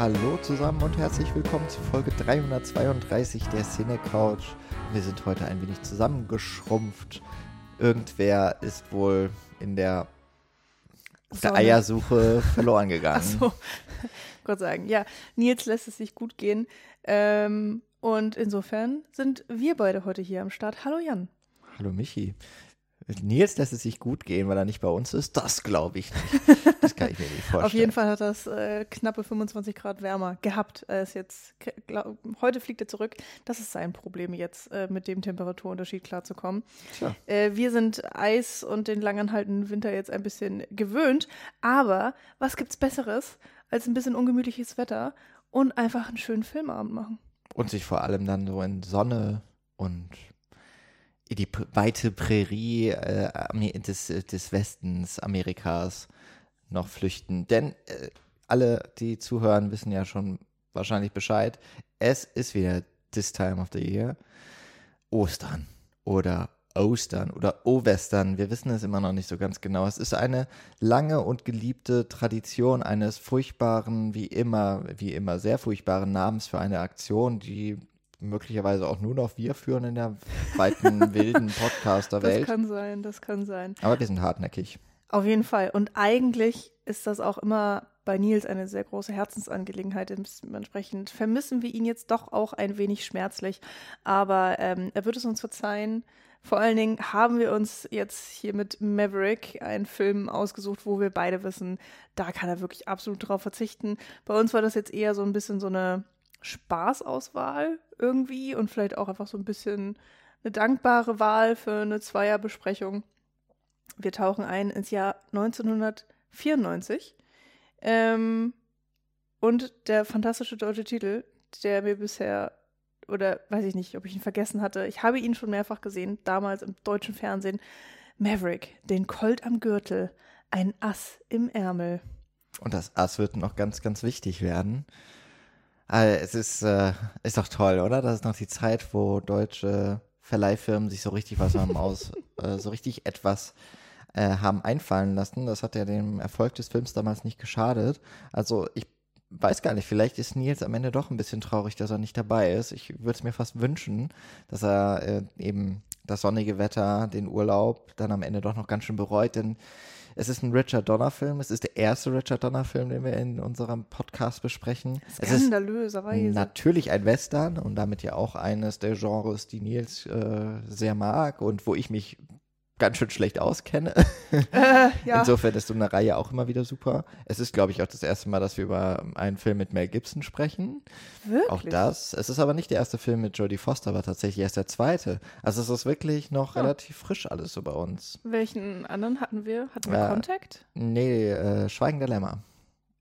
Hallo zusammen und herzlich willkommen zu Folge 332 der Cine Couch. Wir sind heute ein wenig zusammengeschrumpft. Irgendwer ist wohl in der, der. Eiersuche verloren gegangen. Ach so, Gott sagen. Ja, Nils lässt es sich gut gehen. Ähm, und insofern sind wir beide heute hier am Start. Hallo Jan. Hallo Michi. Nils lässt es sich gut gehen, weil er nicht bei uns ist. Das glaube ich nicht. Das kann ich mir nicht vorstellen. Auf jeden Fall hat das äh, knappe 25 Grad wärmer gehabt. Er ist jetzt, glaub, heute fliegt er zurück. Das ist sein Problem jetzt, äh, mit dem Temperaturunterschied klarzukommen. Tja. Äh, wir sind Eis und den langanhaltenden Winter jetzt ein bisschen gewöhnt. Aber was gibt's Besseres als ein bisschen ungemütliches Wetter und einfach einen schönen Filmabend machen? Und sich vor allem dann so in Sonne und die weite Prärie äh, des, des Westens Amerikas noch flüchten. Denn äh, alle, die zuhören, wissen ja schon wahrscheinlich Bescheid. Es ist wieder this time of the year. Ostern oder Ostern oder O-Western. Wir wissen es immer noch nicht so ganz genau. Es ist eine lange und geliebte Tradition eines furchtbaren, wie immer, wie immer sehr furchtbaren Namens für eine Aktion, die möglicherweise auch nur noch wir führen in der weiten, wilden Das Podcaster-Welt. kann sein, das kann sein. Aber wir sind hartnäckig. Auf jeden Fall. Und eigentlich ist das auch immer bei Nils eine sehr große Herzensangelegenheit. Dementsprechend vermissen wir ihn jetzt doch auch ein wenig schmerzlich. Aber ähm, er wird es uns verzeihen. Vor allen Dingen haben wir uns jetzt hier mit Maverick einen Film ausgesucht, wo wir beide wissen, da kann er wirklich absolut drauf verzichten. Bei uns war das jetzt eher so ein bisschen so eine Spaßauswahl irgendwie und vielleicht auch einfach so ein bisschen eine dankbare Wahl für eine Zweierbesprechung. Wir tauchen ein ins Jahr 1994. Ähm, und der fantastische deutsche Titel, der mir bisher, oder weiß ich nicht, ob ich ihn vergessen hatte, ich habe ihn schon mehrfach gesehen, damals im deutschen Fernsehen. Maverick, den Colt am Gürtel, ein Ass im Ärmel. Und das Ass wird noch ganz, ganz wichtig werden. Also es ist, äh, ist doch toll, oder? Das ist noch die Zeit, wo deutsche Verleihfirmen sich so richtig was haben aus, äh, so richtig etwas äh, haben einfallen lassen. Das hat ja dem Erfolg des Films damals nicht geschadet. Also ich weiß gar nicht, vielleicht ist Nils am Ende doch ein bisschen traurig, dass er nicht dabei ist. Ich würde es mir fast wünschen, dass er äh, eben das sonnige Wetter, den Urlaub dann am Ende doch noch ganz schön bereut, denn es ist ein Richard Donner-Film. Es ist der erste Richard Donner-Film, den wir in unserem Podcast besprechen. Es ist Skandalöserweise. natürlich ein Western und damit ja auch eines der Genres, die Nils äh, sehr mag und wo ich mich ganz schön schlecht auskenne. Äh, ja. Insofern ist so eine Reihe auch immer wieder super. Es ist, glaube ich, auch das erste Mal, dass wir über einen Film mit Mel Gibson sprechen. Wirklich? Auch das. Es ist aber nicht der erste Film mit Jodie Foster, aber tatsächlich erst der zweite. Also es ist wirklich noch Ah. relativ frisch alles so bei uns. Welchen anderen hatten wir? Hatten wir Äh, Contact? Nee, äh, Schweigen der Lämmer.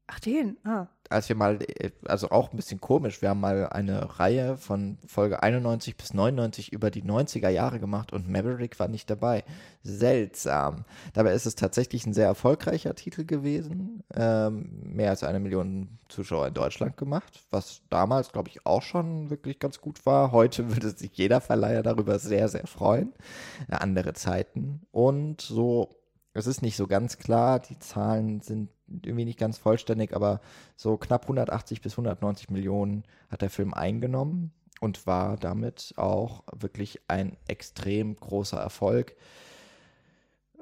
Ach, den. Ah. Als wir mal, äh, also auch ein bisschen komisch, wir haben mal eine Reihe von Folge 91 bis 99 über die 90er Jahre gemacht und Maverick war nicht dabei. Seltsam. Dabei ist es tatsächlich ein sehr erfolgreicher Titel gewesen. Ähm, mehr als eine Million Zuschauer in Deutschland gemacht, was damals, glaube ich, auch schon wirklich ganz gut war. Heute würde sich jeder Verleiher darüber sehr, sehr freuen. Äh, andere Zeiten. Und so es ist nicht so ganz klar, die Zahlen sind irgendwie nicht ganz vollständig, aber so knapp 180 bis 190 Millionen hat der Film eingenommen und war damit auch wirklich ein extrem großer Erfolg.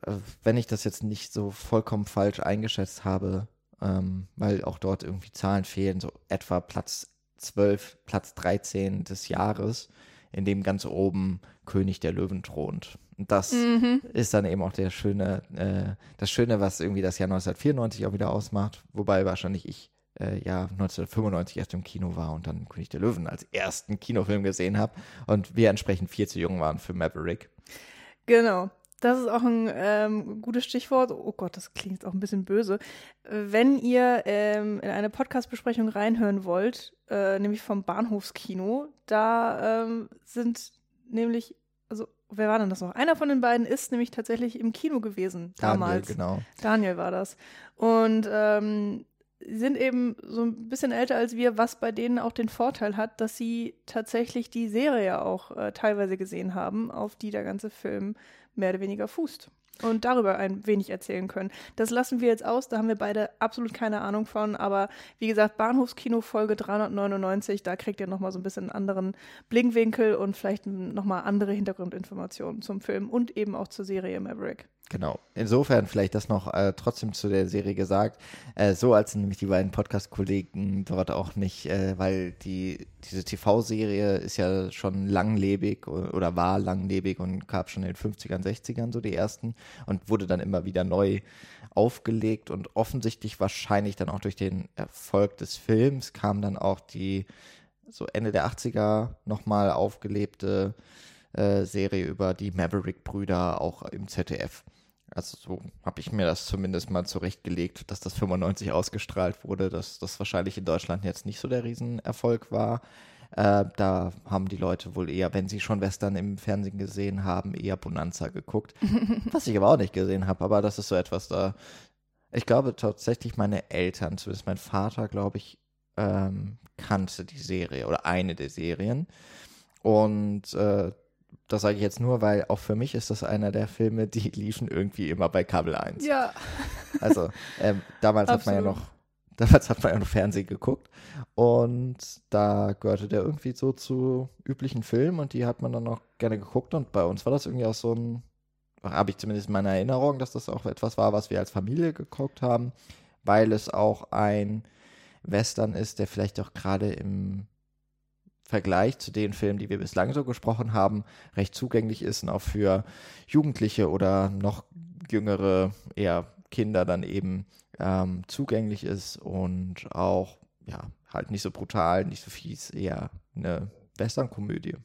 Äh, Wenn ich das jetzt nicht so vollkommen falsch eingeschätzt habe, ähm, weil auch dort irgendwie Zahlen fehlen, so etwa Platz 12, Platz 13 des Jahres, in dem ganz oben König der Löwen thront. Und das Mhm. ist dann eben auch der schöne, äh, das Schöne, was irgendwie das Jahr 1994 auch wieder ausmacht, wobei wahrscheinlich ich äh, ja 1995 erst im Kino war und dann König der Löwen als ersten Kinofilm gesehen habe und wir entsprechend viel zu jung waren für Maverick. Genau. Das ist auch ein ähm, gutes Stichwort. Oh Gott, das klingt auch ein bisschen böse. Wenn ihr ähm, in eine Podcast-Besprechung reinhören wollt, äh, nämlich vom Bahnhofskino, da ähm, sind nämlich, also wer war denn das noch? Einer von den beiden ist nämlich tatsächlich im Kino gewesen damals. Daniel, genau. Daniel war das. Und ähm, sie sind eben so ein bisschen älter als wir, was bei denen auch den Vorteil hat, dass sie tatsächlich die Serie auch äh, teilweise gesehen haben, auf die der ganze Film mehr oder weniger fußt. Und darüber ein wenig erzählen können. Das lassen wir jetzt aus, da haben wir beide absolut keine Ahnung von, aber wie gesagt, Bahnhofskino Folge 399, da kriegt ihr nochmal so ein bisschen einen anderen Blickwinkel und vielleicht nochmal andere Hintergrundinformationen zum Film und eben auch zur Serie Maverick. Genau. Insofern vielleicht das noch äh, trotzdem zu der Serie gesagt. Äh, so als nämlich die beiden Podcast-Kollegen dort auch nicht, äh, weil die diese TV-Serie ist ja schon langlebig oder war langlebig und gab schon in den 50ern, 60ern so die ersten und wurde dann immer wieder neu aufgelegt und offensichtlich wahrscheinlich dann auch durch den Erfolg des Films kam dann auch die so Ende der 80er nochmal aufgelebte äh, Serie über die Maverick-Brüder auch im ZDF. Also so habe ich mir das zumindest mal zurechtgelegt, dass das 95 ausgestrahlt wurde, dass das wahrscheinlich in Deutschland jetzt nicht so der Riesenerfolg war. Äh, da haben die Leute wohl eher, wenn sie schon Western im Fernsehen gesehen haben, eher Bonanza geguckt. Was ich aber auch nicht gesehen habe, aber das ist so etwas da. Ich glaube tatsächlich, meine Eltern, zumindest mein Vater, glaube ich, ähm, kannte die Serie oder eine der Serien. Und äh, das sage ich jetzt nur, weil auch für mich ist das einer der Filme, die liefen irgendwie immer bei Kabel 1. Ja. Also ähm, damals hat man ja noch, damals hat man ja noch Fernsehen geguckt. Und da gehörte der irgendwie so zu üblichen Filmen und die hat man dann noch gerne geguckt. Und bei uns war das irgendwie auch so ein, habe ich zumindest in meiner Erinnerung, dass das auch etwas war, was wir als Familie geguckt haben, weil es auch ein Western ist, der vielleicht auch gerade im Vergleich zu den Filmen, die wir bislang so gesprochen haben, recht zugänglich ist und auch für Jugendliche oder noch jüngere, eher Kinder dann eben ähm, zugänglich ist und auch, ja, halt nicht so brutal, nicht so fies, eher eine Western-Komödie.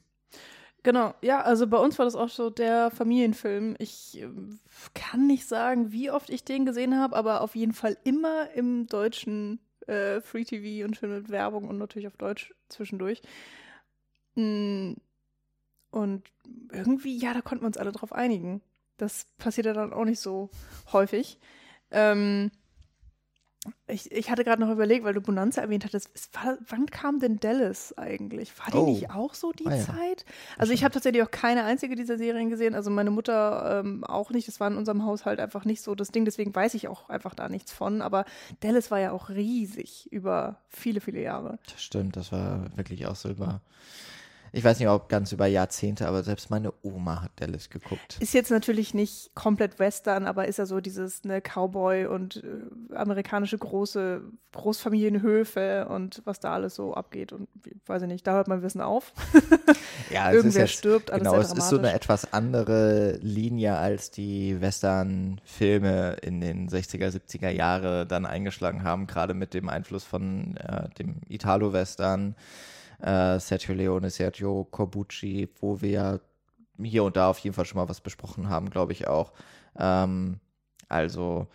Genau, ja, also bei uns war das auch so der Familienfilm. Ich äh, kann nicht sagen, wie oft ich den gesehen habe, aber auf jeden Fall immer im deutschen äh, Free TV und schön mit Werbung und natürlich auf Deutsch zwischendurch. Mm, und irgendwie, ja, da konnten wir uns alle drauf einigen. Das passiert ja dann auch nicht so häufig. Ähm, ich, ich hatte gerade noch überlegt, weil du Bonanza erwähnt hattest, war, wann kam denn Dallas eigentlich? War die oh. nicht auch so die ah, ja. Zeit? Also ich habe tatsächlich auch keine einzige dieser Serien gesehen, also meine Mutter ähm, auch nicht. Das war in unserem Haushalt einfach nicht so das Ding, deswegen weiß ich auch einfach da nichts von. Aber Dallas war ja auch riesig über viele, viele Jahre. Das stimmt, das war wirklich auch so über ich weiß nicht, ob ganz über Jahrzehnte, aber selbst meine Oma hat Dallas geguckt. Ist jetzt natürlich nicht komplett Western, aber ist ja so dieses ne, Cowboy und äh, amerikanische große Großfamilienhöfe und was da alles so abgeht. Und weiß ich nicht, da hört mein Wissen auf. ja, es Irgendwer ist jetzt, stirbt, alles Genau, es ist so eine etwas andere Linie, als die Western-Filme in den 60er, 70er Jahre dann eingeschlagen haben, gerade mit dem Einfluss von äh, dem Italo-Western äh, Sergio Leone, Sergio Corbucci, wo wir hier und da auf jeden Fall schon mal was besprochen haben, glaube ich auch. Ähm, also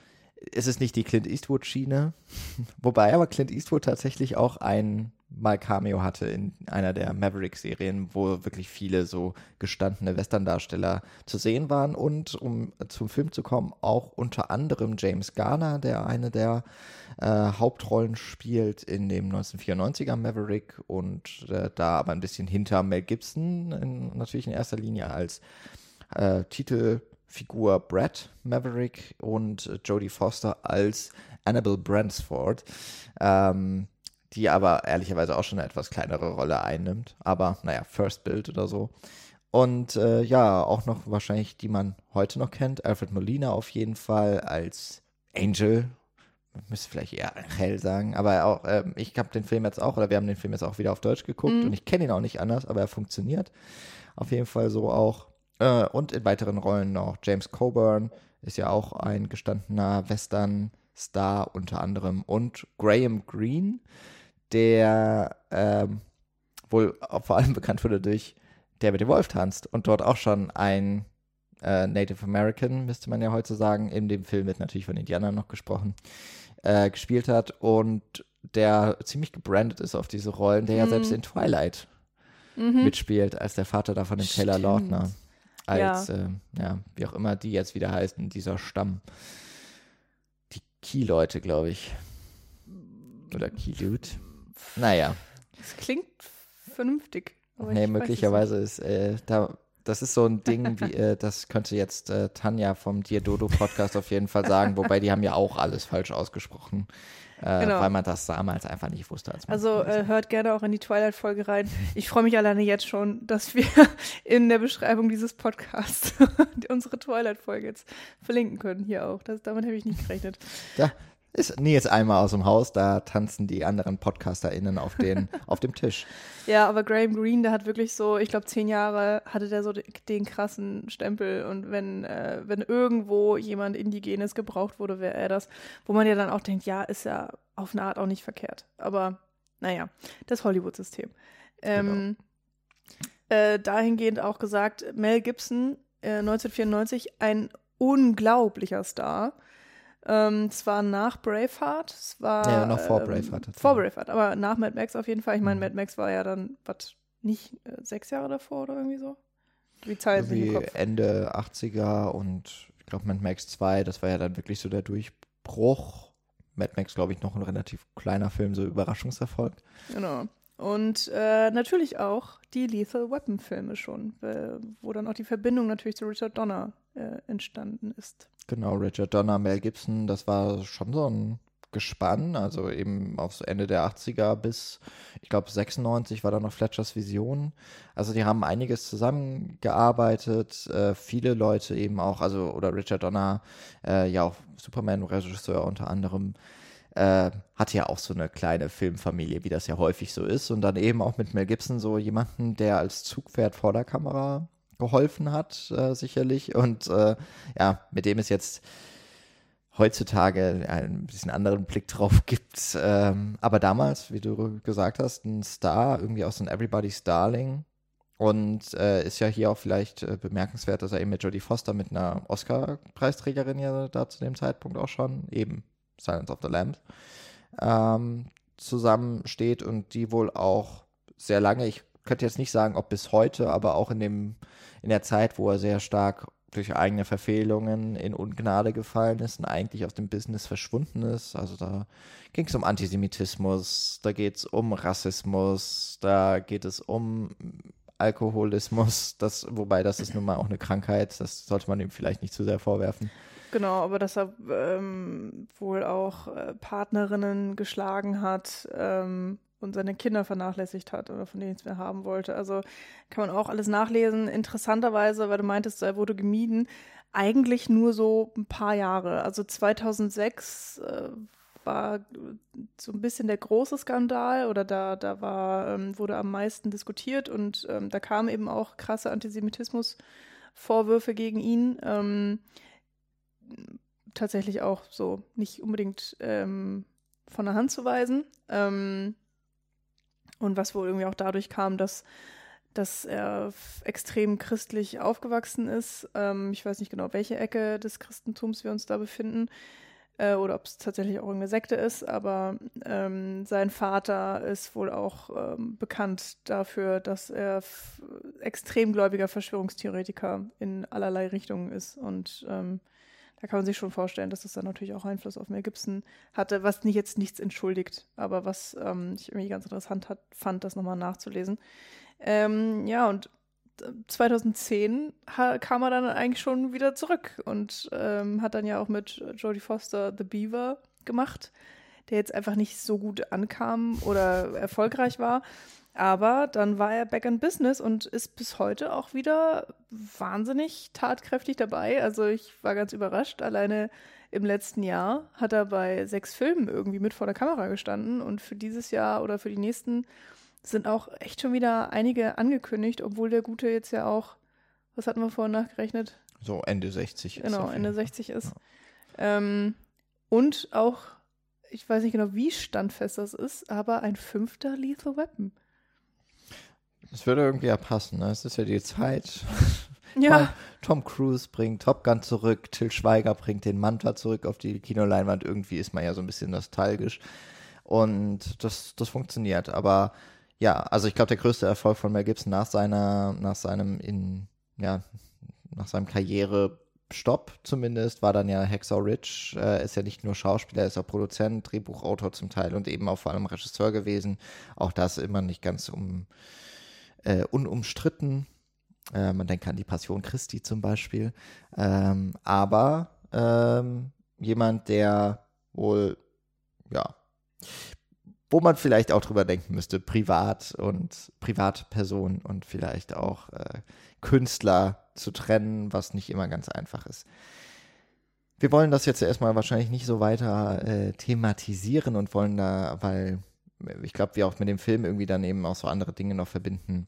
es ist nicht die Clint Eastwood-Schiene, wobei aber Clint Eastwood tatsächlich auch ein mal Cameo hatte in einer der Maverick-Serien, wo wirklich viele so gestandene Western-Darsteller zu sehen waren und um zum Film zu kommen, auch unter anderem James Garner, der eine der äh, Hauptrollen spielt in dem 1994er Maverick und äh, da aber ein bisschen hinter Mel Gibson, in, natürlich in erster Linie als äh, Titelfigur Brad Maverick und Jodie Foster als Annabelle Bransford. Ähm, die aber ehrlicherweise auch schon eine etwas kleinere Rolle einnimmt. Aber naja, First Build oder so. Und äh, ja, auch noch wahrscheinlich, die man heute noch kennt, Alfred Molina auf jeden Fall als Angel. Müsste vielleicht eher Hell sagen, aber auch, äh, ich habe den Film jetzt auch, oder wir haben den Film jetzt auch wieder auf Deutsch geguckt mhm. und ich kenne ihn auch nicht anders, aber er funktioniert. Auf jeden Fall so auch. Äh, und in weiteren Rollen noch James Coburn ist ja auch ein gestandener Western-Star unter anderem und Graham Greene der ähm, wohl vor allem bekannt wurde durch Der mit dem Wolf tanzt und dort auch schon ein äh, Native American, müsste man ja heute sagen, in dem Film wird natürlich von Indianern noch gesprochen, äh, gespielt hat und der ziemlich gebrandet ist auf diese Rollen, der mhm. ja selbst in Twilight mhm. mitspielt, als der Vater da von dem Stimmt. Taylor Lautner. Als, ja. Äh, ja, wie auch immer die jetzt wieder heißen, dieser Stamm. Die Key-Leute, glaube ich. Oder Key-Dude. Naja. Das klingt vernünftig. nee, möglicherweise ist, äh, da, Das ist so ein Ding, wie, äh, das könnte jetzt äh, Tanja vom Dear Dodo Podcast auf jeden Fall sagen, wobei die haben ja auch alles falsch ausgesprochen. Äh, genau. weil man das damals einfach nicht wusste. also äh, hört gerne auch in die Twilight-Folge rein. Ich freue mich alleine jetzt schon, dass wir in der Beschreibung dieses Podcasts unsere Twilight-Folge jetzt verlinken können. Hier auch. Das, damit habe ich nicht gerechnet. Ja, ist Nils einmal aus dem Haus, da tanzen die anderen PodcasterInnen auf, den, auf dem Tisch. Ja, aber Graham Greene, der hat wirklich so, ich glaube, zehn Jahre hatte der so den, den krassen Stempel und wenn, äh, wenn irgendwo jemand Indigenes gebraucht wurde, wäre er das. Wo man ja dann auch denkt, ja, ist ja auf eine Art auch nicht verkehrt. Aber naja, das Hollywood-System. Ähm, genau. äh, dahingehend auch gesagt, Mel Gibson, äh, 1994, ein unglaublicher Star. Ähm, es war nach Braveheart. Es war, ja, noch vor ähm, Braveheart. Vor Braveheart, aber nach Mad Max auf jeden Fall. Ich meine, mhm. Mad Max war ja dann, was, nicht äh, sechs Jahre davor oder irgendwie so? Wie Zeit Wie Ende 80er und ich glaube Mad Max 2, das war ja dann wirklich so der Durchbruch. Mad Max, glaube ich, noch ein relativ kleiner Film, so Überraschungserfolg. Genau. Und äh, natürlich auch die Lethal Weapon Filme schon, äh, wo dann auch die Verbindung natürlich zu Richard Donner äh, entstanden ist. Genau, Richard Donner, Mel Gibson, das war schon so ein Gespann, also eben aufs Ende der 80er bis, ich glaube, 96 war da noch Fletchers Vision. Also die haben einiges zusammengearbeitet, äh, viele Leute eben auch, also oder Richard Donner, äh, ja auch Superman-Regisseur unter anderem, äh, hatte ja auch so eine kleine Filmfamilie, wie das ja häufig so ist. Und dann eben auch mit Mel Gibson so jemanden, der als Zugpferd vor der Kamera geholfen hat, äh, sicherlich. Und äh, ja, mit dem es jetzt heutzutage ein bisschen anderen Blick drauf gibt. Ähm, aber damals, wie du gesagt hast, ein Star, irgendwie auch so ein Everybody's Darling. Und äh, ist ja hier auch vielleicht äh, bemerkenswert, dass er eben mit Jodie Foster, mit einer Oscar-Preisträgerin ja da zu dem Zeitpunkt auch schon, eben Silence of the Lambs, ähm, zusammensteht und die wohl auch sehr lange, ich könnte jetzt nicht sagen, ob bis heute, aber auch in dem in der Zeit, wo er sehr stark durch eigene Verfehlungen in Ungnade gefallen ist und eigentlich aus dem Business verschwunden ist. Also da ging es um Antisemitismus, da geht es um Rassismus, da geht es um Alkoholismus, das, wobei das ist nun mal auch eine Krankheit, das sollte man ihm vielleicht nicht zu sehr vorwerfen. Genau, aber dass er ähm, wohl auch äh, Partnerinnen geschlagen hat, ähm, und seine Kinder vernachlässigt hat oder von denen nichts mehr haben wollte. Also kann man auch alles nachlesen. Interessanterweise, weil du meintest, er wurde gemieden, eigentlich nur so ein paar Jahre. Also 2006 äh, war so ein bisschen der große Skandal oder da, da war, ähm, wurde am meisten diskutiert und ähm, da kamen eben auch krasse Antisemitismus-Vorwürfe gegen ihn. Ähm, tatsächlich auch so nicht unbedingt ähm, von der Hand zu weisen. Ähm, und was wohl irgendwie auch dadurch kam, dass, dass er extrem christlich aufgewachsen ist. Ähm, ich weiß nicht genau, welche Ecke des Christentums wir uns da befinden äh, oder ob es tatsächlich auch irgendeine Sekte ist, aber ähm, sein Vater ist wohl auch ähm, bekannt dafür, dass er extrem gläubiger Verschwörungstheoretiker in allerlei Richtungen ist und ähm, da kann man sich schon vorstellen, dass das dann natürlich auch Einfluss auf Mel Gibson hatte, was nicht jetzt nichts entschuldigt, aber was ähm, ich irgendwie ganz interessant hat, fand, das nochmal nachzulesen. Ähm, ja, und 2010 äh, kam er dann eigentlich schon wieder zurück und ähm, hat dann ja auch mit Jodie Foster The Beaver gemacht, der jetzt einfach nicht so gut ankam oder erfolgreich war. Aber dann war er back in business und ist bis heute auch wieder wahnsinnig tatkräftig dabei. Also ich war ganz überrascht. Alleine im letzten Jahr hat er bei sechs Filmen irgendwie mit vor der Kamera gestanden. Und für dieses Jahr oder für die nächsten sind auch echt schon wieder einige angekündigt, obwohl der Gute jetzt ja auch, was hatten wir vorhin nachgerechnet? So Ende 60 ist. Genau, Ende 60 ist. Ja. Ähm, und auch, ich weiß nicht genau, wie standfest das ist, aber ein fünfter Lethal Weapon. Es würde irgendwie ja passen, ne? Es ist ja die Zeit. Ja. Tom Cruise bringt Top Gun zurück, Till Schweiger bringt den Manta zurück auf die Kinoleinwand. Irgendwie ist man ja so ein bisschen nostalgisch. Und das, das funktioniert. Aber ja, also ich glaube, der größte Erfolg von Mel Gibson nach seiner, nach seinem in, ja, nach seinem Karrierestopp zumindest, war dann ja Hexaw Rich. Er ist ja nicht nur Schauspieler, er ist auch Produzent, Drehbuchautor zum Teil und eben auch vor allem Regisseur gewesen. Auch das immer nicht ganz um äh, unumstritten. Äh, man denkt an die Passion Christi zum Beispiel. Ähm, aber ähm, jemand, der wohl, ja, wo man vielleicht auch drüber denken müsste, privat und Privatperson und vielleicht auch äh, Künstler zu trennen, was nicht immer ganz einfach ist. Wir wollen das jetzt erstmal wahrscheinlich nicht so weiter äh, thematisieren und wollen da, weil ich glaube, wir auch mit dem Film irgendwie dann eben auch so andere Dinge noch verbinden,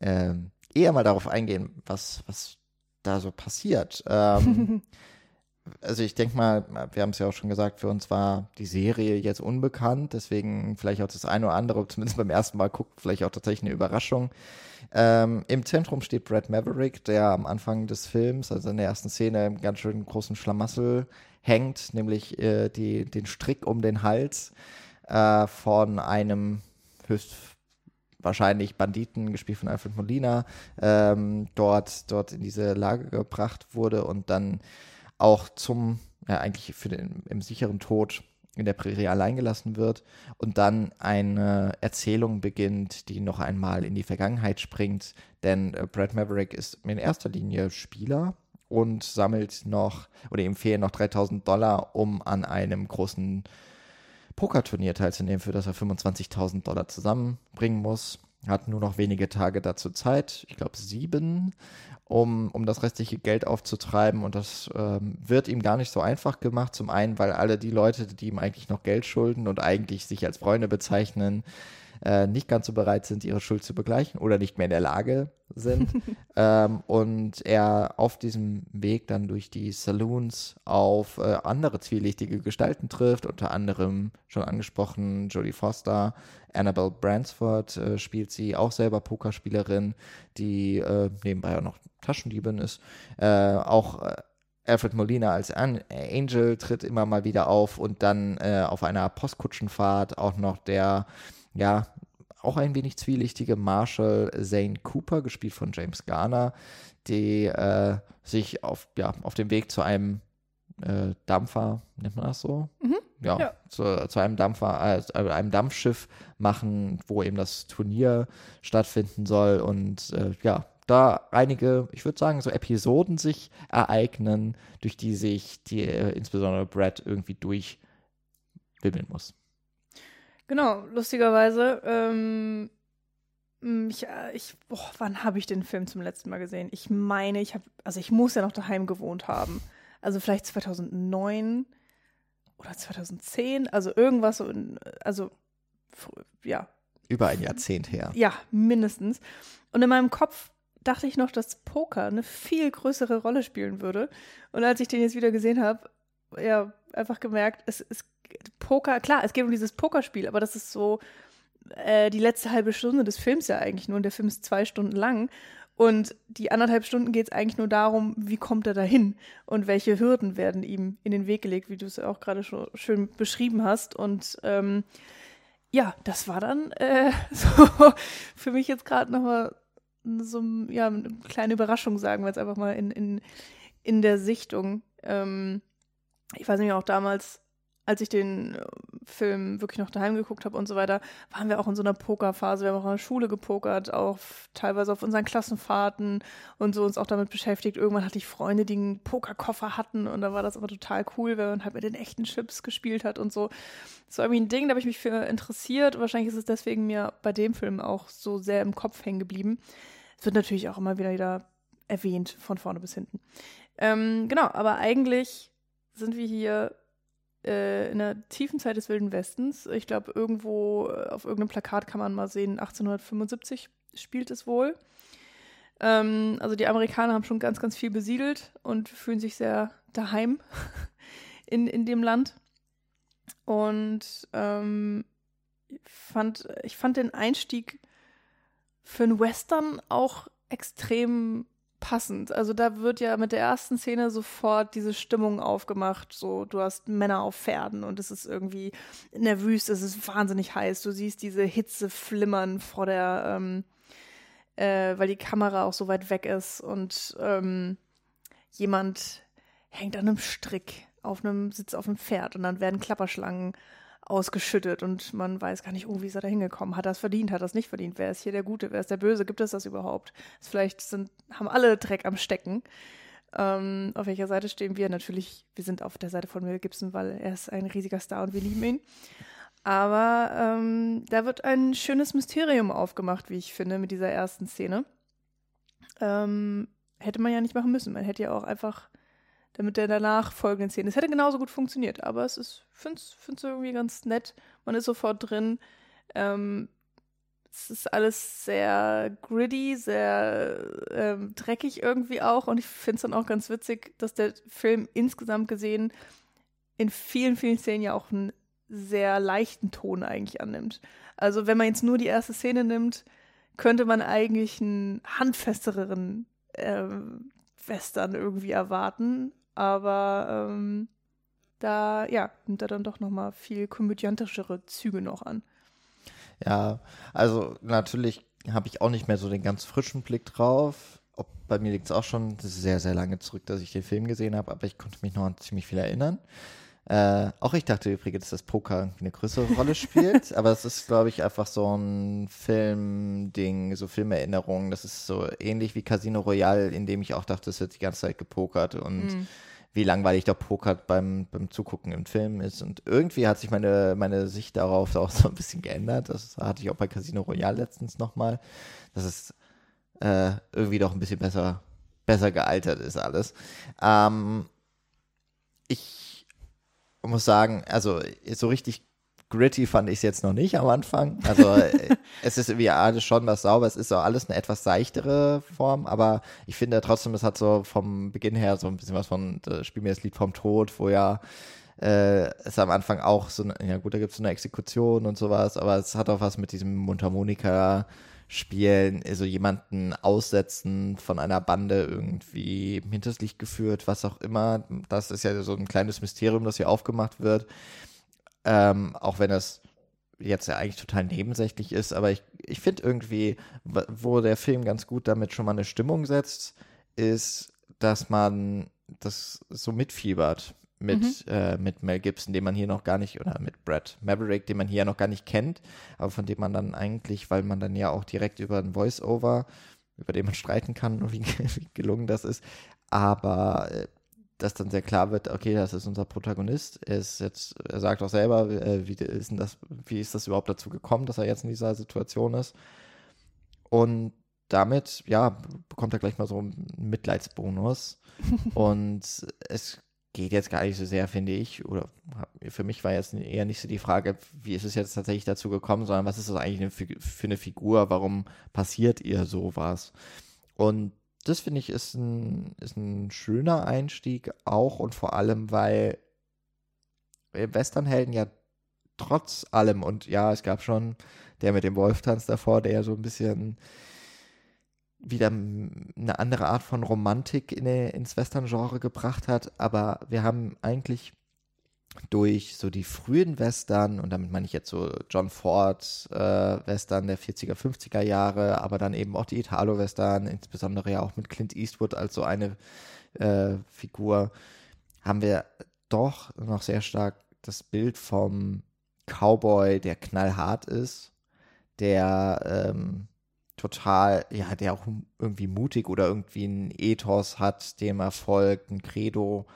äh, eher mal darauf eingehen, was, was da so passiert. Ähm, also ich denke mal, wir haben es ja auch schon gesagt, für uns war die Serie jetzt unbekannt, deswegen vielleicht auch das eine oder andere, zumindest beim ersten Mal guckt, vielleicht auch tatsächlich eine Überraschung. Ähm, Im Zentrum steht Brad Maverick, der am Anfang des Films, also in der ersten Szene, im ganz schön großen Schlamassel hängt, nämlich äh, die, den Strick um den Hals äh, von einem höchst wahrscheinlich Banditen, gespielt von Alfred Molina, ähm, dort, dort in diese Lage gebracht wurde und dann auch zum, ja, eigentlich für den, im sicheren Tod in der Prärie allein gelassen wird und dann eine Erzählung beginnt, die noch einmal in die Vergangenheit springt, denn äh, Brad Maverick ist in erster Linie Spieler und sammelt noch oder ihm fehlen noch 3000 Dollar, um an einem großen Pokerturnier teilzunehmen, für das er 25.000 Dollar zusammenbringen muss. Hat nur noch wenige Tage dazu Zeit, ich glaube sieben, um, um das restliche Geld aufzutreiben. Und das ähm, wird ihm gar nicht so einfach gemacht. Zum einen, weil alle die Leute, die ihm eigentlich noch Geld schulden und eigentlich sich als Freunde bezeichnen, äh, nicht ganz so bereit sind, ihre Schuld zu begleichen oder nicht mehr in der Lage sind. ähm, und er auf diesem Weg dann durch die Saloons auf äh, andere zwielichtige Gestalten trifft, unter anderem schon angesprochen Jodie Foster, Annabelle Bransford äh, spielt sie, auch selber Pokerspielerin, die äh, nebenbei auch noch Taschendiebin ist. Äh, auch äh, Alfred Molina als An Angel tritt immer mal wieder auf und dann äh, auf einer Postkutschenfahrt auch noch der ja, auch ein wenig zwielichtige Marshall Zane Cooper, gespielt von James Garner, die äh, sich auf, ja, auf dem Weg zu einem äh, Dampfer, nennt man das so? Mhm. Ja, ja. Zu, zu, einem Dampfer, äh, einem Dampfschiff machen, wo eben das Turnier stattfinden soll und äh, ja, da einige, ich würde sagen, so Episoden sich ereignen, durch die sich die, äh, insbesondere Brad irgendwie durchwimmeln muss. Genau, lustigerweise. Ähm, ich, äh, ich boah, wann habe ich den Film zum letzten Mal gesehen? Ich meine, ich habe, also ich muss ja noch daheim gewohnt haben. Also vielleicht 2009 oder 2010, also irgendwas so, in, also ja. Über ein Jahrzehnt her. Ja, mindestens. Und in meinem Kopf dachte ich noch, dass Poker eine viel größere Rolle spielen würde. Und als ich den jetzt wieder gesehen habe, ja, einfach gemerkt, es, es Poker, klar, es geht um dieses Pokerspiel, aber das ist so äh, die letzte halbe Stunde des Films ja eigentlich nur. Und der Film ist zwei Stunden lang. Und die anderthalb Stunden geht es eigentlich nur darum, wie kommt er dahin und welche Hürden werden ihm in den Weg gelegt, wie du es auch gerade schon schön beschrieben hast. Und ähm, ja, das war dann äh, so für mich jetzt gerade nochmal so ja, eine kleine Überraschung, sagen wir jetzt einfach mal in, in, in der Sichtung. Ähm, ich weiß nicht, auch damals als ich den äh, Film wirklich noch daheim geguckt habe und so weiter, waren wir auch in so einer Pokerphase. Wir haben auch in der Schule gepokert, auch teilweise auf unseren Klassenfahrten und so uns auch damit beschäftigt. Irgendwann hatte ich Freunde, die einen Pokerkoffer hatten und da war das aber total cool, wenn man halt mit den echten Chips gespielt hat und so. Das war irgendwie ein Ding, da habe ich mich für interessiert. Wahrscheinlich ist es deswegen mir bei dem Film auch so sehr im Kopf hängen geblieben. Es wird natürlich auch immer wieder, wieder erwähnt, von vorne bis hinten. Ähm, genau, aber eigentlich sind wir hier äh, in der tiefen Zeit des Wilden Westens. Ich glaube, irgendwo äh, auf irgendeinem Plakat kann man mal sehen, 1875 spielt es wohl. Ähm, also die Amerikaner haben schon ganz, ganz viel besiedelt und fühlen sich sehr daheim in, in dem Land. Und ähm, fand, ich fand den Einstieg für einen Western auch extrem passend. Also da wird ja mit der ersten Szene sofort diese Stimmung aufgemacht. So, du hast Männer auf Pferden und es ist irgendwie Wüste, es ist wahnsinnig heiß. Du siehst diese Hitze flimmern vor der, ähm, äh, weil die Kamera auch so weit weg ist und ähm, jemand hängt an einem Strick auf einem Sitz auf einem Pferd und dann werden Klapperschlangen ausgeschüttet und man weiß gar nicht, oh, wie ist er da hingekommen? Hat er es verdient? Hat er es nicht verdient? Wer ist hier der Gute? Wer ist der Böse? Gibt es das überhaupt? Vielleicht sind, haben alle Dreck am Stecken. Ähm, auf welcher Seite stehen wir? Natürlich, wir sind auf der Seite von Mel Gibson, weil er ist ein riesiger Star und wir lieben ihn. Aber ähm, da wird ein schönes Mysterium aufgemacht, wie ich finde, mit dieser ersten Szene. Ähm, hätte man ja nicht machen müssen. Man hätte ja auch einfach damit der danach folgenden Szenen. Es hätte genauso gut funktioniert, aber es ist, finde es irgendwie ganz nett. Man ist sofort drin. Ähm, es ist alles sehr gritty, sehr ähm, dreckig irgendwie auch. Und ich finde es dann auch ganz witzig, dass der Film insgesamt gesehen in vielen, vielen Szenen ja auch einen sehr leichten Ton eigentlich annimmt. Also wenn man jetzt nur die erste Szene nimmt, könnte man eigentlich einen handfesteren ähm, Western irgendwie erwarten aber ähm, da ja, nimmt er dann doch nochmal viel komödiantischere Züge noch an. Ja, also natürlich habe ich auch nicht mehr so den ganz frischen Blick drauf. Ob, bei mir liegt es auch schon sehr, sehr lange zurück, dass ich den Film gesehen habe, aber ich konnte mich noch an ziemlich viel erinnern. Äh, auch ich dachte übrigens, dass Poker eine größere Rolle spielt, aber es ist, glaube ich, einfach so ein Filmding, so Filmerinnerungen. Das ist so ähnlich wie Casino Royale, in dem ich auch dachte, es wird die ganze Zeit gepokert und mm wie langweilig der Poker beim, beim Zugucken im Film ist. Und irgendwie hat sich meine, meine Sicht darauf auch so ein bisschen geändert. Das hatte ich auch bei Casino Royale letztens nochmal. Dass es äh, irgendwie doch ein bisschen besser, besser gealtert ist alles. Ähm, ich muss sagen, also so richtig Gritty fand ich es jetzt noch nicht am Anfang. Also äh, es ist irgendwie alles schon was sauber. Es ist auch alles eine etwas seichtere Form, aber ich finde trotzdem, es hat so vom Beginn her so ein bisschen was von äh, Spiel mir das Lied vom Tod, wo ja äh, es am Anfang auch so, ja gut, da gibt es so eine Exekution und sowas, aber es hat auch was mit diesem Mundharmonika spielen, also jemanden aussetzen von einer Bande irgendwie hinters Licht geführt, was auch immer. Das ist ja so ein kleines Mysterium, das hier aufgemacht wird. Ähm, auch wenn es jetzt ja eigentlich total nebensächlich ist, aber ich, ich finde irgendwie, wo der Film ganz gut damit schon mal eine Stimmung setzt, ist, dass man das so mitfiebert mit, mhm. äh, mit Mel Gibson, den man hier noch gar nicht, oder mit Brad Maverick, den man hier noch gar nicht kennt, aber von dem man dann eigentlich, weil man dann ja auch direkt über ein Voice-Over, über den man streiten kann, wie, wie gelungen das ist, aber äh, dass dann sehr klar wird, okay, das ist unser Protagonist. Er ist jetzt, er sagt auch selber, äh, wie ist denn das, wie ist das überhaupt dazu gekommen, dass er jetzt in dieser Situation ist? Und damit, ja, bekommt er gleich mal so einen Mitleidsbonus. und es geht jetzt gar nicht so sehr, finde ich, oder für mich war jetzt eher nicht so die Frage, wie ist es jetzt tatsächlich dazu gekommen, sondern was ist das eigentlich für eine Figur, warum passiert ihr sowas? Und das finde ich ist ein, ist ein schöner Einstieg auch und vor allem, weil Westernhelden ja trotz allem und ja, es gab schon der mit dem Wolftanz davor, der ja so ein bisschen wieder eine andere Art von Romantik in, ins Western-Genre gebracht hat, aber wir haben eigentlich durch so die frühen Western, und damit meine ich jetzt so John Ford äh, Western der 40er, 50er Jahre, aber dann eben auch die Italo-Western, insbesondere ja auch mit Clint Eastwood als so eine äh, Figur, haben wir doch noch sehr stark das Bild vom Cowboy, der knallhart ist, der ähm, total, ja, der auch irgendwie mutig oder irgendwie ein Ethos hat, dem Erfolg, ein Credo,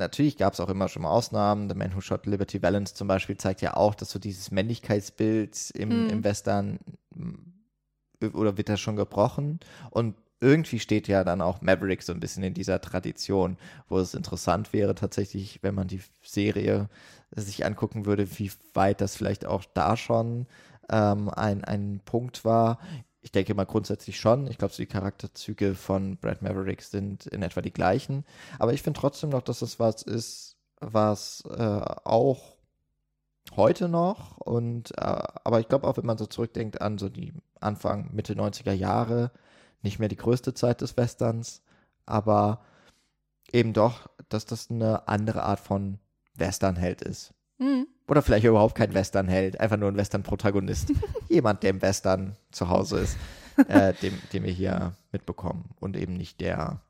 natürlich gab es auch immer schon mal Ausnahmen. The Man Who Shot Liberty Valance zum Beispiel zeigt ja auch, dass so dieses Männlichkeitsbild im, mhm. im Western äh, oder wird das schon gebrochen? Und irgendwie steht ja dann auch Maverick so ein bisschen in dieser Tradition, wo es interessant wäre tatsächlich, wenn man die Serie sich angucken würde, wie weit das vielleicht auch da schon ähm, ein, ein Punkt war ich denke mal grundsätzlich schon. Ich glaube, so die Charakterzüge von Brad Maverick sind in etwa die gleichen. Aber ich finde trotzdem noch, dass das was ist, was äh, auch heute noch und äh, aber ich glaube auch, wenn man so zurückdenkt an so die Anfang, Mitte 90er Jahre, nicht mehr die größte Zeit des Westerns, aber eben doch, dass das eine andere Art von Westernheld ist. Mhm. Oder vielleicht überhaupt kein Westernheld, einfach nur ein Western-Protagonist. Jemand, der im Western zu Hause ist, äh, dem, den wir hier mitbekommen. Und eben nicht der,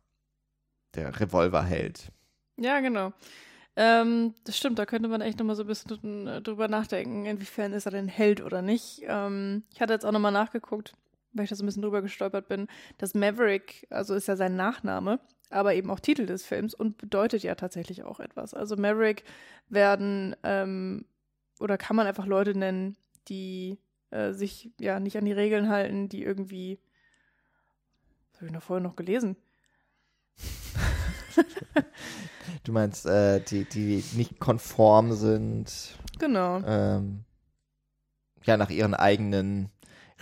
der Revolverheld. Ja, genau. Ähm, das stimmt, da könnte man echt nochmal so ein bisschen drüber nachdenken, inwiefern ist er denn Held oder nicht. Ähm, ich hatte jetzt auch nochmal nachgeguckt, weil ich da so ein bisschen drüber gestolpert bin, dass Maverick, also ist ja sein Nachname, aber eben auch Titel des Films und bedeutet ja tatsächlich auch etwas. Also Maverick werden ähm, oder kann man einfach Leute nennen, die äh, sich ja nicht an die Regeln halten, die irgendwie. Das habe ich noch vorher noch gelesen. du meinst, äh, die, die nicht konform sind. Genau. Ähm, ja, nach ihren eigenen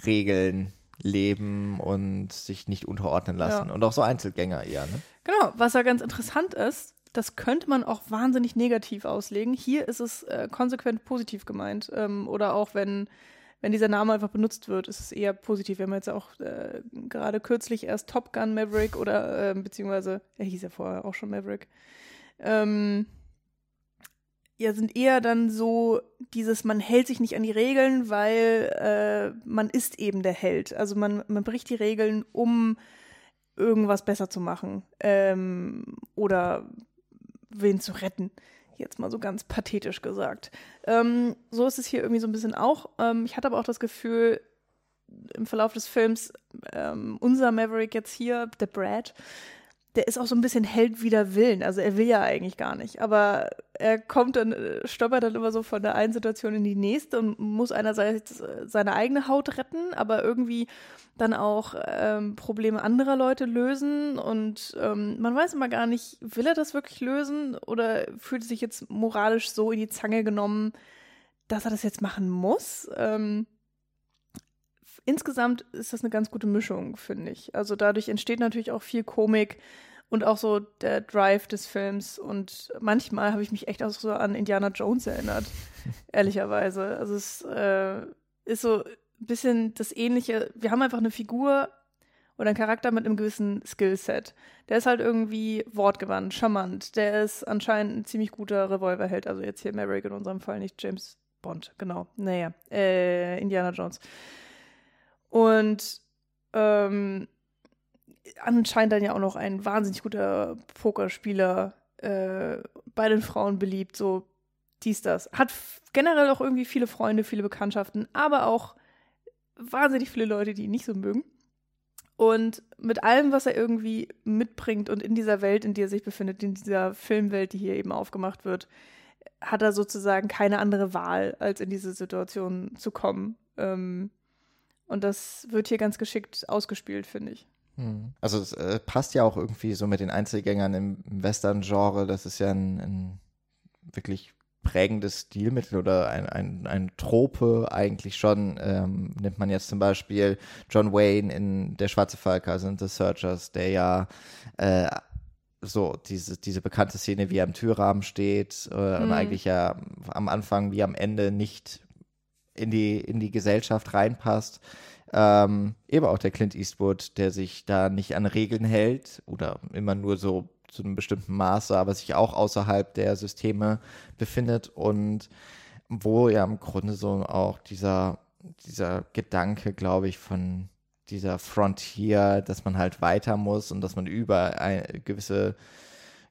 Regeln leben und sich nicht unterordnen lassen. Ja. Und auch so Einzelgänger eher, ne? Genau, was ja ganz interessant ist, das könnte man auch wahnsinnig negativ auslegen. Hier ist es äh, konsequent positiv gemeint. Ähm, oder auch wenn, wenn dieser Name einfach benutzt wird, ist es eher positiv. Wir haben jetzt auch äh, gerade kürzlich erst Top Gun Maverick oder äh, beziehungsweise, er hieß ja vorher auch schon Maverick. Ähm, ja, sind eher dann so dieses, man hält sich nicht an die Regeln, weil äh, man ist eben der Held. Also man, man bricht die Regeln, um irgendwas besser zu machen ähm, oder wen zu retten. Jetzt mal so ganz pathetisch gesagt. Ähm, so ist es hier irgendwie so ein bisschen auch. Ähm, ich hatte aber auch das Gefühl, im Verlauf des Films, ähm, unser Maverick jetzt hier, der Brad, der ist auch so ein bisschen Held wider Willen. Also er will ja eigentlich gar nicht. Aber er kommt dann, äh, stolpert dann immer so von der einen Situation in die nächste und muss einerseits seine eigene Haut retten, aber irgendwie dann auch ähm, Probleme anderer Leute lösen. Und ähm, man weiß immer gar nicht, will er das wirklich lösen oder fühlt sich jetzt moralisch so in die Zange genommen, dass er das jetzt machen muss. Ähm, insgesamt ist das eine ganz gute Mischung, finde ich. Also dadurch entsteht natürlich auch viel Komik und auch so der Drive des Films. Und manchmal habe ich mich echt auch so an Indiana Jones erinnert, ehrlicherweise. Also es äh, ist so ein bisschen das Ähnliche. Wir haben einfach eine Figur oder einen Charakter mit einem gewissen Skillset. Der ist halt irgendwie wortgewandt, charmant. Der ist anscheinend ein ziemlich guter Revolverheld. Also jetzt hier Maverick in unserem Fall, nicht James Bond, genau. Naja, äh, Indiana Jones. Und ähm, anscheinend dann ja auch noch ein wahnsinnig guter Pokerspieler, äh, bei den Frauen beliebt, so dies, das. Hat generell auch irgendwie viele Freunde, viele Bekanntschaften, aber auch wahnsinnig viele Leute, die ihn nicht so mögen. Und mit allem, was er irgendwie mitbringt und in dieser Welt, in der er sich befindet, in dieser Filmwelt, die hier eben aufgemacht wird, hat er sozusagen keine andere Wahl, als in diese Situation zu kommen. Ähm, und das wird hier ganz geschickt ausgespielt, finde ich. Hm. Also es äh, passt ja auch irgendwie so mit den Einzelgängern im Western-Genre. Das ist ja ein, ein, wirklich prägendes Stilmittel oder ein, ein, ein Trope eigentlich schon. Ähm, nimmt man jetzt zum Beispiel John Wayne in Der Schwarze Falke, also in The Searchers, der ja äh, so diese, diese bekannte Szene, wie er im Türrahmen steht äh, mhm. und eigentlich ja am Anfang wie am Ende nicht in die, in die Gesellschaft reinpasst. Ähm, eben auch der Clint Eastwood, der sich da nicht an Regeln hält oder immer nur so zu einem bestimmten Maße, aber sich auch außerhalb der Systeme befindet und wo ja im Grunde so auch dieser, dieser Gedanke, glaube ich, von dieser Frontier, dass man halt weiter muss und dass man über gewisse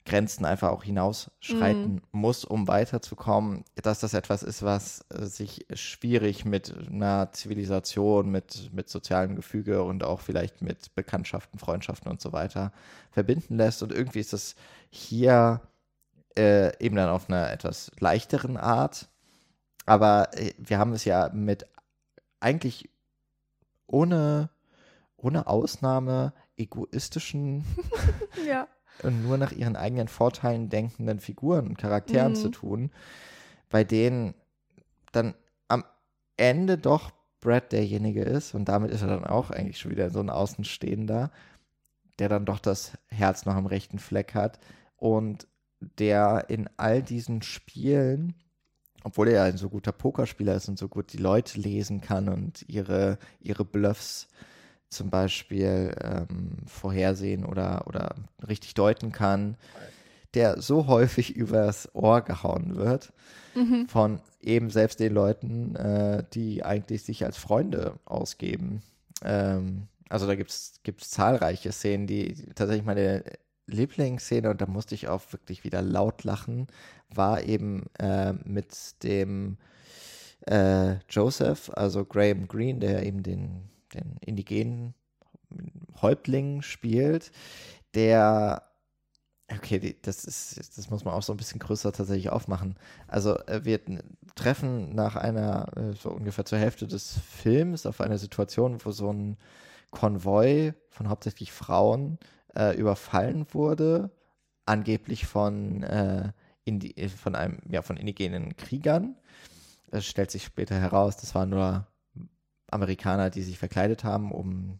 Grenzen einfach auch hinausschreiten mhm. muss, um weiterzukommen, dass das etwas ist, was äh, sich schwierig mit einer Zivilisation, mit, mit sozialem Gefüge und auch vielleicht mit Bekanntschaften, Freundschaften und so weiter verbinden lässt. Und irgendwie ist das hier äh, eben dann auf einer etwas leichteren Art. Aber äh, wir haben es ja mit eigentlich ohne, ohne Ausnahme egoistischen ja und nur nach ihren eigenen Vorteilen denkenden Figuren und Charakteren mhm. zu tun, bei denen dann am Ende doch Brad derjenige ist und damit ist er dann auch eigentlich schon wieder so ein Außenstehender, der dann doch das Herz noch am rechten Fleck hat und der in all diesen Spielen, obwohl er ja ein so guter Pokerspieler ist und so gut die Leute lesen kann und ihre, ihre Bluffs zum Beispiel ähm, vorhersehen oder, oder richtig deuten kann, der so häufig übers Ohr gehauen wird mhm. von eben selbst den Leuten, äh, die eigentlich sich als Freunde ausgeben. Ähm, also da gibt es zahlreiche Szenen, die tatsächlich meine Lieblingsszene, und da musste ich auch wirklich wieder laut lachen, war eben äh, mit dem äh, Joseph, also Graham Greene, der eben den, den indigenen Häuptling spielt, der Okay, das ist, das muss man auch so ein bisschen größer tatsächlich aufmachen. Also äh, wir treffen nach einer, äh, so ungefähr zur Hälfte des Films auf eine Situation, wo so ein Konvoi von hauptsächlich Frauen äh, überfallen wurde, angeblich von, äh, Indi von einem, ja, von indigenen Kriegern. Es stellt sich später heraus, das waren nur Amerikaner, die sich verkleidet haben, um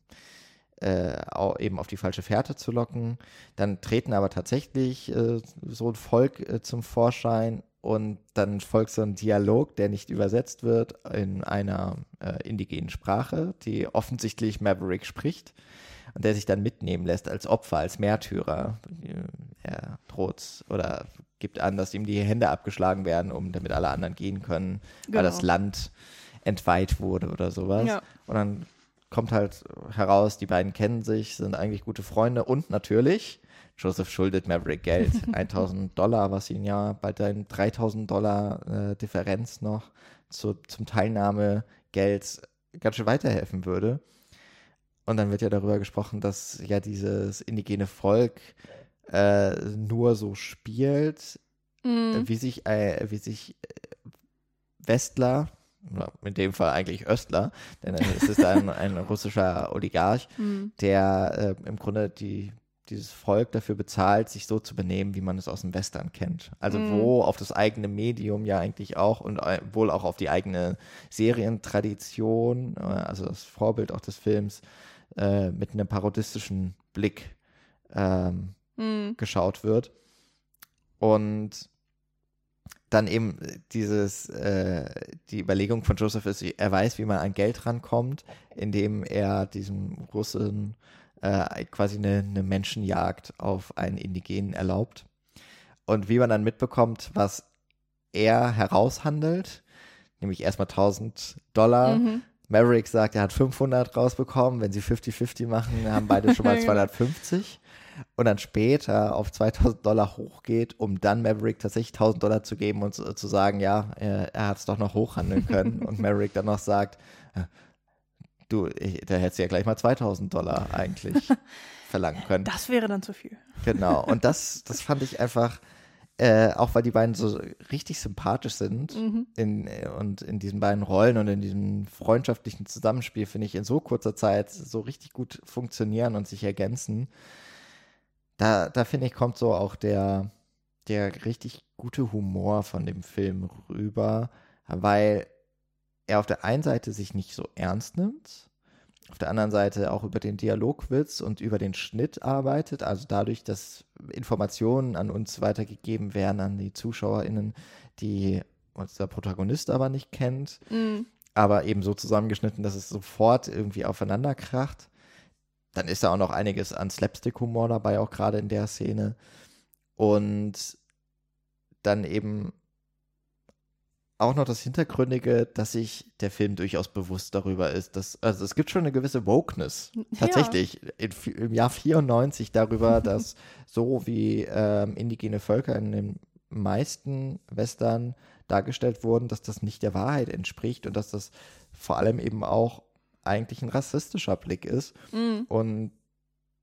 äh, eben auf die falsche Fährte zu locken. Dann treten aber tatsächlich äh, so ein Volk äh, zum Vorschein und dann folgt so ein Dialog, der nicht übersetzt wird in einer äh, indigenen Sprache, die offensichtlich Maverick spricht und der sich dann mitnehmen lässt als Opfer, als Märtyrer. Er droht oder gibt an, dass ihm die Hände abgeschlagen werden, um damit alle anderen gehen können, genau. weil das Land entweiht wurde oder sowas. Ja. Und dann kommt halt heraus, die beiden kennen sich, sind eigentlich gute Freunde und natürlich, Joseph schuldet Maverick Geld, 1000 Dollar, was ihn ja bei den 3000 Dollar äh, Differenz noch zu, zum Teilnahmegeld ganz schön weiterhelfen würde. Und dann wird ja darüber gesprochen, dass ja dieses indigene Volk äh, nur so spielt, mm. wie sich, äh, wie sich äh, Westler in dem Fall eigentlich Östler, denn es ist ein, ein russischer Oligarch, mhm. der äh, im Grunde die, dieses Volk dafür bezahlt, sich so zu benehmen, wie man es aus dem Western kennt. Also mhm. wo auf das eigene Medium ja eigentlich auch und äh, wohl auch auf die eigene Serientradition, äh, also das Vorbild auch des Films, äh, mit einem parodistischen Blick ähm, mhm. geschaut wird. Und dann eben dieses, äh, die Überlegung von Joseph ist, er weiß, wie man an Geld rankommt, indem er diesem Russen äh, quasi eine, eine Menschenjagd auf einen Indigenen erlaubt. Und wie man dann mitbekommt, was er heraushandelt, nämlich erstmal 1000 Dollar. Mhm. Maverick sagt, er hat 500 rausbekommen. Wenn sie 50-50 machen, haben beide schon mal 250. und dann später auf 2000 Dollar hochgeht, um dann Maverick tatsächlich 1000 Dollar zu geben und zu, zu sagen, ja, er, er hat es doch noch hochhandeln können und Maverick dann noch sagt, äh, du, ich, da hättest du ja gleich mal 2000 Dollar eigentlich verlangen können. Das wäre dann zu viel. Genau, und das, das fand ich einfach, äh, auch weil die beiden so richtig sympathisch sind mhm. in, und in diesen beiden Rollen und in diesem freundschaftlichen Zusammenspiel, finde ich, in so kurzer Zeit so richtig gut funktionieren und sich ergänzen da, da finde ich, kommt so auch der, der richtig gute Humor von dem Film rüber, weil er auf der einen Seite sich nicht so ernst nimmt, auf der anderen Seite auch über den Dialogwitz und über den Schnitt arbeitet, also dadurch, dass Informationen an uns weitergegeben werden, an die ZuschauerInnen, die unser Protagonist aber nicht kennt, mm. aber eben so zusammengeschnitten, dass es sofort irgendwie aufeinander kracht. Dann ist da auch noch einiges an Slapstick-Humor dabei, auch gerade in der Szene. Und dann eben auch noch das Hintergründige, dass sich der Film durchaus bewusst darüber ist, dass, also es gibt schon eine gewisse Wokeness, tatsächlich, ja. in, im Jahr 94 darüber, dass so wie ähm, indigene Völker in den meisten Western dargestellt wurden, dass das nicht der Wahrheit entspricht und dass das vor allem eben auch eigentlich ein rassistischer Blick ist. Mhm. Und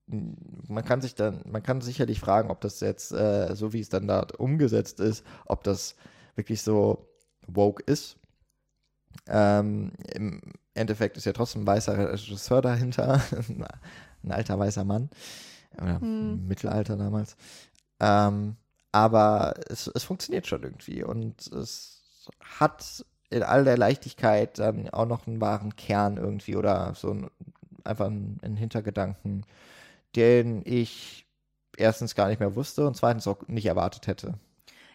man kann sich dann, man kann sicherlich fragen, ob das jetzt, äh, so wie es dann da umgesetzt ist, ob das wirklich so woke ist. Ähm, Im Endeffekt ist ja trotzdem ein weißer Regisseur dahinter, ein alter weißer Mann, oder hm. Mittelalter damals. Ähm, aber es, es funktioniert schon irgendwie und es hat in all der Leichtigkeit dann auch noch einen wahren Kern irgendwie oder so ein, einfach einen, einen Hintergedanken, den ich erstens gar nicht mehr wusste und zweitens auch nicht erwartet hätte.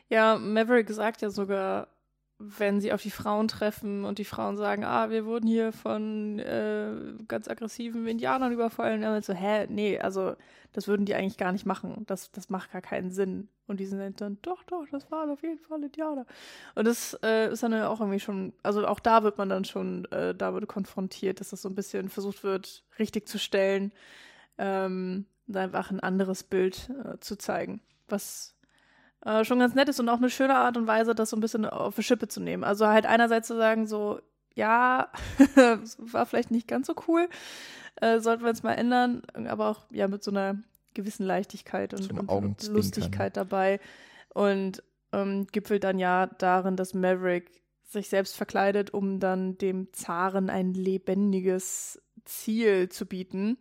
Ja, Maverick sagt ja sogar, wenn sie auf die Frauen treffen und die Frauen sagen, ah, wir wurden hier von äh, ganz aggressiven Indianern überfallen, dann so, hä, nee, also das würden die eigentlich gar nicht machen. Das, das macht gar keinen Sinn. Und die sind dann, doch, doch, das waren auf jeden Fall Indianer. Und das äh, ist dann auch irgendwie schon, also auch da wird man dann schon äh, damit konfrontiert, dass das so ein bisschen versucht wird, richtig zu stellen. Ähm, einfach ein anderes Bild äh, zu zeigen, was äh, schon ganz nett ist und auch eine schöne Art und Weise, das so ein bisschen auf die Schippe zu nehmen. Also halt einerseits zu sagen, so, ja, war vielleicht nicht ganz so cool, äh, sollten wir uns mal ändern, aber auch ja mit so einer gewissen Leichtigkeit und, und Lustigkeit dabei. Und ähm, gipfelt dann ja darin, dass Maverick sich selbst verkleidet, um dann dem Zaren ein lebendiges Ziel zu bieten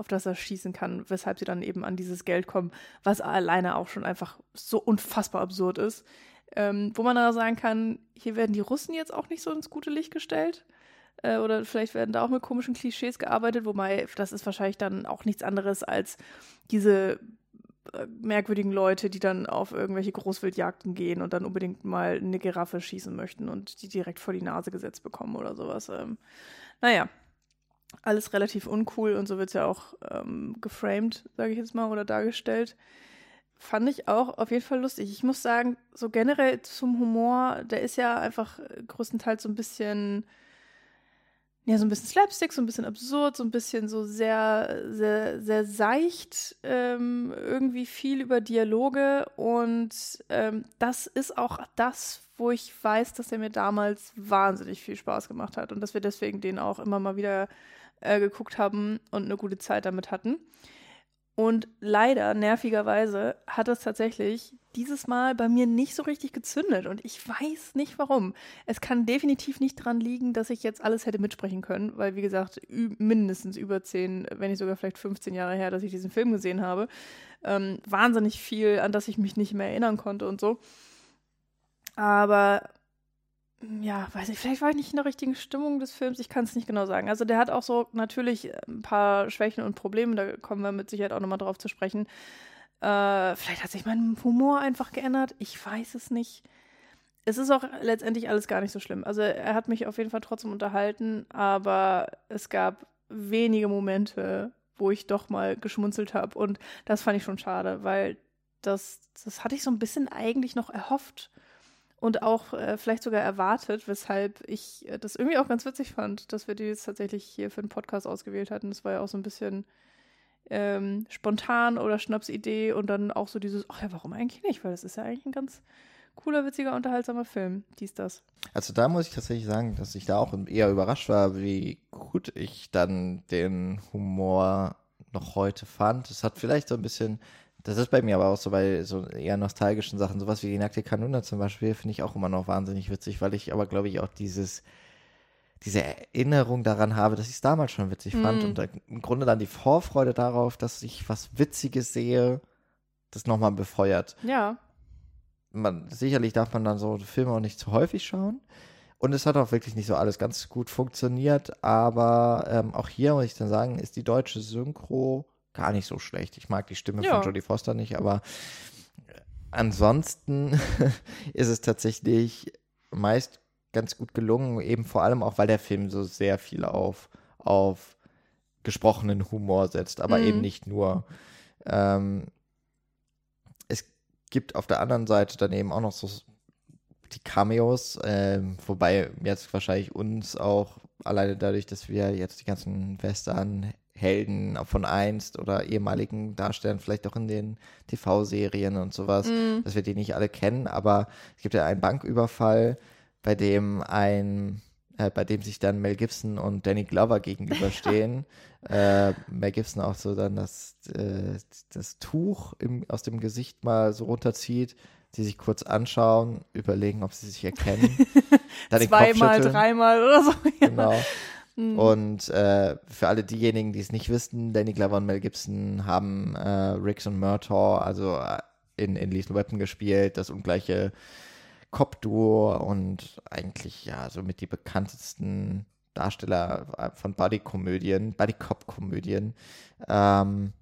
auf das er schießen kann, weshalb sie dann eben an dieses Geld kommen, was alleine auch schon einfach so unfassbar absurd ist. Ähm, wo man dann sagen kann, hier werden die Russen jetzt auch nicht so ins gute Licht gestellt. Äh, oder vielleicht werden da auch mit komischen Klischees gearbeitet, wobei das ist wahrscheinlich dann auch nichts anderes als diese äh, merkwürdigen Leute, die dann auf irgendwelche Großwildjagden gehen und dann unbedingt mal eine Giraffe schießen möchten und die direkt vor die Nase gesetzt bekommen oder sowas. Ähm, naja, alles relativ uncool und so wird es ja auch ähm, geframed, sage ich jetzt mal, oder dargestellt. Fand ich auch auf jeden Fall lustig. Ich muss sagen, so generell zum Humor, der ist ja einfach größtenteils so ein bisschen, ja, so ein bisschen Slapstick, so ein bisschen absurd, so ein bisschen so sehr, sehr, sehr seicht, ähm, irgendwie viel über Dialoge und ähm, das ist auch das, wo ich weiß, dass er mir damals wahnsinnig viel Spaß gemacht hat und dass wir deswegen den auch immer mal wieder äh, geguckt haben und eine gute Zeit damit hatten. Und leider, nervigerweise, hat es tatsächlich dieses Mal bei mir nicht so richtig gezündet und ich weiß nicht warum. Es kann definitiv nicht dran liegen, dass ich jetzt alles hätte mitsprechen können, weil, wie gesagt, mindestens über 10, wenn nicht sogar vielleicht 15 Jahre her, dass ich diesen Film gesehen habe. Ähm, wahnsinnig viel, an das ich mich nicht mehr erinnern konnte und so. Aber ja, weiß nicht, vielleicht war ich nicht in der richtigen Stimmung des Films, ich kann es nicht genau sagen. Also der hat auch so natürlich äh, ein paar Schwächen und Probleme, da kommen wir mit Sicherheit auch nochmal drauf zu sprechen. Äh, vielleicht hat sich mein Humor einfach geändert, ich weiß es nicht. Es ist auch letztendlich alles gar nicht so schlimm. Also er hat mich auf jeden Fall trotzdem unterhalten, aber es gab wenige Momente, wo ich doch mal geschmunzelt habe und das fand ich schon schade, weil das, das hatte ich so ein bisschen eigentlich noch erhofft und auch äh, vielleicht sogar erwartet, weshalb ich äh, das irgendwie auch ganz witzig fand, dass wir die jetzt tatsächlich hier für den Podcast ausgewählt hatten. Das war ja auch so ein bisschen ähm, spontan oder Schnapsidee und dann auch so dieses, ach ja, warum eigentlich nicht? Weil das ist ja eigentlich ein ganz cooler, witziger, unterhaltsamer Film. Dies, das. Also da muss ich tatsächlich sagen, dass ich da auch eher überrascht war, wie gut ich dann den Humor noch heute fand. Es hat vielleicht so ein bisschen das ist bei mir aber auch so bei so eher nostalgischen Sachen, sowas wie die nackte Kanone zum Beispiel, finde ich auch immer noch wahnsinnig witzig, weil ich aber, glaube ich, auch dieses, diese Erinnerung daran habe, dass ich es damals schon witzig mm. fand mhm. und im Grunde dann die Vorfreude darauf, dass ich was Witziges sehe, das nochmal befeuert. Ja. Man, sicherlich darf man dann so Filme auch nicht zu häufig schauen. Und es hat auch wirklich nicht so alles ganz gut funktioniert, aber ähm, auch hier muss ich dann sagen, ist die deutsche Synchro gar nicht so schlecht. Ich mag die Stimme ja. von Jodie Foster nicht, aber ansonsten ist es tatsächlich meist ganz gut gelungen, eben vor allem auch, weil der Film so sehr viel auf, auf gesprochenen Humor setzt, aber mhm. eben nicht nur. Ähm, es gibt auf der anderen Seite dann eben auch noch so die Cameos, äh, wobei jetzt wahrscheinlich uns auch alleine dadurch, dass wir jetzt die ganzen Western Helden von einst oder ehemaligen Darstellern, vielleicht auch in den TV-Serien und sowas, mm. dass wir die nicht alle kennen, aber es gibt ja einen Banküberfall, bei dem ein, äh, bei dem sich dann Mel Gibson und Danny Glover gegenüberstehen. äh, Mel Gibson auch so dann das, äh, das Tuch im, aus dem Gesicht mal so runterzieht, sie sich kurz anschauen, überlegen, ob sie sich erkennen. Zweimal, dreimal oder so. Ja. Genau. Mhm. Und äh, für alle diejenigen, die es nicht wissen, Danny Glover und Mel Gibson haben äh, Riggs und Murtaugh, also äh, in, in Lethal Weapon gespielt, das ungleiche Cop-Duo und eigentlich ja somit die bekanntesten Darsteller äh, von Buddy-Komödien, Buddy-Cop-Komödien. Ähm,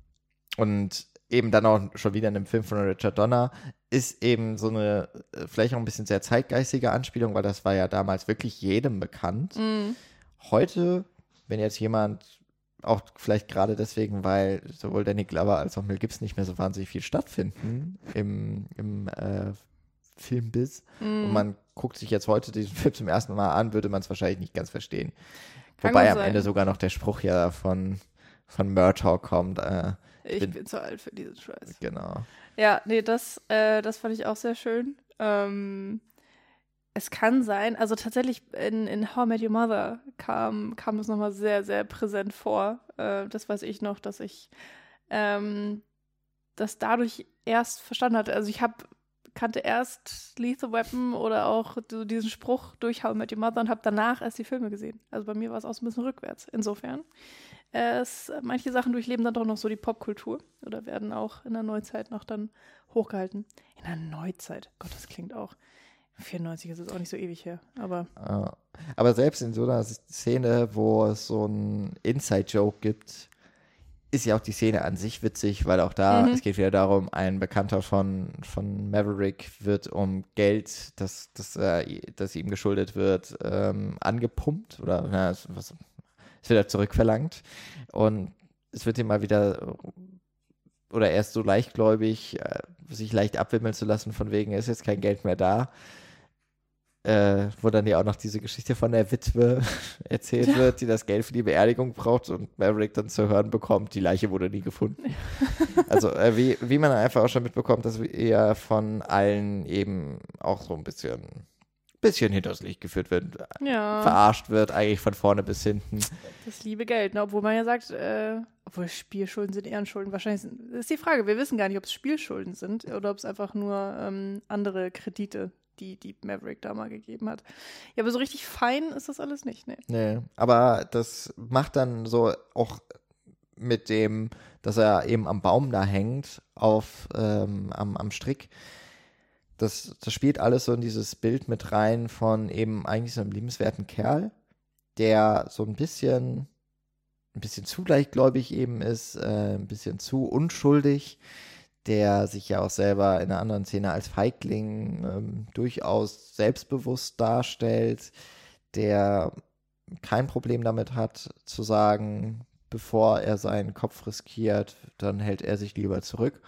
und eben dann auch schon wieder in einem Film von Richard Donner, ist eben so eine, äh, vielleicht auch ein bisschen sehr zeitgeistige Anspielung, weil das war ja damals wirklich jedem bekannt. Mhm heute, wenn jetzt jemand, auch vielleicht gerade deswegen, weil sowohl Danny Glover als auch Mel Gibson nicht mehr so wahnsinnig viel stattfinden im, im äh, Filmbiz mm. und man guckt sich jetzt heute diesen Film zum ersten Mal an, würde man es wahrscheinlich nicht ganz verstehen. Kann Wobei am sein. Ende sogar noch der Spruch ja von, von Murtaugh kommt, äh, Ich bin, bin zu alt für diesen Scheiß. Genau. Ja, nee, das, äh, das fand ich auch sehr schön. Ähm, es kann sein, also tatsächlich in, in How I Met Your Mother kam, kam es nochmal sehr, sehr präsent vor. Äh, das weiß ich noch, dass ich ähm, das dadurch erst verstanden hatte. Also ich habe kannte erst Lethal Weapon oder auch so diesen Spruch durch How I Met Your Mother und habe danach erst die Filme gesehen. Also bei mir war es auch so ein bisschen rückwärts. Insofern, es, manche Sachen durchleben dann doch noch so die Popkultur oder werden auch in der Neuzeit noch dann hochgehalten. In der Neuzeit, Gott, das klingt auch. 94 ist es auch nicht so ewig her, aber. Aber selbst in so einer Szene, wo es so einen Inside-Joke gibt, ist ja auch die Szene an sich witzig, weil auch da, mhm. es geht wieder darum, ein Bekannter von, von Maverick wird um Geld, das, das, äh, das ihm geschuldet wird, ähm, angepumpt oder na, es, was, es wird er zurückverlangt und es wird ihm mal wieder oder erst so leichtgläubig, äh, sich leicht abwimmeln zu lassen, von wegen, ist jetzt kein Geld mehr da äh, wo dann ja auch noch diese Geschichte von der Witwe erzählt ja. wird, die das Geld für die Beerdigung braucht und Maverick dann zu hören bekommt, die Leiche wurde nie gefunden. Ja. also äh, wie, wie man einfach auch schon mitbekommt, dass er von allen eben auch so ein bisschen bisschen hinters Licht geführt wird, ja. verarscht wird, eigentlich von vorne bis hinten. Das liebe Geld, ne? obwohl man ja sagt, äh, obwohl Spielschulden sind Ehrenschulden, wahrscheinlich sind, ist die Frage, wir wissen gar nicht, ob es Spielschulden sind oder ob es einfach nur ähm, andere Kredite die, die Maverick da mal gegeben hat. Ja, aber so richtig fein ist das alles nicht, ne? Nee, aber das macht dann so auch mit dem, dass er eben am Baum da hängt, auf, ähm, am, am Strick. Das, das spielt alles so in dieses Bild mit rein von eben eigentlich so einem liebenswerten Kerl, der so ein bisschen, ein bisschen zu gleichgläubig eben ist, äh, ein bisschen zu unschuldig der sich ja auch selber in einer anderen Szene als Feigling ähm, durchaus selbstbewusst darstellt, der kein Problem damit hat zu sagen, bevor er seinen Kopf riskiert, dann hält er sich lieber zurück.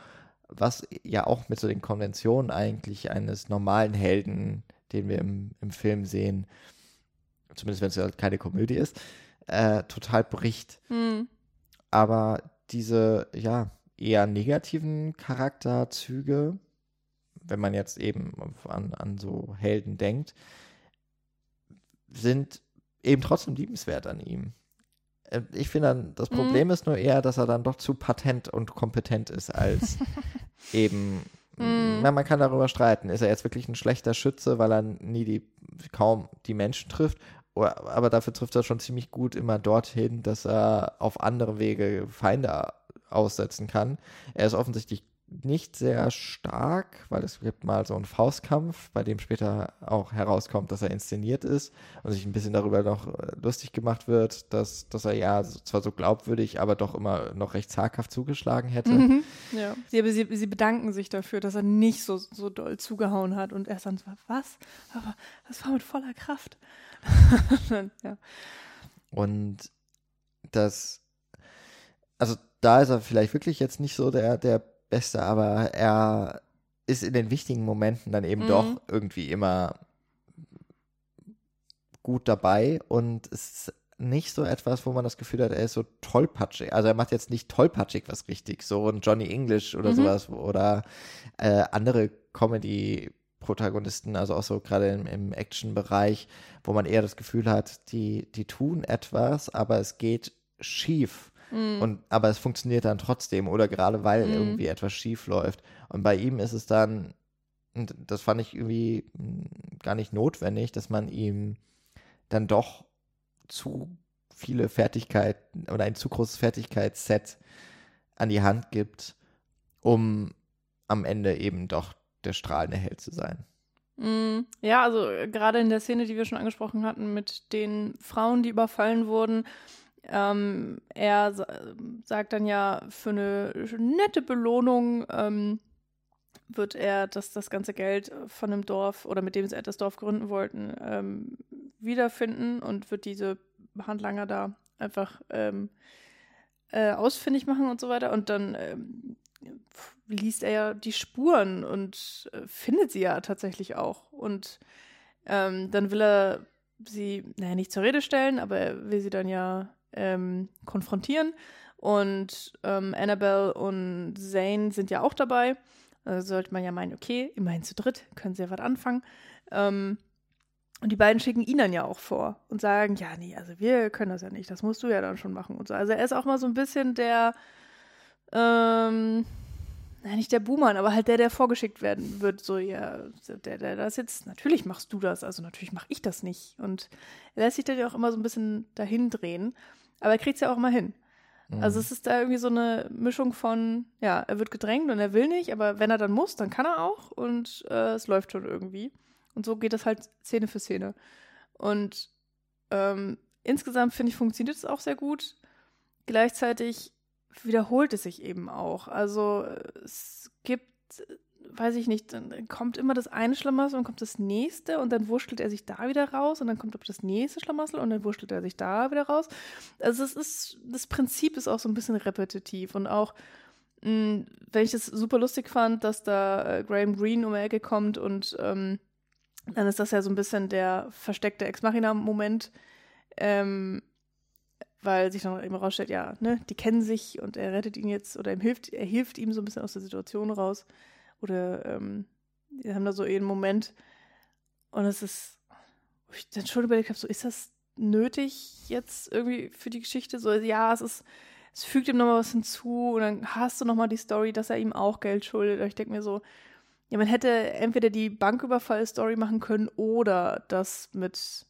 Was ja auch mit so den Konventionen eigentlich eines normalen Helden, den wir im, im Film sehen, zumindest wenn es halt keine Komödie ist, äh, total bricht. Mhm. Aber diese, ja, eher negativen Charakterzüge, wenn man jetzt eben an, an so Helden denkt, sind eben trotzdem liebenswert an ihm. Äh, ich finde dann, das mhm. Problem mm. ist nur eher, dass er dann doch zu patent und kompetent ist, als eben, mm. na, man kann darüber streiten, ist er jetzt wirklich ein schlechter Schütze, weil er nie die, kaum die Menschen trifft, aber dafür trifft er schon ziemlich gut immer dorthin, dass er auf andere Wege Feinde aussetzen kann. Er ist offensichtlich nicht sehr stark, weil es gibt mal so einen Faustkampf, bei dem später auch herauskommt, dass er inszeniert ist und sich ein bisschen darüber noch äh, lustig gemacht wird, dass, dass er ja zwar so glaubwürdig, aber doch immer noch recht zaghaft zugeschlagen hätte. Mhm. Ja, sie, sie, sie, bedanken sich dafür, dass er nicht so, so doll zugehauen hat und er dann so, was? Aber das war mit voller Kraft. ja. Und das, also da ist er vielleicht wirklich jetzt nicht so der, der Beste, aber er ist in den wichtigen Momenten dann eben mhm. doch irgendwie immer gut dabei und es ist nicht so etwas, wo man das Gefühl hat, er ist so tollpatschig. Also er macht jetzt nicht tollpatschig was richtig, so ein Johnny English oder mhm. sowas oder äh, andere Comedy-Protagonisten, also auch so gerade im, im Action-Bereich, wo man eher das Gefühl hat, die, die tun etwas, aber es geht schief. Mhm. Und, aber es funktioniert dann trotzdem oder gerade weil mhm. irgendwie etwas schief läuft. Und bei ihm ist es dann, und das fand ich irgendwie hm, gar nicht notwendig, dass man ihm dann doch zu viele Fertigkeiten oder ein zu großes Fertigkeitsset an die Hand gibt, um am Ende eben doch der strahlende Held zu sein. Mhm. Ja, also gerade in der Szene, die wir schon angesprochen hatten, mit den Frauen, die überfallen wurden, ähm, er sagt dann ja, für eine nette Belohnung ähm, wird er das, das ganze Geld von dem Dorf oder mit dem sie das Dorf gründen wollten, ähm, wiederfinden und wird diese Handlanger da einfach ähm, äh, ausfindig machen und so weiter. Und dann ähm, liest er ja die Spuren und äh, findet sie ja tatsächlich auch. Und ähm, dann will er sie, naja, nicht zur Rede stellen, aber er will sie dann ja ähm, konfrontieren Und ähm, Annabelle und Zane sind ja auch dabei. Also sollte man ja meinen, okay, immerhin zu dritt, können sie ja was anfangen. Ähm, und die beiden schicken ihn dann ja auch vor und sagen, ja, nee, also wir können das ja nicht, das musst du ja dann schon machen und so. Also er ist auch mal so ein bisschen der, ähm, nein, nicht der Buhmann, aber halt der, der vorgeschickt werden wird, so, ja, der, der das jetzt, natürlich machst du das, also natürlich mache ich das nicht. Und er lässt sich dann ja auch immer so ein bisschen dahin drehen, aber er kriegt es ja auch immer hin. Mhm. Also es ist da irgendwie so eine Mischung von, ja, er wird gedrängt und er will nicht, aber wenn er dann muss, dann kann er auch und äh, es läuft schon irgendwie. Und so geht das halt Szene für Szene. Und ähm, insgesamt finde ich, funktioniert es auch sehr gut. Gleichzeitig wiederholt es sich eben auch. Also es gibt, weiß ich nicht, dann kommt immer das eine Schlamassel und kommt das nächste und dann wurschtelt er sich da wieder raus und dann kommt das nächste Schlamassel und dann wurschtelt er sich da wieder raus. Also es ist, das Prinzip ist auch so ein bisschen repetitiv und auch mh, wenn ich es super lustig fand, dass da äh, Graham Greene um die Ecke kommt und ähm, dann ist das ja so ein bisschen der versteckte Ex-Machina-Moment, ähm, weil sich dann eben rausstellt, ja, ne, die kennen sich und er rettet ihn jetzt oder ihm hilft, er hilft ihm so ein bisschen aus der Situation raus. Oder ähm, die haben da so einen Moment und es ist, wo ich dann schon überlegt habe, so ist das nötig jetzt irgendwie für die Geschichte? So, ja, es ist, es fügt ihm nochmal was hinzu und dann hast du nochmal die Story, dass er ihm auch Geld schuldet. Und ich denke mir so, ja, man hätte entweder die Banküberfall-Story machen können oder das mit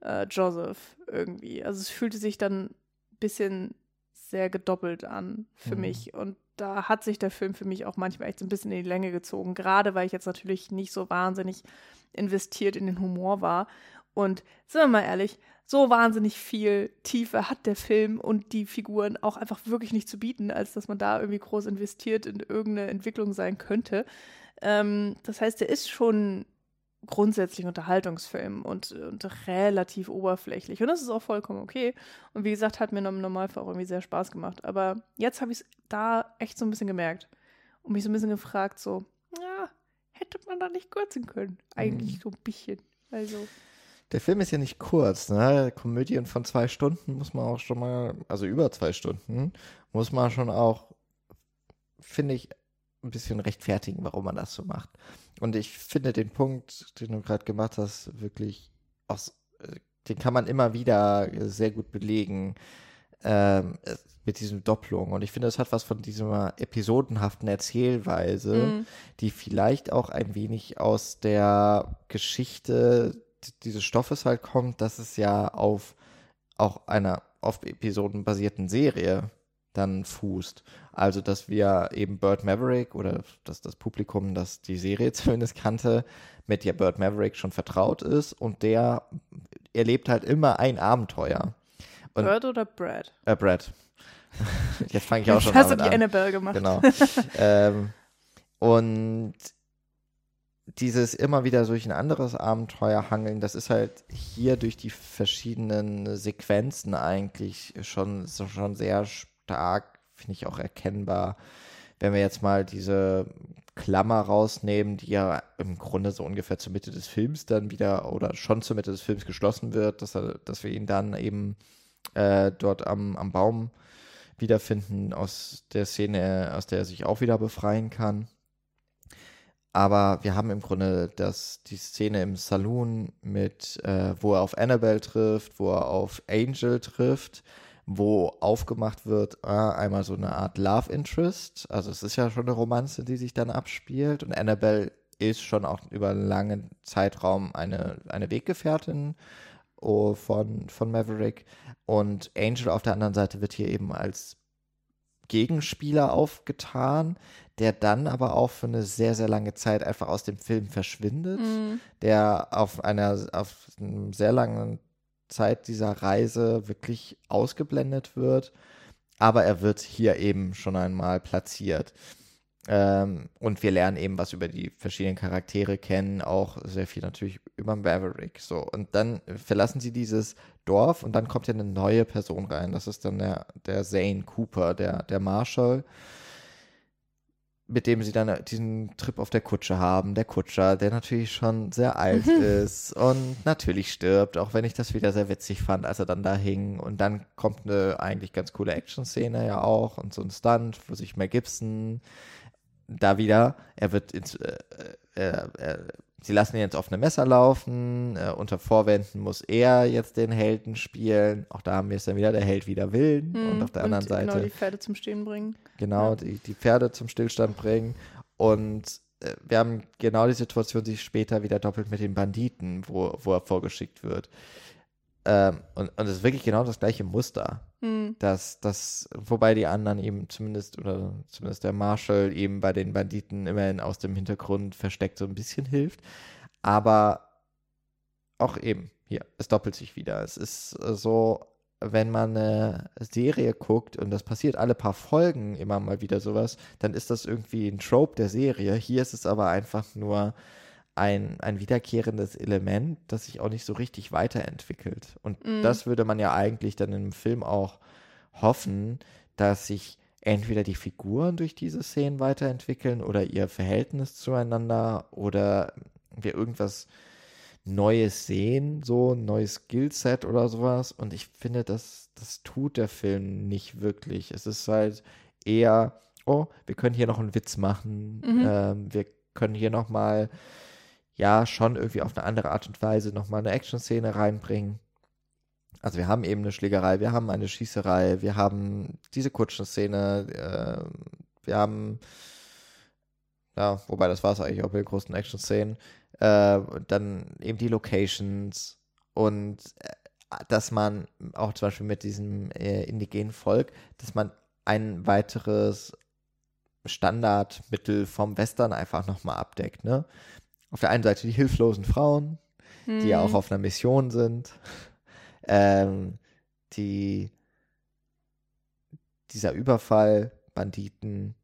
äh, Joseph irgendwie. Also es fühlte sich dann ein bisschen sehr gedoppelt an für mhm. mich. Und da hat sich der Film für mich auch manchmal echt so ein bisschen in die Länge gezogen. Gerade weil ich jetzt natürlich nicht so wahnsinnig investiert in den Humor war. Und sind wir mal ehrlich, so wahnsinnig viel Tiefe hat der Film und die Figuren auch einfach wirklich nicht zu bieten, als dass man da irgendwie groß investiert in irgendeine Entwicklung sein könnte. Ähm, das heißt, er ist schon grundsätzlich Unterhaltungsfilm und, und, relativ oberflächlich. Und das ist auch vollkommen okay. Und wie gesagt, hat mir im Normalfall auch irgendwie sehr Spaß gemacht. Aber jetzt habe ich es da echt so ein bisschen gemerkt und mich so ein bisschen gefragt, so, ja, hätte man da nicht kürzen können? Eigentlich mhm. so ein bisschen. Also. Der Film ist ja nicht kurz, ne? Komödien von zwei Stunden muss man auch schon mal, also über zwei Stunden, muss man schon auch, finde ich, ein bisschen rechtfertigen, warum man das so macht. Und ich finde den Punkt, den du gerade gemacht hast, wirklich aus, äh, den kann man immer wieder sehr gut belegen ähm, mit diesem Doppelung. Und ich finde, es hat was von dieser episodenhaften Erzählweise, mhm. die vielleicht auch ein wenig aus der Geschichte dieses Stoffes halt kommt, dass es ja auf auch einer auf Episoden basierten Serie dann fußt. Also, dass wir eben Bird Maverick oder dass das Publikum, das die Serie zumindest kannte, mit der Bird Maverick schon vertraut ist und der erlebt halt immer ein Abenteuer. Und, Bird oder Brad? Äh, Brad. Jetzt fange ich auch schon an. Hast du die an. Annabelle gemacht? Genau. ähm, und dieses immer wieder durch ein anderes Abenteuer hangeln, das ist halt hier durch die verschiedenen Sequenzen eigentlich schon, schon sehr stark, finde ich auch erkennbar. Wenn wir jetzt mal diese Klammer rausnehmen, die ja im Grunde so ungefähr zur Mitte des Films dann wieder oder schon zur Mitte des Films geschlossen wird, dass, er, dass wir ihn dann eben äh, dort am, am Baum wiederfinden, aus der Szene, aus der er sich auch wieder befreien kann. Aber wir haben im Grunde das, die Szene im Saloon mit, äh, wo er auf Annabelle trifft, wo er auf Angel trifft, wo aufgemacht wird, äh, einmal so eine Art Love Interest. Also es ist ja schon eine Romanze, die sich dann abspielt. Und Annabelle ist schon auch über einen langen Zeitraum eine, eine Weggefährtin oh, von, von Maverick. Und Angel auf der anderen Seite wird hier eben als Gegenspieler aufgetan, der dann aber auch für eine sehr, sehr lange Zeit einfach aus dem Film verschwindet, mm. der auf einer, auf einem sehr langen Zeit dieser Reise wirklich ausgeblendet wird. Aber er wird hier eben schon einmal platziert. Ähm, und wir lernen eben was über die verschiedenen Charaktere kennen, auch sehr viel natürlich über Maverick. So, und dann verlassen sie dieses Dorf und dann kommt ja eine neue Person rein. Das ist dann der, der Zane Cooper, der, der Marshall mit dem sie dann diesen Trip auf der Kutsche haben. Der Kutscher, der natürlich schon sehr alt ist und natürlich stirbt, auch wenn ich das wieder sehr witzig fand, als er dann da hing. Und dann kommt eine eigentlich ganz coole Action-Szene ja auch und so ein Stunt, wo sich Mel Gibson da wieder, er wird ins, äh, äh, äh, sie lassen ihn jetzt auf eine Messer laufen, äh, unter Vorwänden muss er jetzt den Helden spielen. Auch da haben wir es dann wieder, der Held wieder Willen Hm, und auf der anderen Seite Genau, die Pferde zum Stehen bringen. genau, Ja. die, die Pferde zum Stillstand bringen. Und äh, wir haben genau die Situation sich später wieder doppelt mit den Banditen, wo, wo er vorgeschickt wird. Ähm, und, und es ist wirklich genau das gleiche Muster. Hm. Dass das, wobei die anderen eben zumindest, oder zumindest der Marshall eben bei den Banditen immerhin aus dem Hintergrund versteckt so ein bisschen hilft. Aber auch eben, hier, es doppelt sich wieder. Es ist so, wenn man eine Serie guckt und das passiert alle paar Folgen immer mal wieder sowas, dann ist das irgendwie ein Trope der Serie. Hier ist es aber einfach nur ein, ein wiederkehrendes Element, das sich auch nicht so richtig weiterentwickelt. Und Mhm. das würde man ja eigentlich dann im Film auch hoffen, dass sich entweder die Figuren durch diese Szenen weiterentwickeln oder ihr Verhältnis zueinander oder wir irgendwas Neues sehen, so ein neues Skillset oder sowas. Und ich finde, das, das tut der Film nicht wirklich. Es ist halt eher, oh, wir können hier noch einen Witz machen. Mhm. Ähm, wir können hier noch mal, ja, schon irgendwie auf eine andere Art und Weise noch mal eine Action-Szene reinbringen. Also wir haben eben eine Schlägerei, wir haben eine Schießerei, wir haben diese Kutschenszene, äh, wir haben, ja, wobei das war es eigentlich auch bei den großen Action-Szenen, äh, dann eben die Locations und äh, dass man auch zum Beispiel mit diesem äh, indigenen Volk, dass man ein weiteres Standardmittel vom Western einfach nochmal abdeckt, ne? Auf der einen Seite die hilflosen Frauen, die ja auch Hm. auf einer Mission sind. Ähm, die, dieser Überfall, Banditen,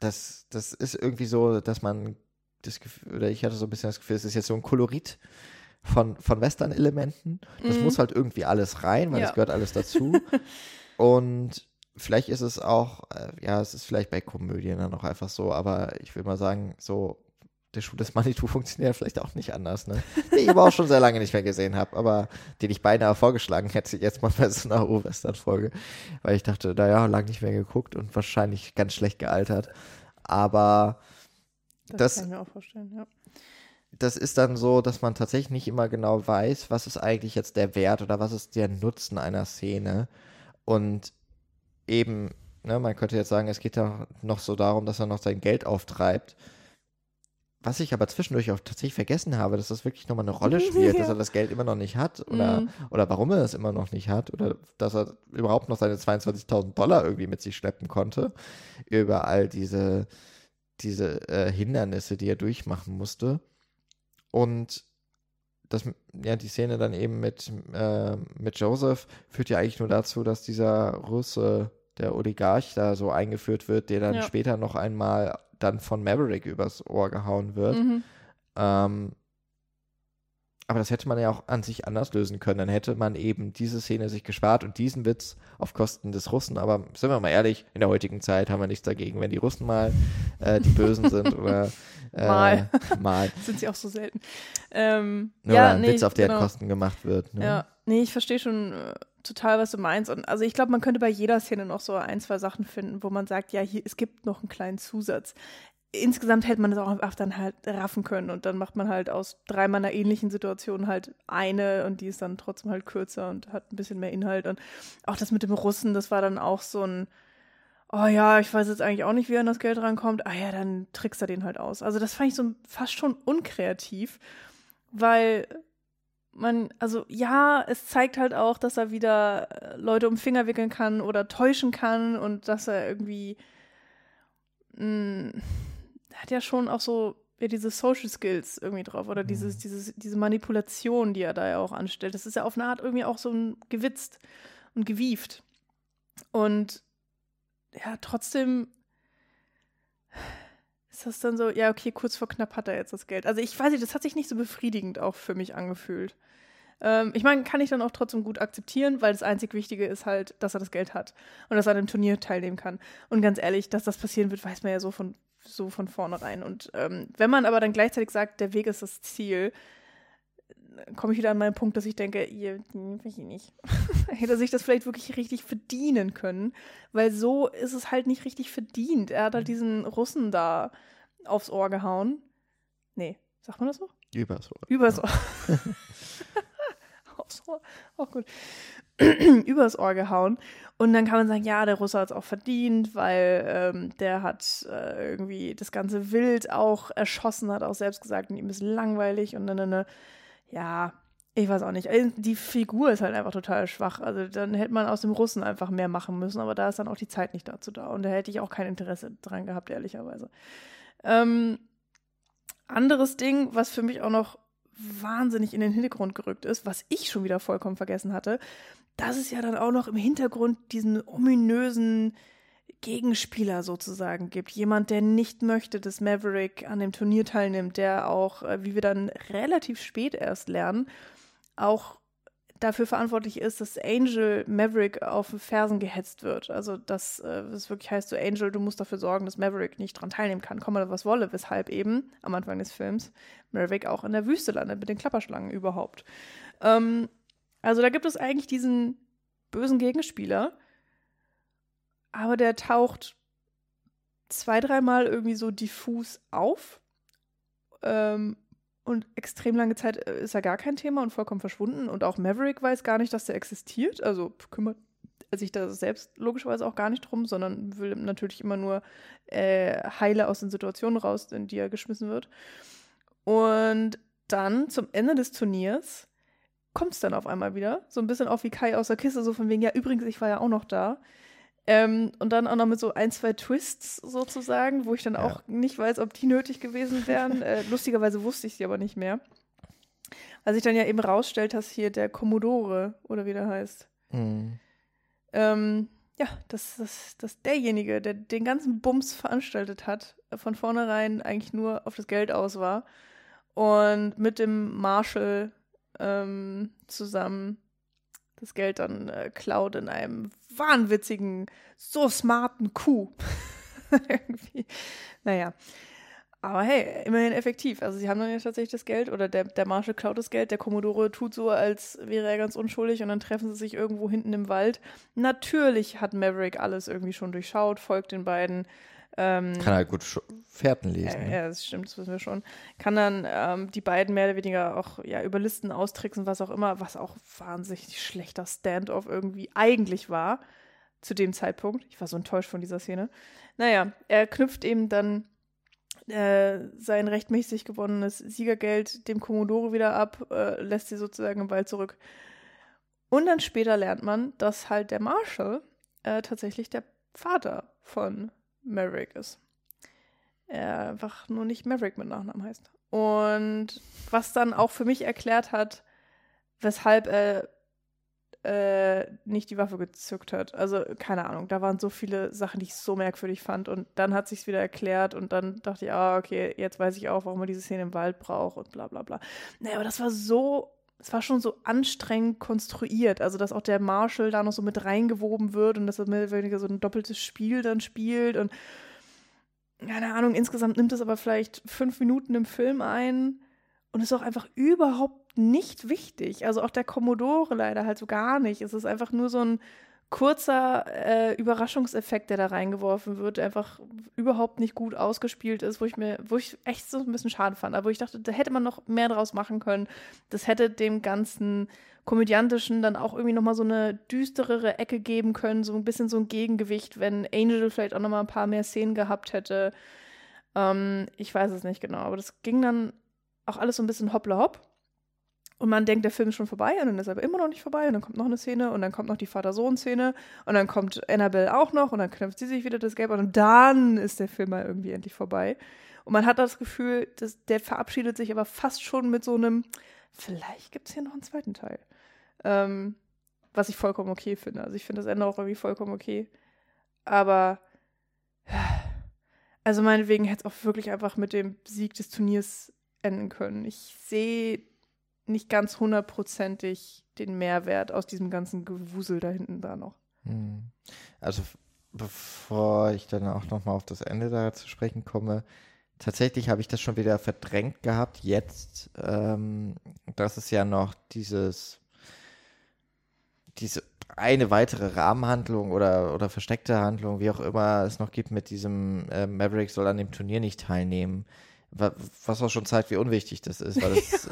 das, das ist irgendwie so, dass man das Gefühl, oder ich hatte so ein bisschen das Gefühl, es ist jetzt so ein Kolorit von, von Western-Elementen. Das Mhm. muss halt irgendwie alles rein, weil Ja. es gehört alles dazu. Und vielleicht ist es auch, äh, ja, es ist vielleicht bei Komödien dann auch einfach so, aber ich will mal sagen, so der Schuh des Manitou funktioniert vielleicht auch nicht anders, ne? Den ich aber auch schon sehr lange nicht mehr gesehen habe, aber den ich beinahe vorgeschlagen hätte, jetzt mal bei so einer Urwestern-Folge, weil ich dachte, naja, lang nicht mehr geguckt und wahrscheinlich ganz schlecht gealtert. Aber Das, das- kann ich mir auch vorstellen, ja. das ist dann so, dass man tatsächlich nicht immer genau weiß, was ist eigentlich jetzt der Wert oder was ist der Nutzen einer Szene. Und eben, ne, man könnte jetzt sagen, es geht ja noch so darum, dass er noch sein Geld auftreibt. Was ich aber zwischendurch auch tatsächlich vergessen habe, dass das wirklich nochmal eine Rolle spielt, dass Ja. er das Geld immer noch nicht hat oder, Mhm. oder warum er es immer noch nicht hat oder dass er überhaupt noch seine 22.000 Dollar irgendwie mit sich schleppen konnte über all diese, diese äh, Hindernisse, die er durchmachen musste. Und das, ja, die Szene dann eben mit, äh, mit Joseph führt ja eigentlich nur dazu, dass dieser Russe, der Oligarch, da so eingeführt wird, der dann Ja. später noch einmal dann von Maverick übers Ohr gehauen wird. Mhm. Ähm, aber das hätte man ja auch an sich anders lösen können. Dann hätte man eben diese Szene sich gespart und diesen Witz auf Kosten des Russen. Aber sind wir mal ehrlich, in der heutigen Zeit haben wir nichts dagegen, wenn die Russen mal äh, die Bösen sind oder äh, Mal. mal. Sind sie auch so selten. Ähm, Nur ja, ein nee, Witz auf deren genau. Kosten gemacht wird. Ne? Ja, nee, ich verstehe schon äh, total, was du meinst. Und also ich glaube, man könnte bei jeder Szene noch so ein, zwei Sachen finden, wo man sagt, ja, hier, es gibt noch einen kleinen Zusatz. Insgesamt hätte man das auch einfach dann halt raffen können und dann macht man halt aus drei meiner ähnlichen Situationen halt eine und die ist dann trotzdem halt kürzer und hat ein bisschen mehr Inhalt. Und auch das mit dem Russen, das war dann auch so ein, oh ja, ich weiß jetzt eigentlich auch nicht, wie er an das Geld rankommt. Ah ja, dann trickst er den halt aus. Also das fand ich so fast schon unkreativ, weil man, also ja, es zeigt halt auch, dass er wieder äh, Leute um den Finger wickeln kann oder täuschen kann und dass er irgendwie mh, hat ja schon auch so ja, diese Social Skills irgendwie drauf oder dieses, dieses, diese Manipulation, die er da ja auch anstellt. Das ist ja auf eine Art irgendwie auch so ein gewitzt und gewieft. Und ja, trotzdem ist das dann so, ja, okay, kurz vor knapp hat er jetzt das Geld. Also ich weiß nicht, das hat sich nicht so befriedigend auch für mich angefühlt. Ähm, ich meine, kann ich dann auch trotzdem gut akzeptieren, weil das einzig Wichtige ist halt, dass er das Geld hat und dass er an dem Turnier teilnehmen kann. Und ganz ehrlich, dass das passieren wird, weiß man ja so von, so von vornherein. Und ähm, wenn man aber dann gleichzeitig sagt, der Weg ist das Ziel, komme ich wieder an meinen Punkt, dass ich denke, ihr, ich nicht, hätte sich das vielleicht wirklich richtig verdienen können, weil so ist es halt nicht richtig verdient. Er hat halt diesen Russen da aufs Ohr gehauen. Nee, sagt man das so? Übers Ohr. Übers Ohr. aufs Ohr, auch gut. Übers Ohr gehauen. Und dann kann man sagen, ja, der Russe hat es auch verdient, weil ähm, der hat äh, irgendwie das ganze Wild auch erschossen, hat auch selbst gesagt, und ihm ist langweilig und dann eine ja, ich weiß auch nicht. Also, die Figur ist halt einfach total schwach. Also dann hätte man aus dem Russen einfach mehr machen müssen, aber da ist dann auch die Zeit nicht dazu da. Und da hätte ich auch kein Interesse dran gehabt, ehrlicherweise. Ähm, anderes Ding, was für mich auch noch wahnsinnig in den Hintergrund gerückt ist, was ich schon wieder vollkommen vergessen hatte, dass es ja dann auch noch im Hintergrund diesen ominösen Gegenspieler sozusagen gibt. Jemand, der nicht möchte, dass Maverick an dem Turnier teilnimmt, der auch, äh, wie wir dann relativ spät erst lernen, auch dafür verantwortlich ist, dass Angel Maverick auf Fersen gehetzt wird. Also, dass es äh, wirklich heißt, so Angel, du musst dafür sorgen, dass Maverick nicht dran teilnehmen kann, komme was wolle, weshalb eben am Anfang des Films Maverick auch in der Wüste landet mit den Klapperschlangen überhaupt. Ähm, also, da gibt es eigentlich diesen bösen Gegenspieler, aber der taucht zwei, dreimal irgendwie so diffus auf. Ähm, und extrem lange Zeit äh, ist er gar kein Thema und vollkommen verschwunden. Und auch Maverick weiß gar nicht, dass der existiert. Also kümmert sich da selbst logischerweise auch gar nicht drum, sondern will natürlich immer nur äh, heile aus den Situationen raus, in die er geschmissen wird. Und dann zum Ende des Turniers kommt es dann auf einmal wieder. So ein bisschen auf wie Kai aus der Kiste, so von wegen, ja, übrigens, ich war ja auch noch da. Ähm, und dann auch noch mit so ein, zwei Twists sozusagen, wo ich dann ja. auch nicht weiß, ob die nötig gewesen wären. äh, lustigerweise wusste ich sie aber nicht mehr. Weil sich dann ja eben rausstellt, dass hier der Commodore, oder wie der heißt, mhm. ähm, ja, dass, dass, dass derjenige, der den ganzen Bums veranstaltet hat, von vornherein eigentlich nur auf das Geld aus war und mit dem Marshall ähm, zusammen das Geld dann äh, klaut in einem wahnwitzigen, so smarten Coup. Irgendwie. Naja. Aber hey, immerhin effektiv. Also sie haben dann ja tatsächlich das Geld oder der, der Marshall klaut das Geld, der Commodore tut so, als wäre er ganz unschuldig und dann treffen sie sich irgendwo hinten im Wald. Natürlich hat Maverick alles irgendwie schon durchschaut, folgt den beiden. Ähm, Kann halt gut Fährten lesen. Ja, ne? ja, das stimmt, das wissen wir schon. Kann dann ähm, die beiden mehr oder weniger auch ja, über Listen austricksen, was auch immer, was auch wahnsinnig schlechter Standoff irgendwie eigentlich war zu dem Zeitpunkt. Ich war so enttäuscht von dieser Szene. Naja, er knüpft eben dann äh, sein rechtmäßig gewonnenes Siegergeld dem Commodore wieder ab, äh, lässt sie sozusagen im Wald zurück. Und dann später lernt man, dass halt der Marshall äh, tatsächlich der Vater von Maverick ist. Er einfach nur nicht Maverick mit Nachnamen heißt. Und was dann auch für mich erklärt hat, weshalb er äh, nicht die Waffe gezückt hat. Also keine Ahnung, da waren so viele Sachen, die ich so merkwürdig fand. Und dann hat sich wieder erklärt und dann dachte ich, ah, okay, jetzt weiß ich auch, warum man diese Szene im Wald braucht und bla bla bla. Naja, aber das war so es war schon so anstrengend konstruiert. Also, dass auch der Marshall da noch so mit reingewoben wird und dass er mehr oder weniger so ein doppeltes Spiel dann spielt. Und keine Ahnung, insgesamt nimmt es aber vielleicht fünf Minuten im Film ein und ist auch einfach überhaupt nicht wichtig. Also auch der Commodore leider halt so gar nicht. Es ist einfach nur so ein kurzer äh, Überraschungseffekt, der da reingeworfen wird, einfach überhaupt nicht gut ausgespielt ist, wo ich mir, wo ich echt so ein bisschen schade fand, aber wo ich dachte, da hätte man noch mehr draus machen können. Das hätte dem ganzen komödiantischen dann auch irgendwie nochmal so eine düsterere Ecke geben können, so ein bisschen so ein Gegengewicht, wenn Angel vielleicht auch nochmal ein paar mehr Szenen gehabt hätte. Ähm, ich weiß es nicht genau, aber das ging dann auch alles so ein bisschen hoppla hopp. Und man denkt, der Film ist schon vorbei und dann ist er aber immer noch nicht vorbei und dann kommt noch eine Szene und dann kommt noch die Vater-Sohn-Szene und dann kommt Annabelle auch noch und dann knöpft sie sich wieder das Gelb und dann ist der Film mal irgendwie endlich vorbei. Und man hat das Gefühl, dass der verabschiedet sich aber fast schon mit so einem, vielleicht gibt es hier noch einen zweiten Teil. Ähm, was ich vollkommen okay finde. Also ich finde das Ende auch irgendwie vollkommen okay. Aber also meinetwegen hätte es auch wirklich einfach mit dem Sieg des Turniers enden können. Ich sehe nicht ganz hundertprozentig den Mehrwert aus diesem ganzen Gewusel da hinten da noch. Hm. Also bevor ich dann auch nochmal auf das Ende da zu sprechen komme, tatsächlich habe ich das schon wieder verdrängt gehabt. Jetzt, ähm, dass es ja noch dieses, diese eine weitere Rahmenhandlung oder, oder versteckte Handlung, wie auch immer es noch gibt, mit diesem äh, Maverick soll an dem Turnier nicht teilnehmen. Was auch schon zeigt, wie unwichtig das ist, weil es,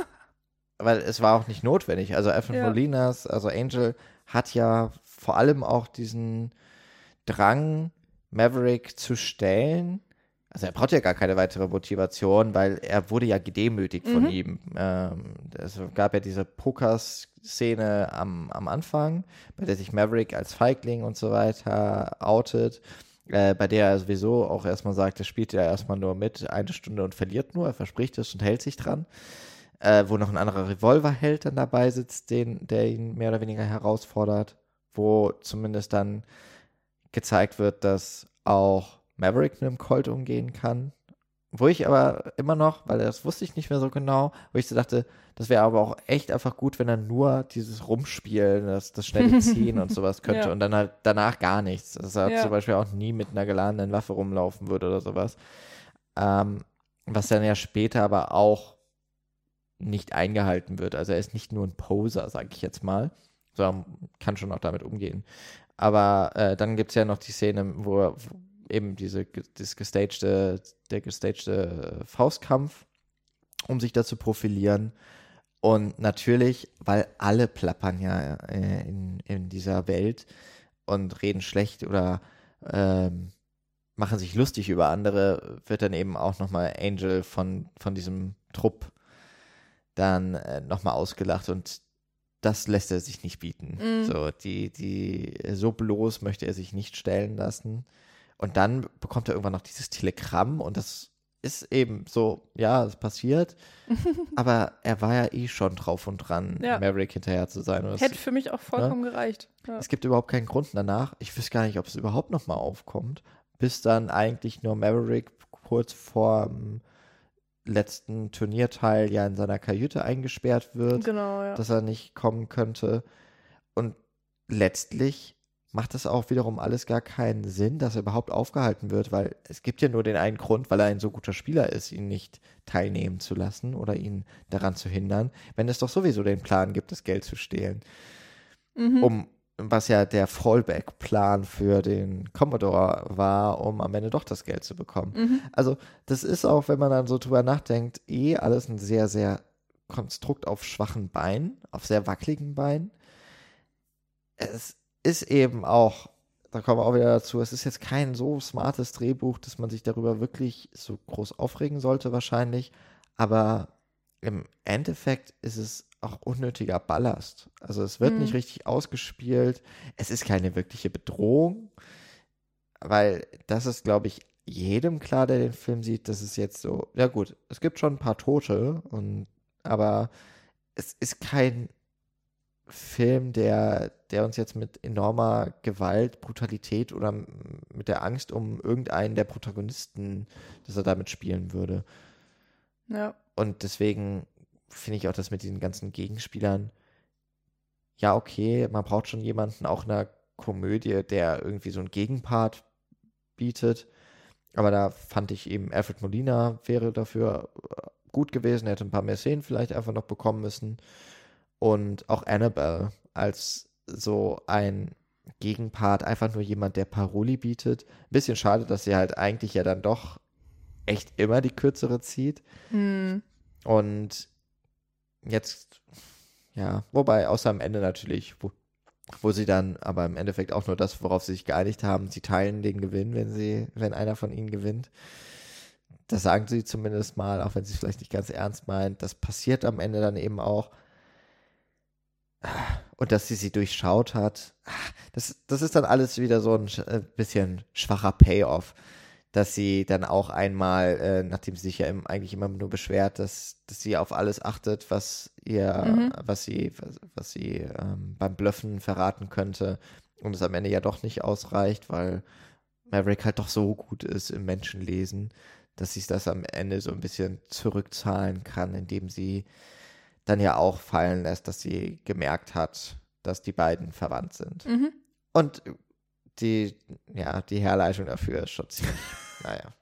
weil es war auch nicht notwendig. Also Alfred ja. Molinas, also Angel, hat ja vor allem auch diesen Drang, Maverick zu stellen. Also er braucht ja gar keine weitere Motivation, weil er wurde ja gedemütigt mhm. von ihm. Ähm, es gab ja diese Poker-Szene am, am Anfang, bei der sich Maverick als Feigling und so weiter outet, äh, bei der er sowieso auch erstmal sagt, er spielt ja erstmal nur mit eine Stunde und verliert nur, er verspricht es und hält sich dran. Äh, wo noch ein anderer Revolverheld dann dabei sitzt, den, der ihn mehr oder weniger herausfordert, wo zumindest dann gezeigt wird, dass auch Maverick mit dem Colt umgehen kann. Wo ich aber immer noch, weil das wusste ich nicht mehr so genau, wo ich so dachte, das wäre aber auch echt einfach gut, wenn er nur dieses Rumspielen, das, das schnelle Ziehen und sowas könnte ja. und dann halt danach gar nichts. Dass er ja. zum Beispiel auch nie mit einer geladenen Waffe rumlaufen würde oder sowas. Ähm, was dann ja später aber auch nicht eingehalten wird. Also er ist nicht nur ein Poser, sage ich jetzt mal, sondern kann schon auch damit umgehen. Aber äh, dann gibt es ja noch die Szene, wo, wo eben diese das gestagte, der gestagte Faustkampf, um sich da zu profilieren. Und natürlich, weil alle plappern ja äh, in, in dieser Welt und reden schlecht oder ähm, machen sich lustig über andere, wird dann eben auch nochmal Angel von, von diesem Trupp dann äh, nochmal ausgelacht und das lässt er sich nicht bieten. Mhm. So, die, die, so bloß möchte er sich nicht stellen lassen. Und dann bekommt er irgendwann noch dieses Telegramm und das ist eben so, ja, es passiert, aber er war ja eh schon drauf und dran, ja. Maverick hinterher zu sein. Hätte für mich auch vollkommen ne? gereicht. Ja. Es gibt überhaupt keinen Grund danach. Ich wüsste gar nicht, ob es überhaupt nochmal aufkommt, bis dann eigentlich nur Maverick kurz vor letzten Turnierteil ja in seiner Kajüte eingesperrt wird, genau, ja. dass er nicht kommen könnte. Und letztlich macht das auch wiederum alles gar keinen Sinn, dass er überhaupt aufgehalten wird, weil es gibt ja nur den einen Grund, weil er ein so guter Spieler ist, ihn nicht teilnehmen zu lassen oder ihn daran zu hindern, wenn es doch sowieso den Plan gibt, das Geld zu stehlen. Mhm. Um was ja der Fallback-Plan für den Commodore war, um am Ende doch das Geld zu bekommen. Mhm. Also das ist auch, wenn man dann so drüber nachdenkt, eh alles ein sehr, sehr Konstrukt auf schwachen Beinen, auf sehr wackeligen Beinen. Es ist eben auch, da kommen wir auch wieder dazu, es ist jetzt kein so smartes Drehbuch, dass man sich darüber wirklich so groß aufregen sollte wahrscheinlich, aber im Endeffekt ist es auch unnötiger Ballast. Also es wird mhm. nicht richtig ausgespielt. Es ist keine wirkliche Bedrohung, weil das ist, glaube ich, jedem klar, der den Film sieht, dass es jetzt so, ja gut, es gibt schon ein paar Tote, und, aber es ist kein Film, der, der uns jetzt mit enormer Gewalt, Brutalität oder mit der Angst um irgendeinen der Protagonisten, dass er damit spielen würde. Ja. Und deswegen finde ich auch das mit den ganzen Gegenspielern, ja, okay, man braucht schon jemanden, auch in einer Komödie, der irgendwie so einen Gegenpart bietet. Aber da fand ich eben, Alfred Molina wäre dafür äh, gut gewesen, er hätte ein paar mehr Szenen vielleicht einfach noch bekommen müssen. Und auch Annabelle als so ein Gegenpart, einfach nur jemand, der Paroli bietet. Ein bisschen schade, dass sie halt eigentlich ja dann doch echt immer die kürzere zieht. Hm. Und jetzt, ja, wobei, außer am Ende natürlich, wo, wo sie dann, aber im Endeffekt auch nur das, worauf sie sich geeinigt haben, sie teilen den Gewinn, wenn sie, wenn einer von ihnen gewinnt. Das sagen sie zumindest mal, auch wenn sie es vielleicht nicht ganz ernst meint. Das passiert am Ende dann eben auch. Und dass sie sie durchschaut hat, das, das ist dann alles wieder so ein äh, bisschen schwacher Payoff dass sie dann auch einmal, äh, nachdem sie sich ja im, eigentlich immer nur beschwert, dass, dass sie auf alles achtet, was ihr, mhm. was sie, was, was sie ähm, beim Blöffen verraten könnte und es am Ende ja doch nicht ausreicht, weil Maverick halt doch so gut ist im Menschenlesen, dass sie das am Ende so ein bisschen zurückzahlen kann, indem sie dann ja auch fallen lässt, dass sie gemerkt hat, dass die beiden verwandt sind. Mhm. Und die, ja, die Herleitung dafür ist schon ziemlich, naja.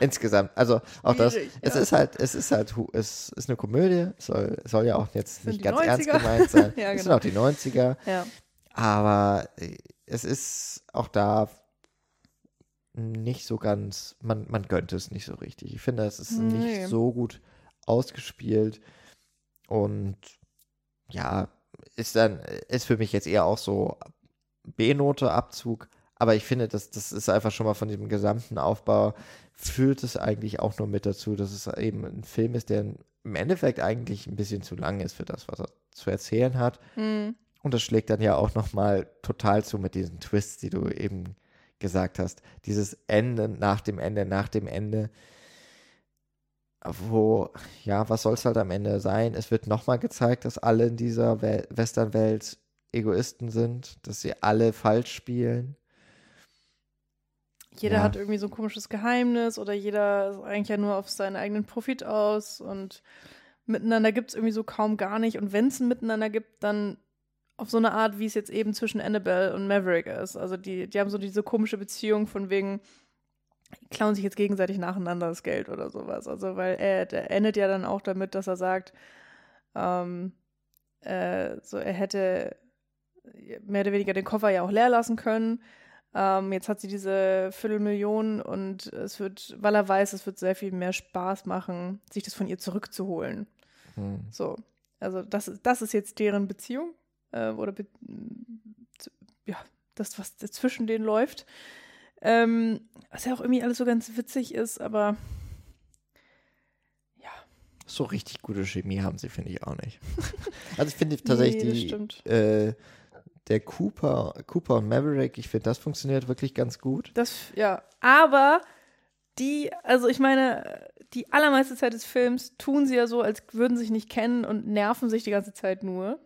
Insgesamt, also auch das, Schwierig, es ja. ist halt, es ist halt, es ist eine Komödie, soll, soll ja auch jetzt nicht ganz ernst 90er. gemeint sein. Ja, Es sind genau. auch die 90er, Ja. aber äh, es ist auch da nicht so ganz, man, man gönnt es nicht so richtig. Ich finde, es ist Nee. nicht so gut ausgespielt und ja, ist dann, ist für mich jetzt eher auch so B-Note Abzug, aber ich finde, das, das ist einfach schon mal von dem gesamten Aufbau, führt es eigentlich auch nur mit dazu, dass es eben ein Film ist, der im Endeffekt eigentlich ein bisschen zu lang ist für das, was er zu erzählen hat. Mhm. Und das schlägt dann ja auch nochmal total zu mit diesen Twists, die du eben gesagt hast. Dieses Ende nach dem Ende, nach dem Ende. Wo, ja, was soll es halt am Ende sein? Es wird nochmal gezeigt, dass alle in dieser Wel Westernwelt Egoisten sind, dass sie alle falsch spielen. Jeder Ja. hat irgendwie so ein komisches Geheimnis oder jeder ist eigentlich ja nur auf seinen eigenen Profit aus und miteinander gibt es irgendwie so kaum gar nicht. Und wenn es ein Miteinander gibt, dann auf so eine Art, wie es jetzt eben zwischen Annabelle und Maverick ist. Also die, die haben so diese komische Beziehung von wegen, klauen sich jetzt gegenseitig nacheinander das Geld oder sowas. Also weil er, der endet ja dann auch damit, dass er sagt, ähm, äh, so er hätte mehr oder weniger den Koffer ja auch leer lassen können. Ähm, jetzt hat sie diese Viertelmillion und es wird, weil er weiß, es wird sehr viel mehr Spaß machen, sich das von ihr zurückzuholen. Hm. So, also das, ist- das ist jetzt deren Beziehung äh, oder be ja, das, was zwischen denen läuft. Ähm, was ja auch irgendwie alles so ganz witzig ist, aber ja, So richtig gute Chemie haben sie, finde ich auch nicht. also ich finde tatsächlich Nee, das die, äh, der Cooper, Cooper und Maverick, ich finde, das funktioniert wirklich ganz gut. Das, ja. Aber die, also ich meine, die allermeiste Zeit des Films tun sie ja so, als würden sie sich nicht kennen und nerven sich die ganze Zeit nur.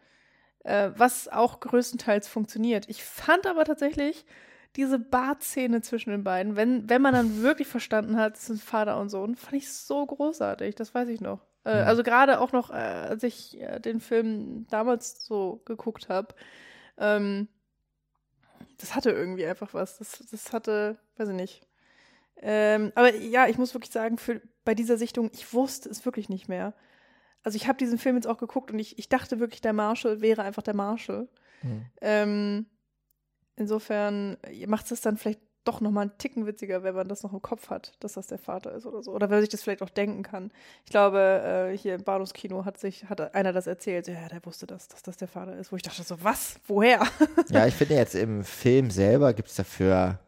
Äh, was auch größtenteils funktioniert. Ich fand aber tatsächlich diese Bartszene zwischen den beiden, wenn, wenn man dann wirklich verstanden hat, es sind Vater und Sohn, fand ich so großartig. Das weiß ich noch. Äh. Also gerade auch noch, äh, als ich äh, den Film damals so geguckt habe, ähm, das hatte irgendwie einfach was. Das, das hatte, weiß ich nicht. Ähm, aber ja, ich muss wirklich sagen, für, bei dieser Sichtung, ich wusste es wirklich nicht mehr. Also ich habe diesen Film jetzt auch geguckt und ich, ich dachte wirklich, der Marshall wäre einfach der Marshall. Hm. Ähm, insofern macht es dann vielleicht doch nochmal einen Ticken witziger, wenn man das noch im Kopf hat, dass das der Vater ist oder so. Oder wenn man sich das vielleicht auch denken kann. Ich glaube, äh, hier im Bahnhofskino hat sich, hat einer das erzählt, ja, der wusste das, dass das der Vater ist. Wo ich dachte so, was? Woher? Ja, ich finde jetzt im Film selber gibt es dafür,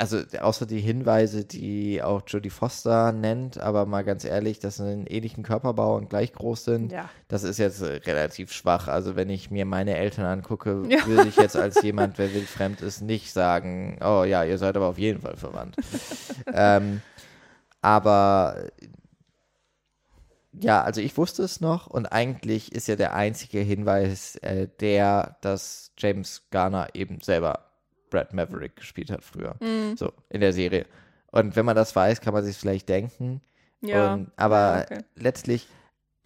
also außer die Hinweise, die auch Jodie Foster nennt, aber mal ganz ehrlich, dass sie einen ähnlichen Körperbau und gleich groß sind, ja. das ist jetzt äh, relativ schwach. Also wenn ich mir meine Eltern angucke, Ja. würde ich jetzt als jemand, wer wildfremd ist, nicht sagen, oh ja, ihr seid aber auf jeden Fall verwandt. ähm, aber ja, also ich wusste es noch und eigentlich ist ja der einzige Hinweis äh, der, dass James Garner eben selber Brad Maverick gespielt hat früher. Mhm. So, in der Serie. Und wenn man das weiß, kann man sich vielleicht denken. Ja. Und, aber okay. letztlich,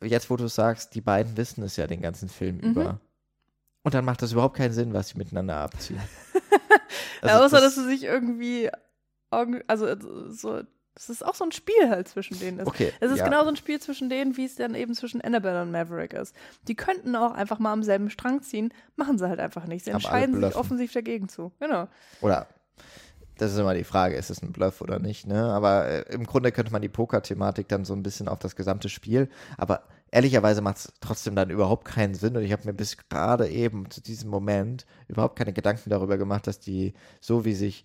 jetzt wo du sagst, die beiden wissen es ja den ganzen Film Mhm. über. Und dann macht das überhaupt keinen Sinn, was sie miteinander abziehen. Also außer, das- dass sie sich irgendwie, also so, das ist auch so ein Spiel halt zwischen denen. Es, Okay. es ist ja. genau so ein Spiel zwischen denen, wie es dann eben zwischen Annabelle und Maverick ist. Die könnten auch einfach mal am selben Strang ziehen, machen sie halt einfach nicht. Sie Aber entscheiden sich offensiv dagegen zu. Genau. Oder das ist immer die Frage, ist es ein Bluff oder nicht, ne? Aber äh, im Grunde könnte man die Poker-Thematik dann so ein bisschen auf das gesamte Spiel, aber ehrlicherweise macht es trotzdem dann überhaupt keinen Sinn und ich habe mir bis gerade eben zu diesem Moment überhaupt keine Gedanken darüber gemacht, dass die, so wie sich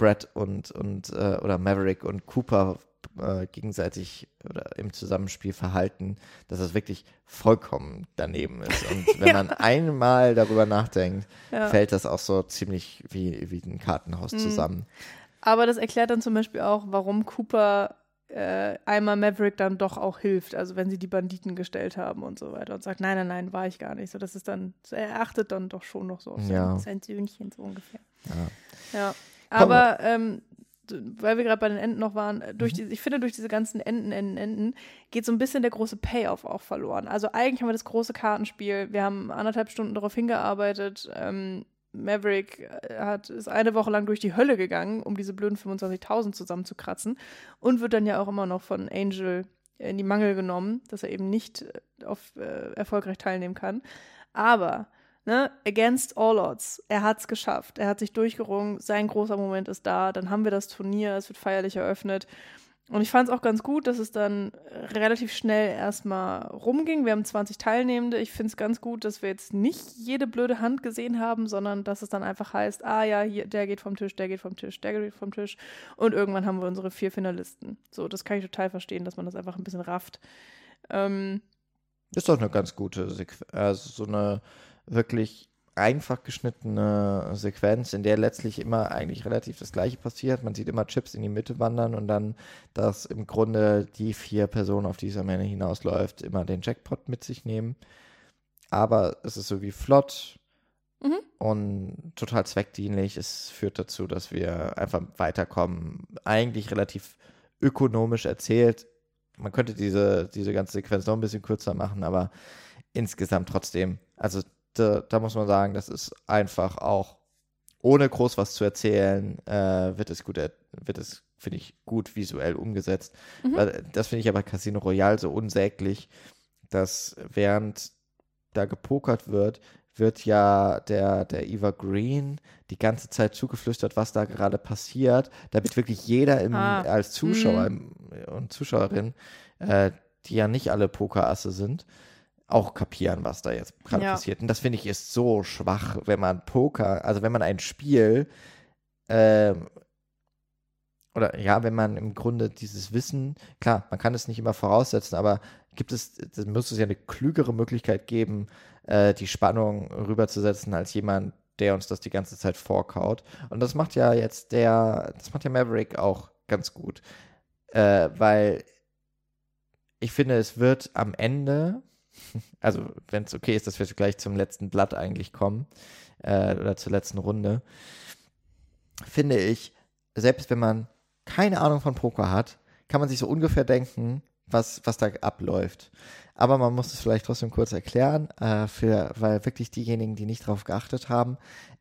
Brad und, und äh, oder Maverick und Cooper äh, gegenseitig oder im Zusammenspiel verhalten, dass das wirklich vollkommen daneben ist. Und wenn Ja. man einmal darüber nachdenkt, Ja. fällt das auch so ziemlich wie, wie ein Kartenhaus Mhm. zusammen. Aber das erklärt dann zum Beispiel auch, warum Cooper äh, einmal Maverick dann doch auch hilft. Also wenn sie die Banditen gestellt haben und so weiter und sagt, nein, nein, nein, war ich gar nicht. So, das ist dann, er achtet dann doch schon noch so auf sein, Ja. sein Söhnchen so ungefähr. Ja. Aber ähm, weil wir gerade bei den Enden noch waren, durch Mhm. die, ich finde, durch diese ganzen Enden, Enden, Enden geht so ein bisschen der große Payoff auch verloren. Also eigentlich haben wir das große Kartenspiel, wir haben anderthalb Stunden darauf hingearbeitet. Ähm, Maverick äh, hat, ist eine Woche lang durch die Hölle gegangen, um diese blöden 25.000 zusammenzukratzen und wird dann ja auch immer noch von Angel in die Mangel genommen, dass er eben nicht äh, auf, äh, erfolgreich teilnehmen kann. Aber ne, against all odds, er hat es geschafft, er hat sich durchgerungen, sein großer Moment ist da, dann haben wir das Turnier, es wird feierlich eröffnet. Und ich fand es auch ganz gut, dass es dann relativ schnell erstmal rumging. Wir haben 20 Teilnehmende. Ich finde es ganz gut, dass wir jetzt nicht jede blöde Hand gesehen haben, sondern dass es dann einfach heißt, ah ja, hier, der geht vom Tisch, der geht vom Tisch, der geht vom Tisch. Und irgendwann haben wir unsere vier Finalisten. So, das kann ich total verstehen, dass man das einfach ein bisschen rafft. Ähm, Ist doch eine ganz gute Sequenz. Also so eine wirklich einfach geschnittene Sequenz, in der letztlich immer eigentlich relativ das Gleiche passiert. Man sieht immer Chips in die Mitte wandern und dann, dass im Grunde die vier Personen, auf die es am Ende hinausläuft, immer den Jackpot mit sich nehmen. Aber es ist so wie flott Mhm. und total zweckdienlich. Es führt dazu, dass wir einfach weiterkommen. Eigentlich relativ ökonomisch erzählt. Man könnte diese, diese ganze Sequenz noch ein bisschen kürzer machen, aber insgesamt trotzdem, also da, da muss man sagen, das ist einfach auch, ohne groß was zu erzählen, äh, wird es gut, wird es, finde ich, gut visuell umgesetzt. Mhm. Weil, das finde ich aber Casino Royale so unsäglich, dass während da gepokert wird, wird ja der, der Eva Green die ganze Zeit zugeflüstert, was da gerade passiert, damit wirklich jeder im, Ah. als Zuschauer im, und Zuschauerin, äh, die ja nicht alle Pokerasse sind, auch kapieren, was da jetzt gerade Ja. passiert. Und das finde ich ist so schwach, wenn man Poker, also wenn man ein Spiel, ähm, oder ja, wenn man im Grunde dieses Wissen, klar, man kann es nicht immer voraussetzen, aber gibt es, es muss es ja eine klügere Möglichkeit geben, äh, die Spannung rüberzusetzen als jemand, der uns das die ganze Zeit vorkaut. Und das macht ja jetzt der, das macht ja Maverick auch ganz gut. Äh, weil ich finde, es wird am Ende, also wenn es okay ist, dass wir gleich zum letzten Blatt eigentlich kommen, äh, oder zur letzten Runde, finde ich, selbst wenn man keine Ahnung von Poker hat, kann man sich so ungefähr denken, was, was da abläuft. Aber man muss es vielleicht trotzdem kurz erklären, äh, für, weil wirklich diejenigen, die nicht drauf geachtet haben,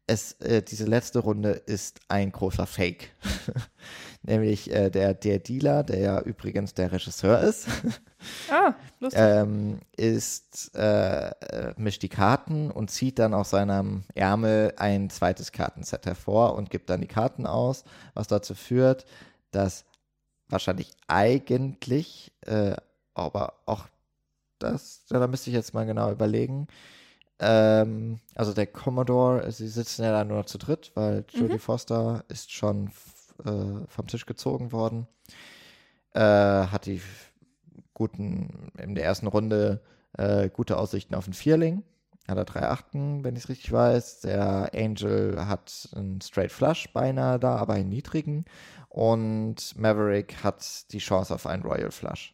es, äh, diese letzte Runde ist ein großer Fake. Nämlich äh, der, der Dealer, der ja übrigens der Regisseur ist, ah, lustig. ähm, ist, äh, äh, mischt die Karten und zieht dann aus seinem Ärmel ein zweites Kartenset hervor und gibt dann die Karten aus, was dazu führt, dass wahrscheinlich eigentlich, äh, aber auch das, da müsste ich jetzt mal genau überlegen. Ähm, also der Commodore, sie sitzen ja da nur zu dritt, weil Jodie Foster ist schon äh, vom Tisch gezogen worden. Äh, hat die guten, in der ersten Runde äh, gute Aussichten auf einen Vierling. Hat er drei Achten, wenn ich es richtig weiß. Der Angel hat einen Straight Flush beinahe da, aber einen niedrigen. Und Maverick hat die Chance auf einen Royal Flush.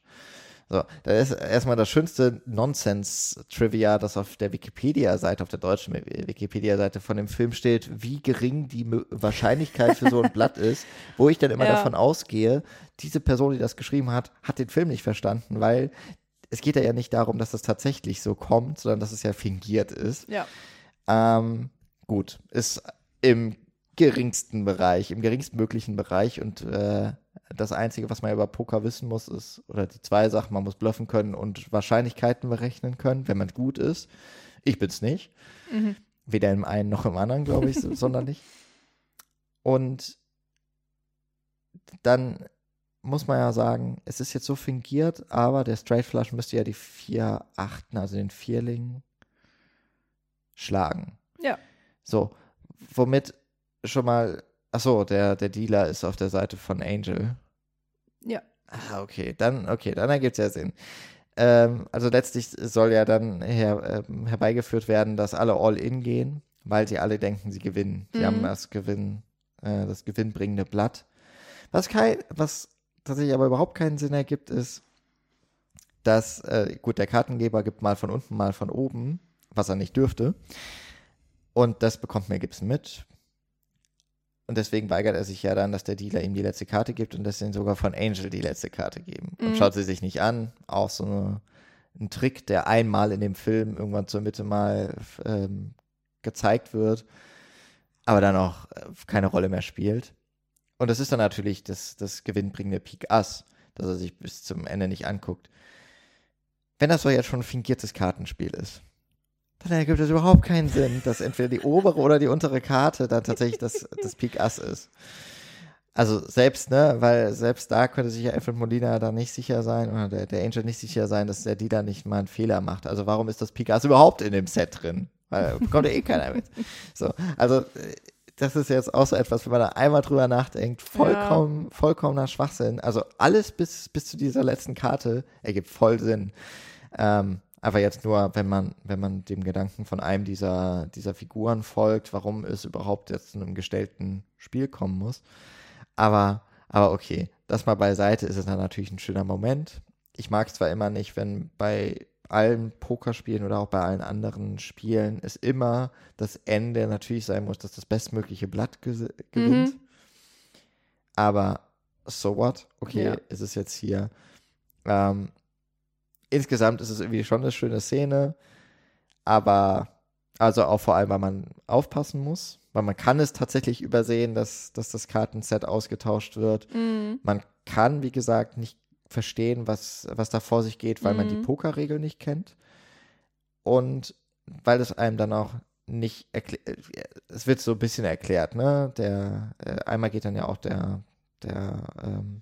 So, da ist erstmal das schönste Nonsense-Trivia, das auf der Wikipedia-Seite, auf der deutschen Wikipedia-Seite von dem Film steht, wie gering die Wahrscheinlichkeit für so ein Blatt ist, wo ich dann immer Ja. davon ausgehe, diese Person, die das geschrieben hat, hat den Film nicht verstanden, weil es geht ja nicht darum, dass das tatsächlich so kommt, sondern dass es ja fingiert ist. ja. Ähm, gut, ist im geringsten Bereich, im geringstmöglichen Bereich und äh, das Einzige, was man über Poker wissen muss, ist, oder die zwei Sachen, man muss bluffen können und Wahrscheinlichkeiten berechnen können, wenn man gut ist. Ich bin's nicht. Mhm. Weder im einen noch im anderen, glaube ich, so- sonderlich. Und dann muss man ja sagen, es ist jetzt so fingiert, aber der Straight Flush müsste ja die vier Achten, also den Vierling, schlagen. Ja. So, womit schon mal, achso, der, der Dealer ist auf der Seite von Angel. Ja. Ah, okay, dann, okay, dann ergibt es ja Sinn. Ähm, also letztlich soll ja dann her, ähm, herbeigeführt werden, dass alle All-In gehen, weil sie alle denken, sie gewinnen. Sie Mhm. haben das Gewinn, äh, das gewinnbringende Blatt. Was kein, was tatsächlich aber überhaupt keinen Sinn ergibt, ist, dass, äh, gut, der Kartengeber gibt mal von unten, mal von oben, was er nicht dürfte. Und das bekommt Mel Gibson mit. Und deswegen weigert er sich ja dann, dass der Dealer ihm die letzte Karte gibt und deswegen sogar von Angel die letzte Karte geben. Und Mhm. schaut sie sich nicht an. Auch so eine, ein Trick, der einmal in dem Film irgendwann zur Mitte mal ähm, gezeigt wird, aber dann auch äh, keine Rolle mehr spielt. Und das ist dann natürlich das, das gewinnbringende Pik Ass, dass er sich bis zum Ende nicht anguckt. Wenn das so jetzt schon ein fingiertes Kartenspiel ist, dann ergibt es überhaupt keinen Sinn, dass entweder die obere oder die untere Karte dann tatsächlich das, das Pik Ass ist. Also selbst, ne, weil selbst da könnte sich ja Alfred Molina da nicht sicher sein oder der, der Angel nicht sicher sein, dass der Dealer nicht mal einen Fehler macht. Also warum ist das Pik Ass überhaupt in dem Set drin? Weil bekommt ja eh keiner mit. So, also das ist jetzt auch so etwas, wenn man da einmal drüber nachdenkt, vollkommen, vollkommener Schwachsinn. Also alles bis, bis zu dieser letzten Karte ergibt voll Sinn. Ähm, aber jetzt nur, wenn man, wenn man dem Gedanken von einem dieser, dieser Figuren folgt, warum es überhaupt jetzt zu einem gestellten Spiel kommen muss. Aber, aber okay, das mal beiseite ist es dann natürlich ein schöner Moment. Ich mag es zwar immer nicht, wenn bei allen Pokerspielen oder auch bei allen anderen Spielen es immer das Ende natürlich sein muss, dass das bestmögliche Blatt ge gewinnt. Mhm. Aber so what? Okay, Ja. ist es jetzt hier. Ähm, insgesamt ist es irgendwie schon eine schöne Szene, aber also auch vor allem, weil man aufpassen muss, weil man kann es tatsächlich übersehen, dass, dass das Kartenset ausgetauscht wird. Mhm. Man kann, wie gesagt, nicht verstehen, was, was da vor sich geht, weil man die Mhm. Pokerregel nicht kennt. Und weil es einem dann auch nicht erklärt, es wird so ein bisschen erklärt, ne? Der, äh, einmal geht dann ja auch der, der ähm,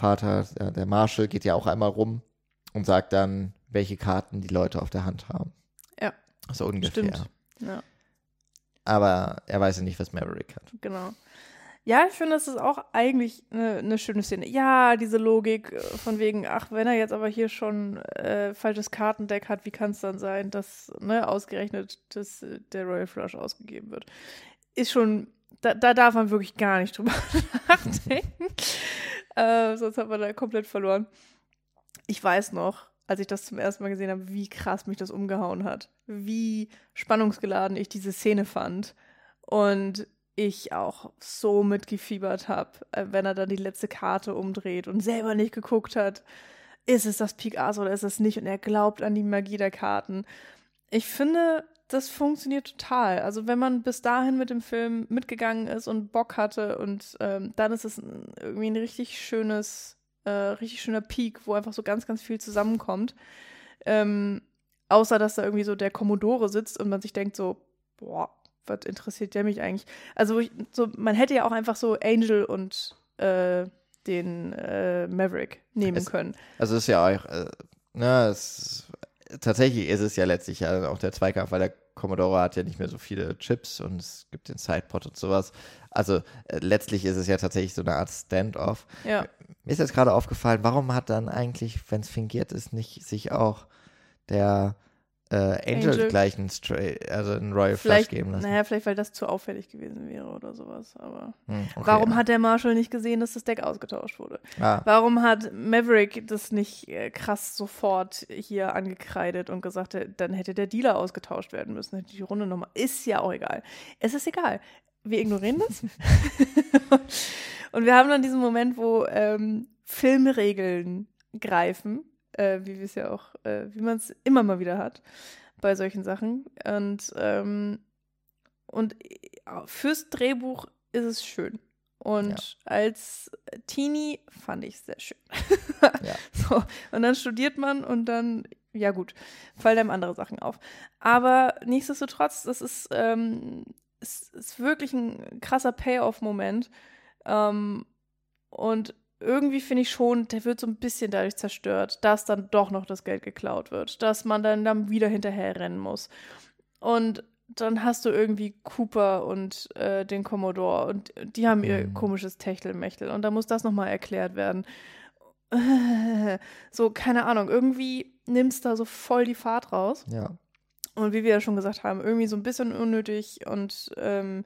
Vater, der, der Marshall geht ja auch einmal rum und sagt dann, welche Karten die Leute auf der Hand haben. Ja. So ungefähr. Stimmt. Ja, Aber er weiß ja nicht, was Maverick hat. genau. Ja, ich finde, das ist auch eigentlich eine, eine schöne Szene. Ja, diese Logik äh, von wegen, ach, wenn er jetzt aber hier schon äh, falsches Kartendeck hat, wie kann es dann sein, dass ne, ausgerechnet dass, äh, der Royal Flush ausgegeben wird? Ist schon, da, da darf man wirklich gar nicht drüber nachdenken. Äh, sonst hat man da komplett verloren. Ich weiß noch, als ich das zum ersten Mal gesehen habe, wie krass mich das umgehauen hat. Wie spannungsgeladen ich diese Szene fand. Und ich auch so mitgefiebert habe, äh, wenn er dann die letzte Karte umdreht und selber nicht geguckt hat, ist es das Pik Ass oder ist es nicht und er glaubt an die Magie der Karten. Ich finde, das funktioniert total. Also wenn man bis dahin mit dem Film mitgegangen ist und Bock hatte und ähm, dann ist es irgendwie ein richtig schönes, äh, richtig schöner Peak, wo einfach so ganz, ganz viel zusammenkommt. Ähm, außer dass da irgendwie so der Commodore sitzt und man sich denkt so, boah, was interessiert der mich eigentlich? Also ich, so, man hätte ja auch einfach so Angel und äh, den äh, Maverick nehmen Es- können. Also es ist ja auch, äh, ne, es, tatsächlich ist es ja letztlich ja auch der Zweikampf, weil der Commodore hat ja nicht mehr so viele Chips und es gibt den Sidepod und sowas. Also äh, letztlich ist es ja tatsächlich so eine Art Standoff. Ja. Mir ist jetzt gerade aufgefallen, warum hat dann eigentlich, wenn es fingiert ist, nicht sich auch der äh, Angel, Angel. gleich einen, Stray, also einen Royal Flush Vielleicht, geben lassen? naja, vielleicht, weil das zu auffällig gewesen wäre oder sowas. Aber Hm, okay. warum hat der Marshall nicht gesehen, dass das Deck ausgetauscht wurde? ah, Warum hat Maverick das nicht äh, krass sofort hier angekreidet und gesagt, äh, dann hätte der Dealer ausgetauscht werden müssen, hätte die Runde nochmal. Ist ja auch egal. Es ist egal. Wir ignorieren das. und wir haben dann diesen Moment, wo ähm, Filmregeln greifen, äh, wie wir es ja auch, äh, wie man es immer mal wieder hat bei solchen Sachen. Und, ähm, und äh, fürs Drehbuch ist es schön. Und als Teenie fand ich es sehr schön. Ja. so, und dann studiert man und dann, ja gut, fallen einem andere Sachen auf. Aber nichtsdestotrotz, das ist, ähm, es ist wirklich ein krasser Payoff-Moment. Ähm, und irgendwie finde ich schon, der wird so ein bisschen dadurch zerstört, dass dann doch noch das Geld geklaut wird, dass man dann, dann wieder hinterher rennen muss. Und dann hast du irgendwie Cooper und äh, den Commodore und die haben ihr Mhm. komisches Techtelmechtel und da muss das nochmal erklärt werden. So, keine Ahnung, irgendwie nimmst da so voll die Fahrt raus. ja. Und wie wir ja schon gesagt haben, irgendwie so ein bisschen unnötig und, ähm,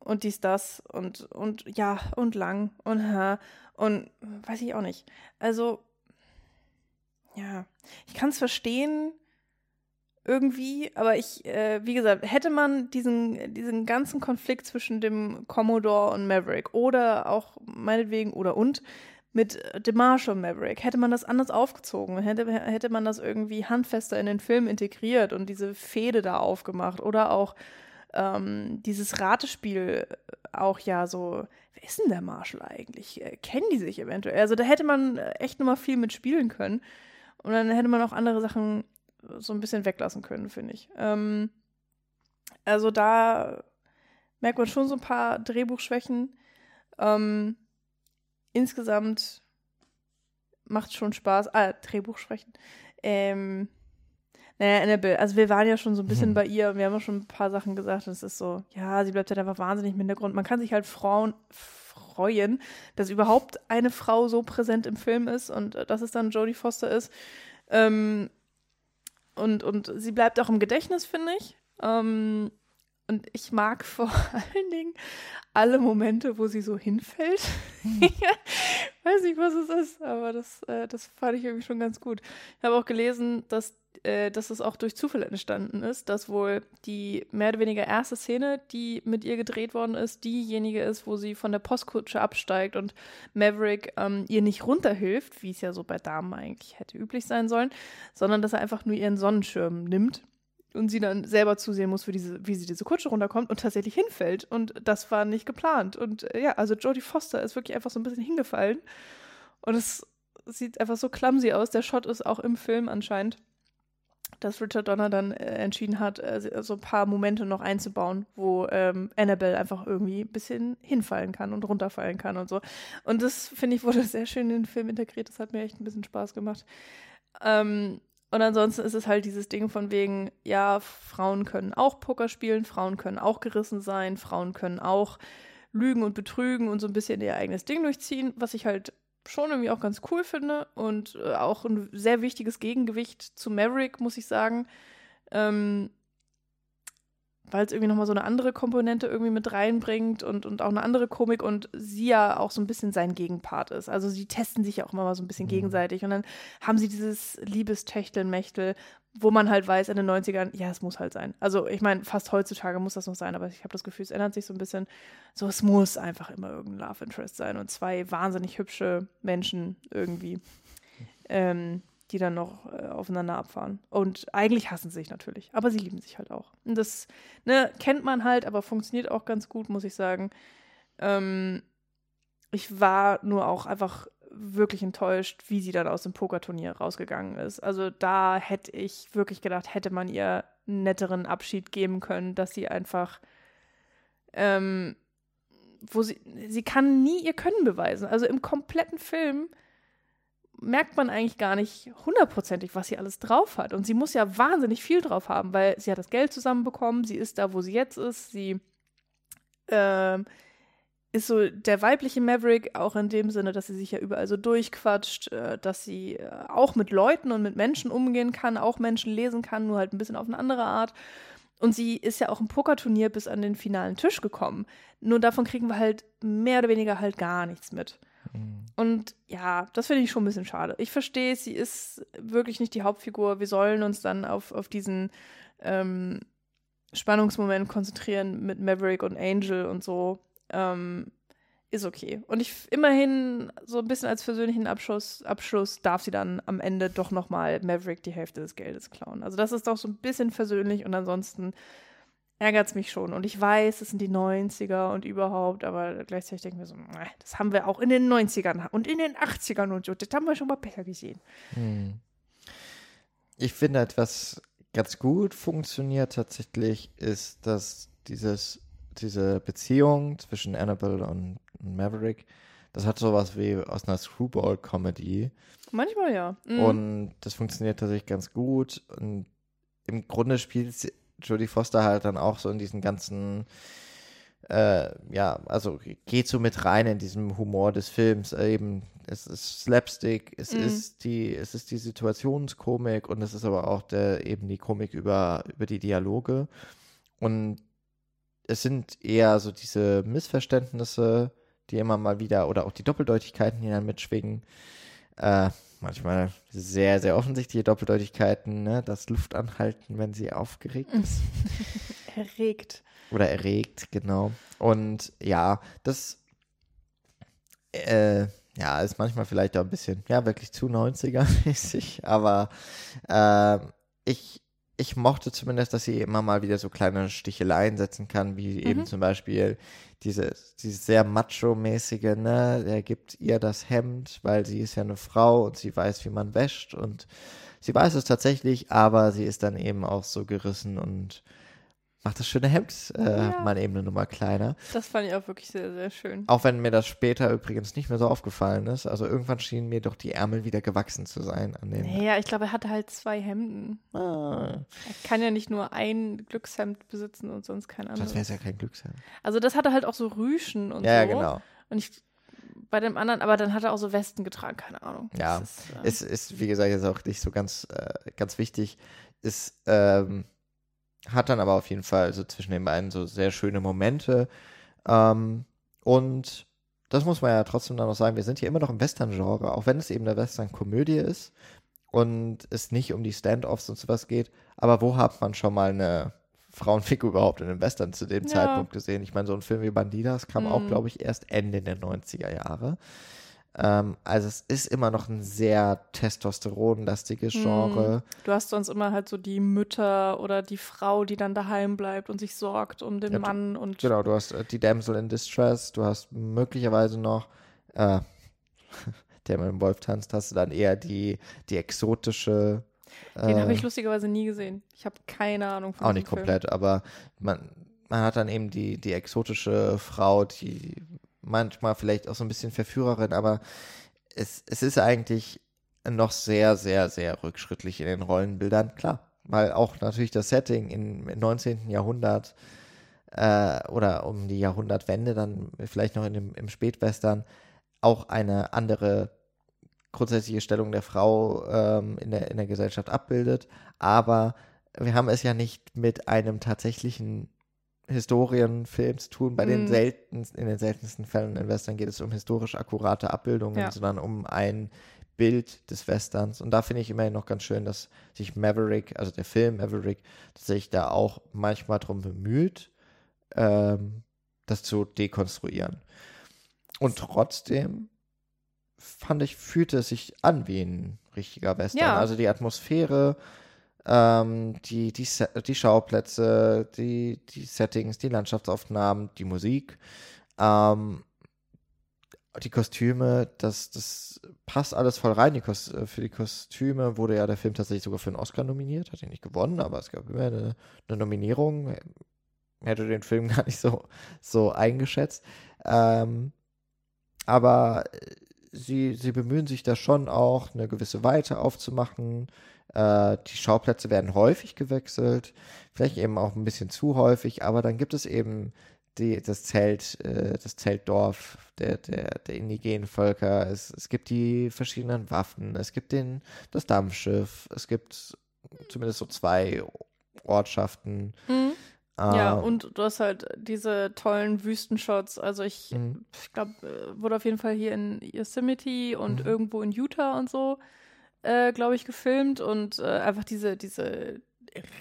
und dies, das und, und ja, und lang und ha, und weiß ich auch nicht. Also, ja, ich kann es verstehen, irgendwie, aber ich, äh, wie gesagt, hätte man diesen, diesen ganzen Konflikt zwischen dem Commodore und Maverick oder auch meinetwegen oder und mit dem Marshall Maverick, hätte man das anders aufgezogen, hätte, hätte man das irgendwie handfester in den Film integriert und diese Fehde da aufgemacht oder auch ähm, dieses Ratespiel auch ja so, wer ist denn der Marshall eigentlich? Äh, kennen die sich eventuell? Also da hätte man echt nochmal viel mitspielen können. Und dann hätte man auch andere Sachen so ein bisschen weglassen können, finde ich. Ähm, also da merkt man schon so ein paar Drehbuchschwächen. Ähm, insgesamt macht schon Spaß. Ah, Drehbuchschwächen. Ähm, naja, Annabelle, also wir waren ja schon so ein bisschen hm. bei ihr, wir haben ja schon ein paar Sachen gesagt. Es ist so, ja, sie bleibt halt einfach wahnsinnig im Hintergrund. Man kann sich halt Frauen freuen, dass überhaupt eine Frau so präsent im Film ist und äh, dass es dann Jodie Foster ist. Ähm, und, und sie bleibt auch im Gedächtnis, finde ich. Ähm, und ich mag vor allen Dingen alle Momente, wo sie so hinfällt. Hm. Weiß nicht, was es ist, aber das, äh, das fand ich irgendwie schon ganz gut. Ich habe auch gelesen, dass, äh, dass es auch durch Zufall entstanden ist, dass wohl die mehr oder weniger erste Szene, die mit ihr gedreht worden ist, diejenige ist, wo sie von der Postkutsche absteigt und Maverick ähm, ihr nicht runterhilft, wie es ja so bei Damen eigentlich hätte üblich sein sollen, sondern dass er einfach nur ihren Sonnenschirm nimmt und sie dann selber zusehen muss, wie, diese, wie sie diese Kutsche runterkommt und tatsächlich hinfällt. Und das war nicht geplant. Und äh, ja, also Jodie Foster ist wirklich einfach so ein bisschen hingefallen. Und es sieht einfach so clumsy aus. Der Shot ist auch im Film anscheinend, dass Richard Donner dann äh, entschieden hat, äh, so ein paar Momente noch einzubauen, wo ähm, Annabelle einfach irgendwie ein bisschen hinfallen kann und runterfallen kann und so. Und das, finde ich, wurde sehr schön in den Film integriert. Das hat mir echt ein bisschen Spaß gemacht. Ähm, und ansonsten ist es halt dieses Ding von wegen, ja, Frauen können auch Poker spielen, Frauen können auch gerissen sein, Frauen können auch lügen und betrügen und so ein bisschen ihr eigenes Ding durchziehen, was ich halt schon irgendwie auch ganz cool finde und äh, auch ein sehr wichtiges Gegengewicht zu Maverick, muss ich sagen. Ähm, weil es irgendwie nochmal so eine andere Komponente irgendwie mit reinbringt und, und auch eine andere Komik und sie ja auch so ein bisschen sein Gegenpart ist. Also sie testen sich ja auch immer mal so ein bisschen mhm. gegenseitig und dann haben sie dieses Liebestechteln-Mechtel, wo man halt weiß in den 90ern, ja, es muss halt sein. Also ich meine, fast heutzutage muss das noch sein, aber ich habe das Gefühl, es ändert sich so ein bisschen. So, es muss einfach immer irgendein Love Interest sein und zwei wahnsinnig hübsche Menschen irgendwie. Ähm, die dann noch äh, aufeinander abfahren. Und eigentlich hassen sie sich natürlich, aber sie lieben sich halt auch. Und das ne, kennt man halt, aber funktioniert auch ganz gut, muss ich sagen. Ähm, ich war nur auch einfach wirklich enttäuscht, wie sie dann aus dem Pokerturnier rausgegangen ist. Also da hätte ich wirklich gedacht, hätte man ihr einen netteren Abschied geben können, dass sie einfach ähm, wo sie, sie kann nie ihr Können beweisen. Also im kompletten Film merkt man eigentlich gar nicht hundertprozentig, was sie alles drauf hat. Und sie muss ja wahnsinnig viel drauf haben, weil sie hat das Geld zusammenbekommen, sie ist da, wo sie jetzt ist, sie äh, ist so der weibliche Maverick, auch in dem Sinne, dass sie sich ja überall so durchquatscht, äh, dass sie äh, auch mit Leuten und mit Menschen umgehen kann, auch Menschen lesen kann, nur halt ein bisschen auf eine andere Art. Und sie ist ja auch im Pokerturnier bis an den finalen Tisch gekommen. Nur davon kriegen wir halt mehr oder weniger halt gar nichts mit. Mhm. Und ja, das finde ich schon ein bisschen schade. Ich verstehe, sie ist wirklich nicht die Hauptfigur. Wir sollen uns dann auf, auf diesen ähm, Spannungsmoment konzentrieren mit Maverick und Angel und so. Ähm, ist okay. Und ich immerhin so ein bisschen als persönlichen Abschluss, Abschluss darf sie dann am Ende doch nochmal Maverick die Hälfte des Geldes klauen. Also das ist doch so ein bisschen versöhnlich und ansonsten ärgert es mich schon. Und ich weiß, es sind die 90er und überhaupt, aber gleichzeitig denken wir so, das haben wir auch in den 90ern und in den 80ern und so. Das haben wir schon mal besser gesehen. Hm. Ich finde, etwas ganz gut funktioniert tatsächlich, ist, dass dieses, diese Beziehung zwischen Annabelle und Maverick, das hat sowas wie aus einer Screwball-Comedy. Manchmal ja. Mhm. Und das funktioniert tatsächlich ganz gut. Und im Grunde spielt Jodie Foster halt dann auch so in diesen ganzen, äh, ja, also geht so mit rein in diesem Humor des Films. Eben, es ist Slapstick, es mhm. ist die, es ist die Situationskomik und es ist aber auch der, eben die Komik über, über die Dialoge. Und es sind eher so diese Missverständnisse, die immer mal wieder, oder auch die Doppeldeutigkeiten, die dann mitschwingen. Äh, manchmal sehr, sehr offensichtliche Doppeldeutigkeiten, ne? Das Luftanhalten, wenn sie aufgeregt ist. Erregt. Oder erregt, genau. Und ja, das äh, ja, ist manchmal vielleicht auch ein bisschen, ja, wirklich zu 90er-mäßig, aber äh, ich, ich mochte zumindest, dass sie immer mal wieder so kleine Sticheleien setzen kann, wie mhm. eben zum Beispiel dieses, dieses sehr macho-mäßige, ne, er gibt ihr das Hemd, weil sie ist ja eine Frau und sie weiß, wie man wäscht und sie weiß es tatsächlich, aber sie ist dann eben auch so gerissen und macht das schöne Hemd äh, ja. mal eben eine Nummer kleiner. Das fand ich auch wirklich sehr, sehr schön. Auch wenn mir das später übrigens nicht mehr so aufgefallen ist. Also irgendwann schienen mir doch die Ärmel wieder gewachsen zu sein an den. Ja, ich glaube, er hatte halt zwei Hemden. Ah. Er kann ja nicht nur ein Glückshemd besitzen und sonst kein anderes. Das wäre ja kein Glückshemd. Also das hatte halt auch so Rüschen und ja, so. Ja, genau. Und ich bei dem anderen, aber dann hat er auch so Westen getragen, keine Ahnung. Ja, ist, äh, es ist, wie gesagt, jetzt auch nicht so ganz, äh, ganz wichtig. Ist, ähm, hat dann aber auf jeden Fall so zwischen den beiden so sehr schöne Momente. Ähm, und das muss man ja trotzdem dann noch sagen, wir sind hier immer noch im Western-Genre, auch wenn es eben eine Western-Komödie ist und es nicht um die Stand-offs und sowas geht. Aber wo hat man schon mal eine Frauenfigur überhaupt in einem Western zu dem ja. Zeitpunkt gesehen? Ich meine, so ein Film wie Bandidas kam mhm. auch, glaube ich, erst Ende der 90er Jahre. Ähm, also es ist immer noch ein sehr testosteronlastiges hm. Genre. Du hast sonst immer halt so die Mütter oder die Frau, die dann daheim bleibt und sich sorgt um den ja, Mann und. Genau, du hast äh, die Damsel in Distress, du hast möglicherweise noch, äh, der mit dem Wolf tanzt, hast du dann eher die, die exotische. Den habe ich äh, lustigerweise nie gesehen. Ich habe keine Ahnung von Auch nicht komplett, Film. aber man, man hat dann eben die, die exotische Frau, die manchmal vielleicht auch so ein bisschen Verführerin, aber es, es ist eigentlich noch sehr, sehr, sehr rückschrittlich in den Rollenbildern, klar. Weil auch natürlich das Setting im 19. Jahrhundert äh, oder um die Jahrhundertwende dann vielleicht noch in dem, im Spätwestern auch eine andere grundsätzliche Stellung der Frau ähm, in, der, in der Gesellschaft abbildet. Aber wir haben es ja nicht mit einem tatsächlichen Historienfilm zu tun. Bei mm. den mhm. seltensten, in den seltensten Fällen in Western geht es um historisch akkurate Abbildungen, ja. sondern um ein Bild des Westerns. Und da finde ich immerhin noch ganz schön, dass sich Maverick, also der Film Maverick, sich da auch manchmal darum bemüht, ähm, das zu dekonstruieren. Und trotzdem fand ich, fühlte es sich an wie ein richtiger Western. Ja. Also die Atmosphäre, ähm, die, die, die Schauplätze, die, die Settings, die Landschaftsaufnahmen, die Musik, ähm, die Kostüme, das, das passt alles voll rein. Die Kost für die Kostüme wurde ja der Film tatsächlich sogar für einen Oscar nominiert, hat ihn nicht gewonnen, aber es gab immer eine, eine Nominierung. Hätte den Film gar nicht so, so eingeschätzt. Ähm, aber sie, sie bemühen sich da schon auch, eine gewisse Weite aufzumachen. Äh, die Schauplätze werden häufig gewechselt, vielleicht eben auch ein bisschen zu häufig, aber dann gibt es eben die, das Zelt, äh, das Zeltdorf der, der, der indigenen Völker. Es, es gibt die verschiedenen Waffen, es gibt den, das Dampfschiff, es gibt zumindest so zwei Ortschaften. Mhm. Ja, und du hast halt diese tollen Wüstenshots. Also ich, mhm. ich glaube, äh, wurde auf jeden Fall hier in Yosemite und mhm. irgendwo in Utah und so äh, glaube ich, gefilmt und äh, einfach diese, diese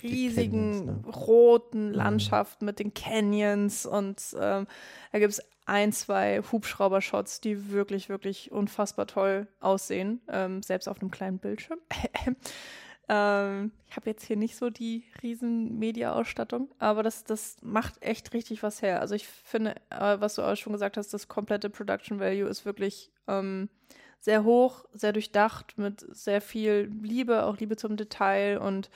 riesigen Canyons, ne? roten mhm. Landschaften mhm. mit den Canyons und ähm, da gibt es ein, zwei Hubschrauber-Shots, die wirklich, wirklich unfassbar toll aussehen, ähm, selbst auf einem kleinen Bildschirm. ähm, ich habe jetzt hier nicht so die riesen Media-Ausstattung, aber das, das macht echt richtig was her. Also ich finde, äh, was du auch schon gesagt hast, das komplette Production Value ist wirklich ähm, sehr hoch, sehr durchdacht, mit sehr viel Liebe, auch Liebe zum Detail und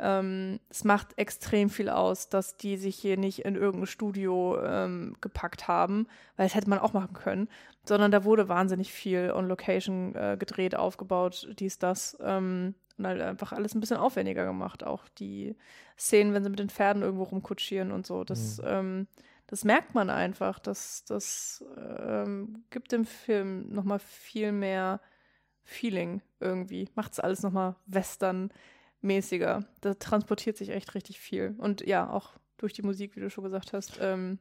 ähm, es macht extrem viel aus, dass die sich hier nicht in irgendein Studio ähm, gepackt haben, weil das hätte man auch machen können, sondern da wurde wahnsinnig viel on Location äh, gedreht, aufgebaut, dies, das. Ähm, und halt einfach alles ein bisschen aufwendiger gemacht. Auch die Szenen, wenn sie mit den Pferden irgendwo rumkutschieren und so. Das, mhm. Das merkt man einfach. Das, das ähm, gibt dem Film nochmal viel mehr Feeling irgendwie. Macht es alles nochmal westernmäßiger. Da transportiert sich echt richtig viel. Und ja, auch durch die Musik, wie du schon gesagt hast. Ähm.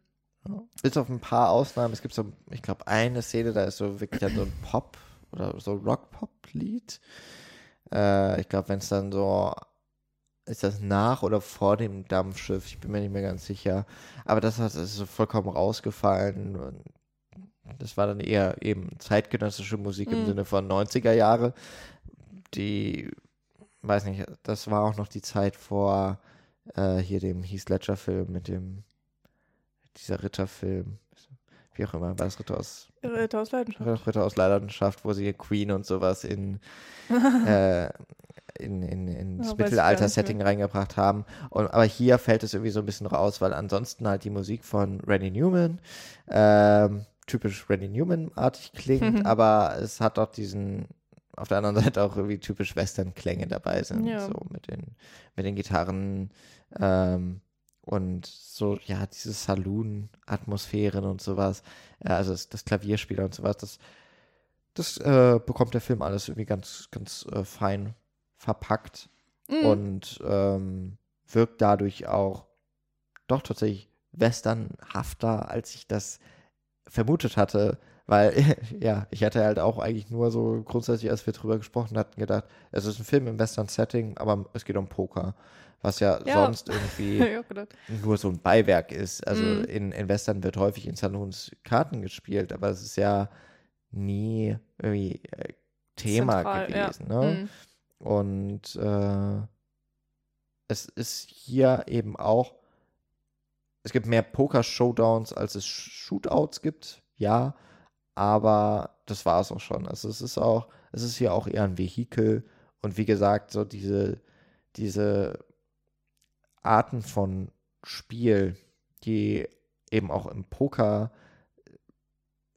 Bis auf ein paar Ausnahmen. Es gibt so, ich glaube, eine Szene, da ist so wirklich so ein Pop oder so Rock-Pop Lied. Äh, ich glaube, wenn es dann so ist das nach oder vor dem Dampfschiff? Ich bin mir nicht mehr ganz sicher. Aber das, hat, das ist so vollkommen rausgefallen. Das war dann eher eben zeitgenössische Musik im Mhm. Sinne von 90er Jahre. Die, weiß nicht, das war auch noch die Zeit vor äh, hier dem Heath Ledger-Film mit dem, dieser Ritterfilm. Wie auch immer, war das Ritter aus Ritter aus Leidenschaft. Ritter aus Leidenschaft, wo sie Queen und sowas in, äh, in, in, in das Ja, Mittelalter-Setting reingebracht haben. Und, aber hier fällt es irgendwie so ein bisschen raus, weil ansonsten halt die Musik von Randy Newman ähm, typisch Randy Newman-artig klingt, aber es hat auch diesen, auf der anderen Seite auch irgendwie typisch Western-Klänge dabei sind, Ja. so mit den, mit den Gitarren ähm, und so, ja, diese Saloon-Atmosphären und sowas, ja, also das, das Klavierspiel und sowas, das, das äh, bekommt der Film alles irgendwie ganz, ganz äh, fein verpackt Mhm. und ähm, wirkt dadurch auch doch tatsächlich westernhafter, als ich das vermutet hatte, weil ja, ich hatte halt auch eigentlich nur so grundsätzlich, als wir drüber gesprochen hatten, gedacht, es ist ein Film im Western-Setting, aber es geht um Poker, was ja, Ja. sonst irgendwie gedacht. nur so ein Beiwerk ist. Also Mhm. in, in Western wird häufig in Saloons Karten gespielt, aber es ist ja nie irgendwie äh, Thema Zentral, ja. gewesen. Ne? Mhm. Und äh, es ist hier eben auch, es gibt mehr Poker-Showdowns, als es Shootouts gibt, ja, aber das war es auch schon. Also es ist auch, es ist hier auch eher ein Vehikel und wie gesagt, so diese, diese Arten von Spiel, die eben auch im Poker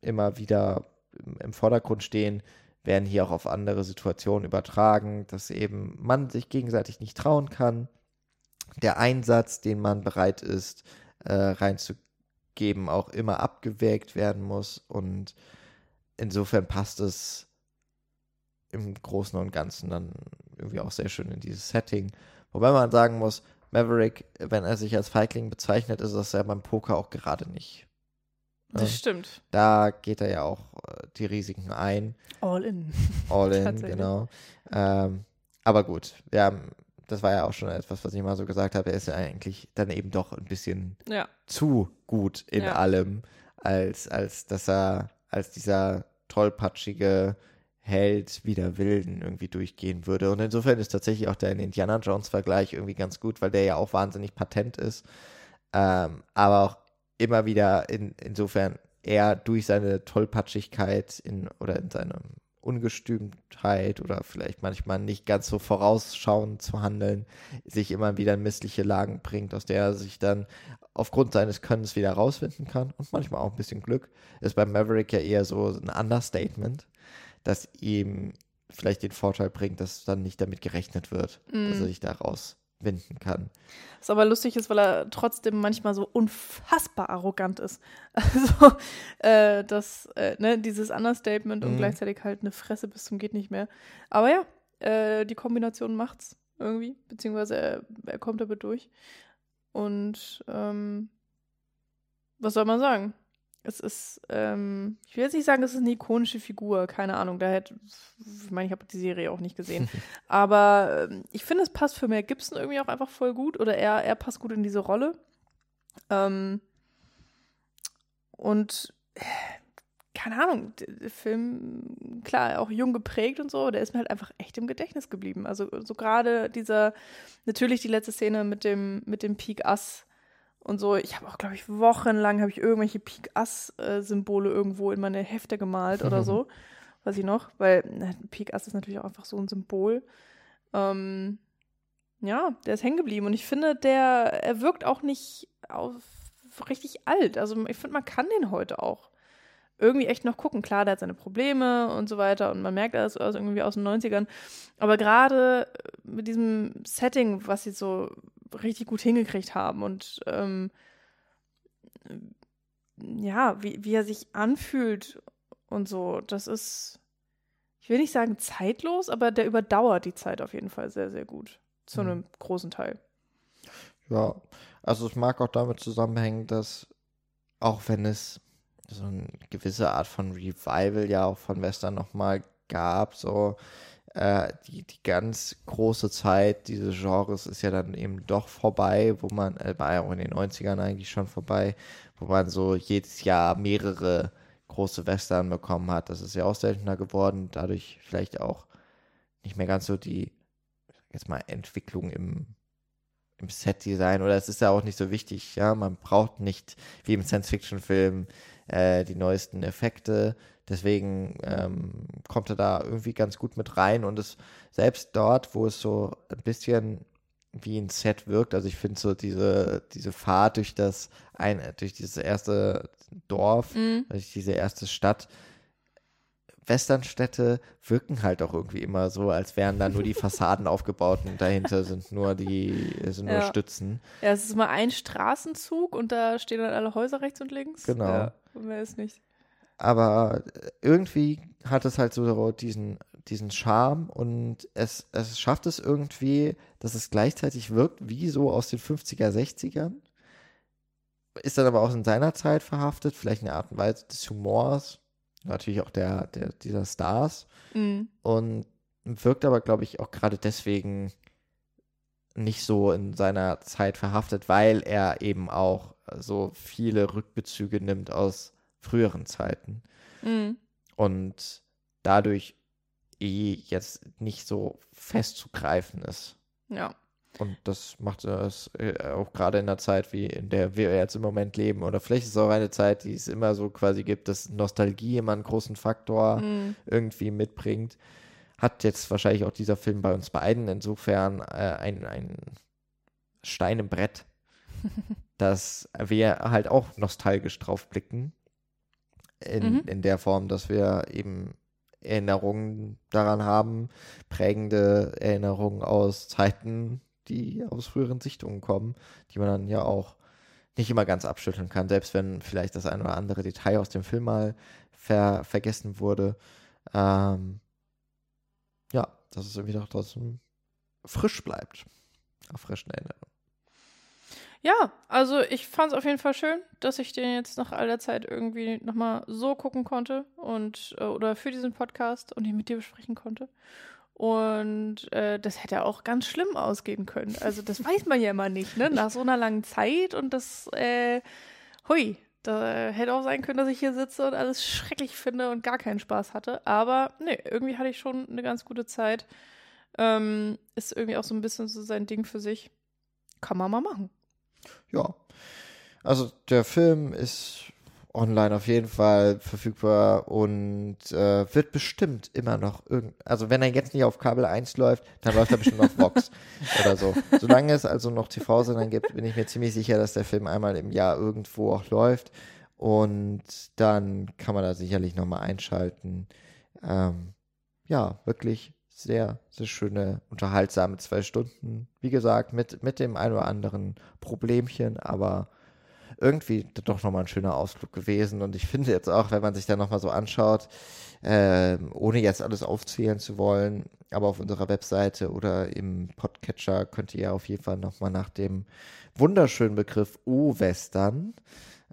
immer wieder im- im Vordergrund stehen, werden hier auch auf andere Situationen übertragen, dass eben man sich gegenseitig nicht trauen kann. Der Einsatz, den man bereit ist, äh, reinzugeben, auch immer abgewägt werden muss. Und insofern passt es im Großen und Ganzen dann irgendwie auch sehr schön in dieses Setting. Wobei man sagen muss, Maverick, wenn er sich als Feigling bezeichnet, ist das ja beim Poker auch gerade nicht. Das Ja. stimmt. Da geht er ja auch äh, die Risiken ein. All in. All in, genau. Ähm, aber gut, wir haben, das war ja auch schon etwas, was ich mal so gesagt habe. Er ist ja eigentlich dann eben doch ein bisschen Ja. zu gut in Ja. allem, als, als dass er, als dieser tollpatschige Held wider Wilden irgendwie durchgehen würde. Und insofern ist tatsächlich auch der Indiana Jones-Vergleich irgendwie ganz gut, weil der ja auch wahnsinnig patent ist. Ähm, aber auch immer wieder in, insofern er durch seine Tollpatschigkeit in, oder in seiner Ungestümtheit oder vielleicht manchmal nicht ganz so vorausschauend zu handeln, sich immer wieder in missliche Lagen bringt, aus der er sich dann aufgrund seines Könnens wieder rausfinden kann und manchmal auch ein bisschen Glück. Ist beim Maverick ja eher so ein Understatement, das ihm vielleicht den Vorteil bringt, dass dann nicht damit gerechnet wird, dass er sich da rauswinden kann. Was aber lustig ist, weil er trotzdem manchmal so unfassbar arrogant ist. Also, äh, das, äh, ne, dieses Understatement und Mhm. gleichzeitig halt eine Fresse bis zum geht nicht mehr. Aber ja, äh, die Kombination macht's irgendwie, beziehungsweise er, er kommt damit durch. Und ähm, was soll man sagen? Es ist, ähm, ich will jetzt nicht sagen, es ist eine ikonische Figur, keine Ahnung, da hätte, ich meine, ich habe die Serie auch nicht gesehen. Aber ähm, ich finde, es passt für Mel Gibson irgendwie auch einfach voll gut oder er, er passt gut in diese Rolle. Ähm, und äh, keine Ahnung, der, Film, klar, auch jung geprägt und so, der ist mir halt einfach echt im Gedächtnis geblieben. Also so gerade dieser, natürlich die letzte Szene mit dem, mit dem Peak Ass und so. Ich habe auch, glaube ich, wochenlang habe ich irgendwelche Peak Ass-Symbole irgendwo in meine Hefte gemalt oder so. Weiß ich noch, weil na, Peak Ass ist natürlich auch einfach so ein Symbol. Ähm, ja, der ist hängen geblieben und ich finde, der, er wirkt auch nicht auf richtig alt. Also ich finde, man kann den heute auch irgendwie echt noch gucken. Klar, der hat seine Probleme und so weiter und man merkt, er ist irgendwie aus den 90ern. Aber gerade mit diesem Setting, was sie so richtig gut hingekriegt haben und ähm, ja, wie, wie er sich anfühlt und so, das ist, ich will nicht sagen zeitlos, aber der überdauert die Zeit auf jeden Fall sehr, sehr gut. Zu Mhm. einem großen Teil. Ja, also es mag auch damit zusammenhängen, dass auch wenn es so eine gewisse Art von Revival ja auch von Western nochmal gab. So äh, die, die ganz große Zeit dieses Genres ist ja dann eben doch vorbei, wo man, äh, war ja auch in den 90ern eigentlich schon vorbei, wo man so jedes Jahr mehrere große Western bekommen hat. Das ist ja auch seltener geworden, dadurch vielleicht auch nicht mehr ganz so die, jetzt mal Entwicklung im, im Set-Design. Oder es ist ja auch nicht so wichtig, ja, man braucht nicht wie im Science-Fiction-Film äh, die neuesten Effekte, deswegen ähm, kommt er da irgendwie ganz gut mit rein und es selbst dort, wo es so ein bisschen wie ein Set wirkt. Also ich finde so diese, diese Fahrt durch das ein, durch dieses erste Dorf, Mhm. durch diese erste Stadt, Westernstädte wirken halt auch irgendwie immer so, als wären da nur die Fassaden aufgebaut und dahinter sind nur die sind nur Ja. Stützen. Ja, es ist mal ein Straßenzug und da stehen dann alle Häuser rechts und links. Genau. Ja, und mehr ist nicht. Aber irgendwie hat es halt so diesen, diesen Charme und es, es schafft es irgendwie, dass es gleichzeitig wirkt wie so aus den 50er, 60ern. Ist dann aber auch in seiner Zeit verhaftet, vielleicht eine Art und Weise des Humors, natürlich auch der, der, dieser Stars. Mhm. Und wirkt aber, glaube ich, auch gerade deswegen nicht so in seiner Zeit verhaftet, weil er eben auch so viele Rückbezüge nimmt aus früheren Zeiten Mhm. und dadurch eh jetzt nicht so festzugreifen ist. Ja. Und das macht es äh, auch gerade in der Zeit, wie in der wir jetzt im Moment leben. Oder vielleicht ist es auch eine Zeit, die es immer so quasi gibt, dass Nostalgie immer einen großen Faktor Mhm. irgendwie mitbringt. Hat jetzt wahrscheinlich auch dieser Film bei uns beiden insofern äh, ein, ein Stein im Brett, dass wir halt auch nostalgisch drauf blicken. In, Mhm. in der Form, dass wir eben Erinnerungen daran haben, prägende Erinnerungen aus Zeiten, die aus früheren Sichtungen kommen, die man dann ja auch nicht immer ganz abschütteln kann, selbst wenn vielleicht das ein oder andere Detail aus dem Film mal ver vergessen wurde. Ähm, ja, dass es irgendwie doch trotzdem frisch bleibt. Auf frischen Erinnerungen. Ja, also ich fand es auf jeden Fall schön, dass ich den jetzt nach all der Zeit irgendwie nochmal so gucken konnte und äh, oder für diesen Podcast und ihn mit dir besprechen konnte. Und äh, das hätte auch ganz schlimm ausgehen können. Also das weiß man ja immer nicht, ne? Nach so einer langen Zeit und das, äh, hui, da hätte auch sein können, dass ich hier sitze und alles schrecklich finde und gar keinen Spaß hatte. Aber nee, irgendwie hatte ich schon eine ganz gute Zeit. Ähm, ist irgendwie auch so ein bisschen so sein Ding für sich. Kann man mal machen. Ja. Also der Film ist online auf jeden Fall verfügbar und äh, wird bestimmt immer noch irgend. Also wenn er jetzt nicht auf Kabel 1 läuft, dann läuft er bestimmt auf Vox oder so. Solange es also noch TV-Sendern gibt, bin ich mir ziemlich sicher, dass der Film einmal im Jahr irgendwo auch läuft. Und dann kann man da sicherlich nochmal einschalten. Ähm, ja, wirklich sehr, sehr schöne, unterhaltsame zwei Stunden. Wie gesagt, mit, mit dem ein oder anderen Problemchen, aber irgendwie doch nochmal ein schöner Ausflug gewesen. Und ich finde jetzt auch, wenn man sich da nochmal so anschaut, ähm, ohne jetzt alles aufzählen zu wollen, aber auf unserer Webseite oder im Podcatcher könnt ihr auf jeden Fall nochmal nach dem wunderschönen Begriff U-Western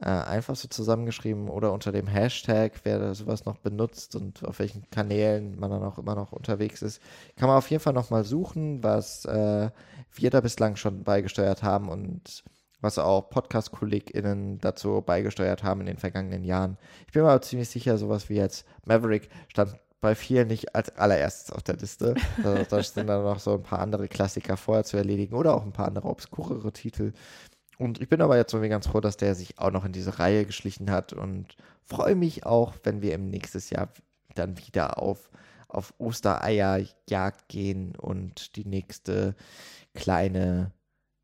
äh, einfach so zusammengeschrieben oder unter dem Hashtag, wer da sowas noch benutzt und auf welchen Kanälen man dann auch immer noch unterwegs ist, kann man auf jeden Fall nochmal suchen, was äh, wir da bislang schon beigesteuert haben und was auch Podcast-KollegInnen dazu beigesteuert haben in den vergangenen Jahren. Ich bin mir aber ziemlich sicher, sowas wie jetzt Maverick stand bei vielen nicht als allererstes auf der Liste. Da, da sind dann noch so ein paar andere Klassiker vorher zu erledigen oder auch ein paar andere obskurere Titel. Und ich bin aber jetzt irgendwie ganz froh, dass der sich auch noch in diese Reihe geschlichen hat und freue mich auch, wenn wir im nächsten Jahr dann wieder auf, auf Ostereierjagd gehen und die nächste kleine,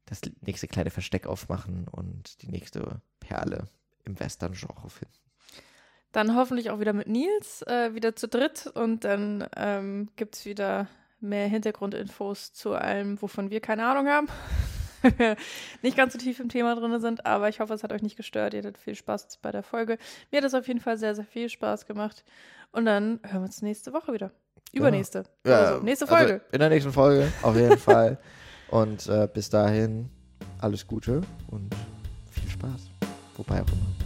das nächste kleine Versteck aufmachen und die nächste Perle im Western-Genre finden. Dann hoffentlich auch wieder mit Nils, äh, wieder zu dritt und dann ähm, gibt es wieder mehr Hintergrundinfos zu allem, wovon wir keine Ahnung haben. nicht ganz so tief im Thema drin sind, aber ich hoffe, es hat euch nicht gestört. Ihr hattet viel Spaß bei der Folge. Mir hat es auf jeden Fall sehr, sehr viel Spaß gemacht. Und dann hören wir uns nächste Woche wieder. Übernächste. Ja, also, nächste Folge. Also in der nächsten Folge, auf jeden Fall. Und äh, bis dahin alles Gute und viel Spaß. Wobei auch immer.